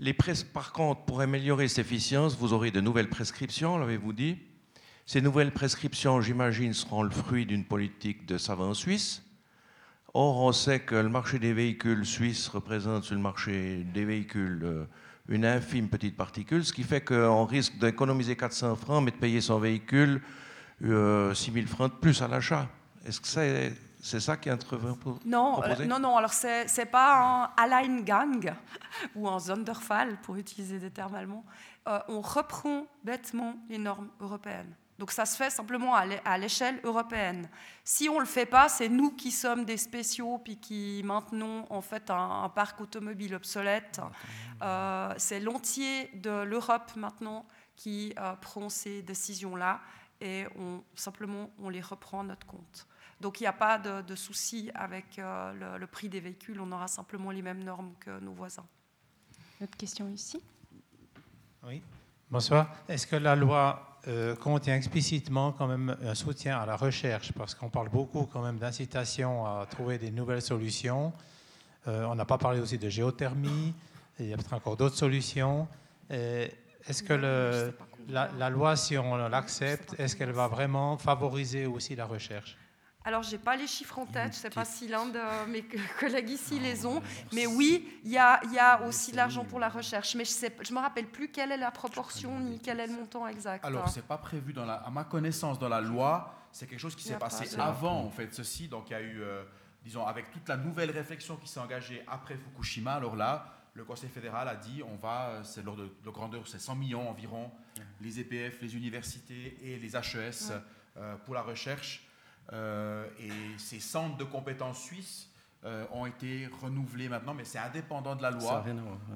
Les par contre, pour améliorer cette efficience, vous aurez de nouvelles prescriptions, l'avez-vous dit ces nouvelles prescriptions, j'imagine, seront le fruit d'une politique de savants suisses. Or, on sait que le marché des véhicules suisses représente sur le marché des véhicules euh, une infime petite particule, ce qui fait qu'on risque d'économiser 400 francs, mais de payer son véhicule 6 euh, 000 francs de plus à l'achat. Est-ce que c'est ça qui est pour non, euh, non, non. Alors c'est n'est pas un Alleingang [LAUGHS] ou un Sonderfall pour utiliser des termes allemands. on reprend bêtement les normes européennes. Donc ça se fait simplement à l'échelle européenne. Si on ne le fait pas, c'est nous qui sommes des spéciaux puis qui maintenons en fait un, parc automobile obsolète. Euh, c'est l'entier de l'Europe maintenant qui euh, prend ces décisions-là et on, simplement on les reprend à notre compte. Donc il n'y a pas de, de souci avec euh, le, prix des véhicules, on aura simplement les mêmes normes que nos voisins. Autre question ici? Oui, bonsoir. Est-ce que la loi euh, contient explicitement quand même un soutien à la recherche, parce qu'on parle beaucoup quand même d'incitation à trouver des nouvelles solutions. Euh, on n'a pas parlé aussi de géothermie, il y a peut-être encore d'autres solutions. Est-ce que le, la, loi, si on l'accepte, est-ce qu'elle va vraiment favoriser aussi la recherche? Alors, je n'ai pas les chiffres en tête, je ne sais pas si l'un de [LAUGHS] mes collègues ici les ont, mais oui, il y a, y a, aussi de l'argent pour la recherche. Mais je ne me rappelle plus quelle est la proportion ni quel est le montant exact. Alors, ce n'est pas prévu, dans la, à ma connaissance, dans la loi. C'est quelque chose qui s'est passé avant, en fait, ceci. Donc, il y a eu, euh, disons, avec toute la nouvelle réflexion qui s'est engagée après Fukushima, alors là, le Conseil fédéral a dit on va, c'est l'ordre de, grandeur, c'est 100 millions environ, les EPF, les universités et les HES pour la recherche. Et ces centres de compétences suisses euh, ont été renouvelés maintenant, mais c'est indépendant de la loi.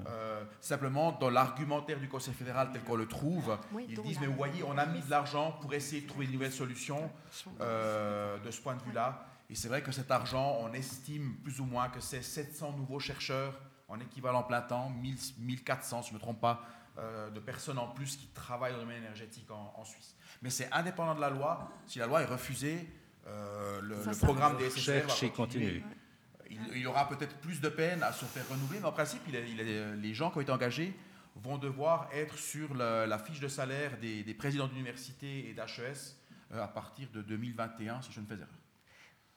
Euh, simplement, dans l'argumentaire du Conseil fédéral tel qu'on le trouve, ils disent, mais vous voyez, on a mis de l'argent pour essayer de trouver une nouvelle solution euh, de ce point de vue-là. Et c'est vrai que cet argent, on estime plus ou moins que c'est 700 nouveaux chercheurs en équivalent plein temps, 1400, si je ne me trompe pas, de personnes en plus qui travaillent dans le domaine énergétique en, Suisse. Mais c'est indépendant de la loi. Si la loi est refusée, le, programme des SFR va continuer. Il, y aura peut-être plus de peine à se faire renouveler, mais en principe, les gens qui ont été engagés vont devoir être sur la, fiche de salaire des, présidents d'université et d'HES euh, à partir de 2021, si je ne fais erreur.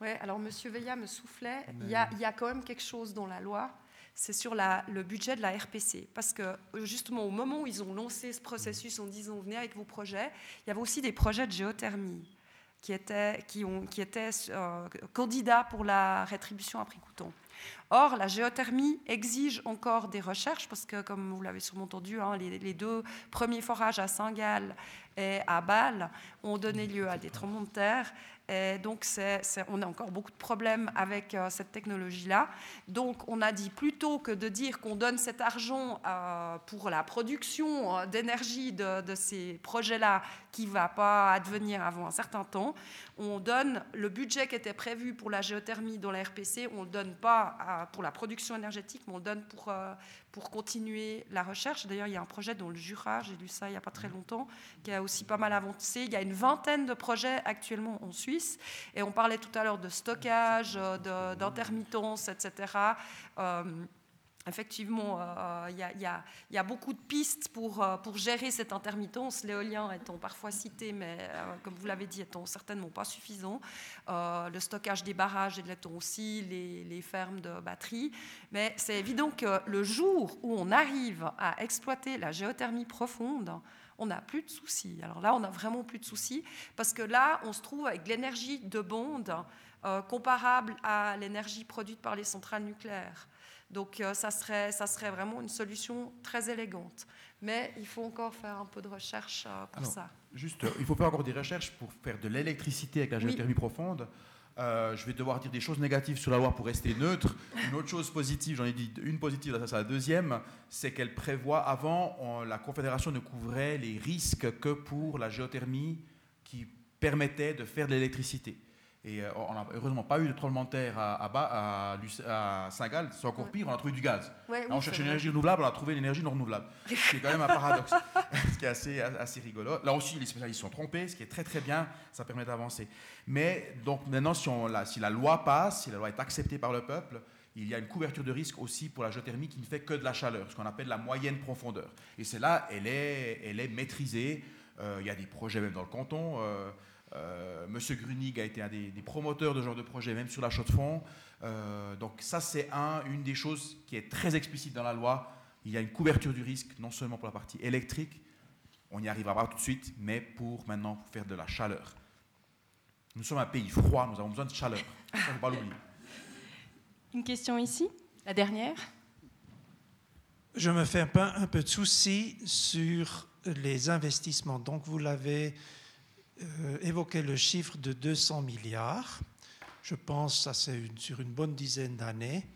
Oui, alors M. Veilla me soufflait, il y, a, il y, a, quand même quelque chose dans la loi, c'est sur la, le budget de la RPC. Parce que justement, au moment où ils ont lancé ce processus en disant venez avec vos projets, il y avait aussi des projets de géothermie qui étaient, qui ont, qui étaient euh, candidats pour la rétribution à prix coûtant. Or, la géothermie exige encore des recherches, parce que, comme vous l'avez sûrement entendu, hein, les, les, deux premiers forages à Saint-Gall et à Bâle ont donné lieu à des tremblements de terre et donc, on a encore beaucoup de problèmes avec euh, cette technologie-là. Donc, on a dit plutôt que de dire qu'on donne cet argent euh, pour la production euh, d'énergie de, ces projets-là qui ne va pas advenir avant un certain temps, on donne le budget qui était prévu pour la géothermie dans la RPC, on ne le donne pas pour la production énergétique, mais on le donne pour, pour continuer la recherche. D'ailleurs, il y a un projet dans le Jura, j'ai lu ça il n'y a pas très longtemps, qui a aussi pas mal avancé. Il y a une vingtaine de projets actuellement en Suisse. Et on parlait tout à l'heure de stockage, d'intermittence, etc. Effectivement, euh, il y, a beaucoup de pistes pour, euh, gérer cette intermittence, l'éolien étant parfois cité, mais euh, comme vous l'avez dit, étant certainement pas suffisant. le stockage des barrages et de aussi, les, fermes de batteries. Mais c'est évident que le jour où on arrive à exploiter la géothermie profonde, on n'a plus de soucis. Alors là, on n'a vraiment plus de soucis, parce que là, on se trouve avec l'énergie de bande comparable à l'énergie produite par les centrales nucléaires. Donc euh, ça, serait, ça serait vraiment une solution très élégante. Mais il faut encore faire un peu de recherche euh, pour ça. Juste, il faut faire encore des recherches pour faire de l'électricité avec la géothermie profonde. Euh, je vais devoir dire des choses négatives sur la loi pour rester neutre. Une autre chose positive, j'en ai dit une positive, ça c'est la deuxième, c'est qu'elle prévoit, avant, la Confédération ne couvrait les risques que pour la géothermie qui permettait de faire de l'électricité. Et euh, on n'a heureusement pas eu de tremblement de terre à, à, à, Saint-Gall, c'est encore pire, on a trouvé du gaz. on cherche une énergie renouvelable, on a trouvé l'énergie non renouvelable. C'est quand même un paradoxe, [LAUGHS] ce qui est assez, assez rigolo. Là aussi, les spécialistes sont trompés, ce qui est très très bien, ça permet d'avancer. Mais donc maintenant, si, on, la, si la loi passe, si la loi est acceptée par le peuple, il y a une couverture de risque aussi pour la géothermie qui ne fait que de la chaleur, ce qu'on appelle la moyenne profondeur. Et celle-là, elle est, elle est maîtrisée. Euh, il y a des projets même dans le canton. Euh, euh, Monsieur Grunig a été un des, promoteurs de ce genre de projet, même sur la chaux de fond. Euh, donc ça, c'est un, une des choses qui est très explicite dans la loi. Il y a une couverture du risque, non seulement pour la partie électrique, on n'y arrivera pas tout de suite, mais pour maintenant pour faire de la chaleur. Nous sommes un pays froid, nous avons besoin de chaleur. Ça, ne faut pas l'oublier. Une question ici, la dernière. Je me fais un peu, un peu de soucis sur les investissements. Donc vous l'avez euh, évoqué le chiffre de 200 milliards. Je pense que c'est sur une bonne dizaine d'années.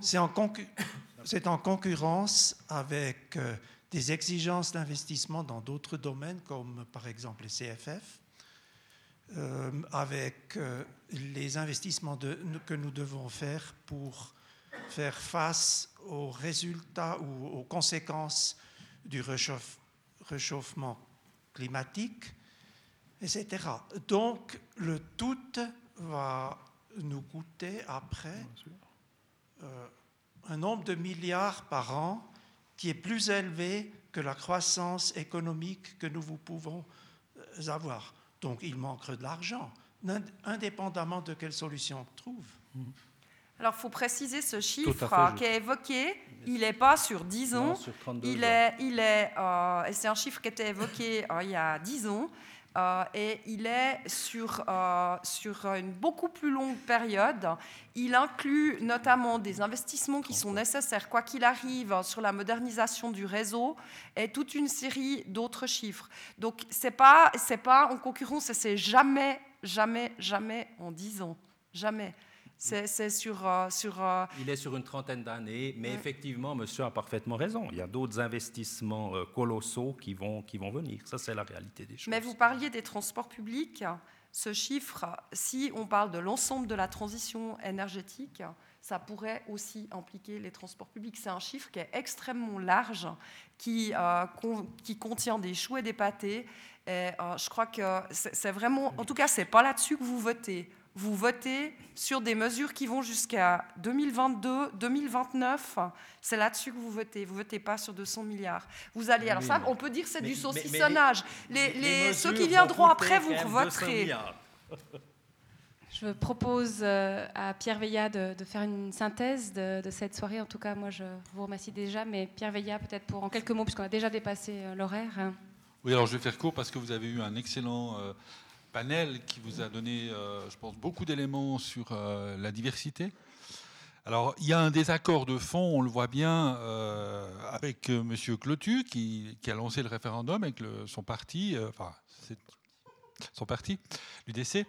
C'est en, en, concurrence avec euh, des exigences d'investissement dans d'autres domaines, comme par exemple les CFF, euh, avec les investissements de, que nous devons faire pour faire face aux résultats ou aux conséquences du réchauffement climatique etc. Donc le tout va nous coûter après euh, un nombre de milliards par an qui est plus élevé que la croissance économique que nous pouvons euh, avoir. Donc il manque de l'argent, indépendamment de quelle solution on trouve. Alors, il faut préciser ce chiffre qui est évoqué. Il n'est pas sur 10 ans. il est, il est, euh, et c'est un chiffre qui était évoqué il y a 10 ans Euh, et il est sur, euh, sur une beaucoup plus longue période. Il inclut notamment des investissements qui sont nécessaires, quoi qu'il arrive, sur la modernisation du réseau et toute une série d'autres chiffres. Donc, ce n'est pas, pas en concurrence c'est jamais, jamais, jamais en 10 ans. Jamais. C'est sur, euh, sur euh, Il est sur une trentaine d'années, mais effectivement, monsieur a parfaitement raison. Il y a d'autres investissements euh, colossaux qui vont, qui vont venir. Ça, c'est la réalité des choses. Mais vous parliez des transports publics. Ce chiffre, si on parle de l'ensemble de la transition énergétique, ça pourrait aussi impliquer les transports publics. C'est un chiffre qui est extrêmement large, qui, qui contient des choux et des pâtés. Et je crois que c'est vraiment, en tout cas, c'est pas là-dessus que vous votez vous votez sur des mesures qui vont jusqu'à 2022, 2029. C'est là-dessus que vous votez. Vous ne votez pas sur 200 milliards. Vous allez, alors ça, on peut dire que c'est du saucissonnage. Les, ceux qui viendront après, vous voterez. Je propose euh, à Pierre Veillat de, faire une synthèse de, cette soirée. En tout cas, moi, je vous remercie déjà, mais Pierre Veillat, peut-être pour en quelques mots, puisqu'on a déjà dépassé euh, l'horaire. Oui, alors je vais faire court parce que vous avez eu un excellent euh, panel qui vous a donné, euh, je pense, beaucoup d'éléments sur euh, la diversité. Alors, il y a un désaccord de fond, on le voit bien, euh, avec M. Clotu, qui, a lancé le référendum avec son parti, enfin, son parti, l'UDC.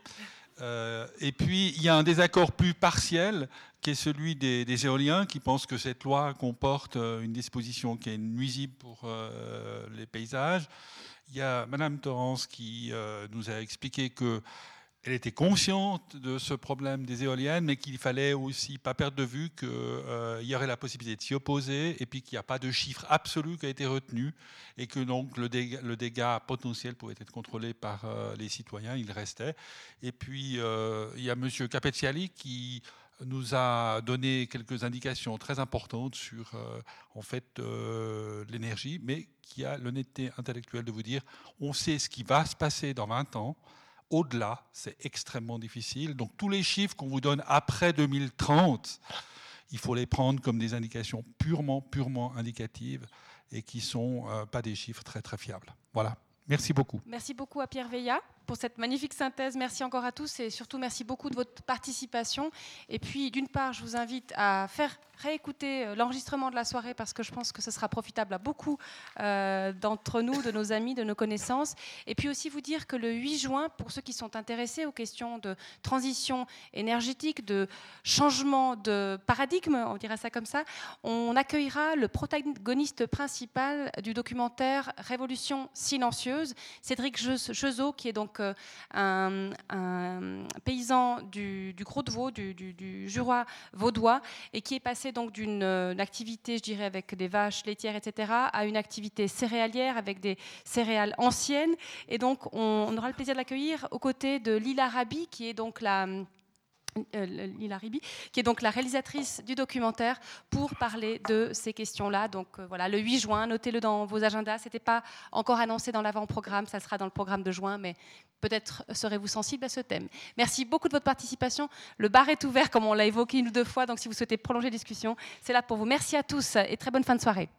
et puis, il y a un désaccord plus partiel, qui est celui des éoliens, qui pensent que cette loi comporte une disposition qui est nuisible pour les paysages. Il y a Madame Torrance qui euh, nous a expliqué que elle était consciente de ce problème des éoliennes, mais qu'il fallait aussi pas perdre de vue qu'il euh, y aurait la possibilité de s'y opposer, et puis qu'il n'y a pas de chiffre absolu qui a été retenu, et que donc le dégât, potentiel pouvait être contrôlé par euh, les citoyens, il restait. Et puis il y a Monsieur Capezziali qui nous a donné quelques indications très importantes sur euh, en fait euh, l'énergie, mais qui a l'honnêteté intellectuelle de vous dire on sait ce qui va se passer dans 20 ans. Au-delà, c'est extrêmement difficile. Donc tous les chiffres qu'on vous donne après 2030, il faut les prendre comme des indications purement, purement indicatives et qui ne sont euh, pas des chiffres très, très fiables. Voilà. Merci beaucoup. Merci beaucoup à Pierre Veillat pour cette magnifique synthèse. Merci encore à tous et surtout merci beaucoup de votre participation. Et puis d'une part, je vous invite à faire réécouter euh, l'enregistrement de la soirée parce que je pense que ce sera profitable à beaucoup euh, d'entre nous, de nos amis, de nos connaissances. Et puis aussi vous dire que le 8 juin, pour ceux qui sont intéressés aux questions de transition énergétique, de changement de paradigme, on dirait ça comme ça, on accueillera le protagoniste principal du documentaire Révolution silencieuse, Cédric Chezot, qui est donc un, paysan du, Gros de Vaud, du, du, Jura vaudois, et qui est passé donc d'une euh, activité, je dirais, avec des vaches laitières, etc., à une activité céréalière avec des céréales anciennes. Et donc, on, aura le plaisir de l'accueillir aux côtés de Lila Rabi, qui est donc la euh, Lila Ribi, qui est donc la réalisatrice du documentaire, pour parler de ces questions-là. Donc euh, voilà, le 8 juin, notez-le dans vos agendas. Ce n'était pas encore annoncé dans l'avant-programme, ça sera dans le programme de juin, mais peut-être serez-vous sensible à ce thème. Merci beaucoup de votre participation. Le bar est ouvert, comme on l'a évoqué une ou deux fois, donc si vous souhaitez prolonger la discussion, c'est là pour vous. Merci à tous et très bonne fin de soirée.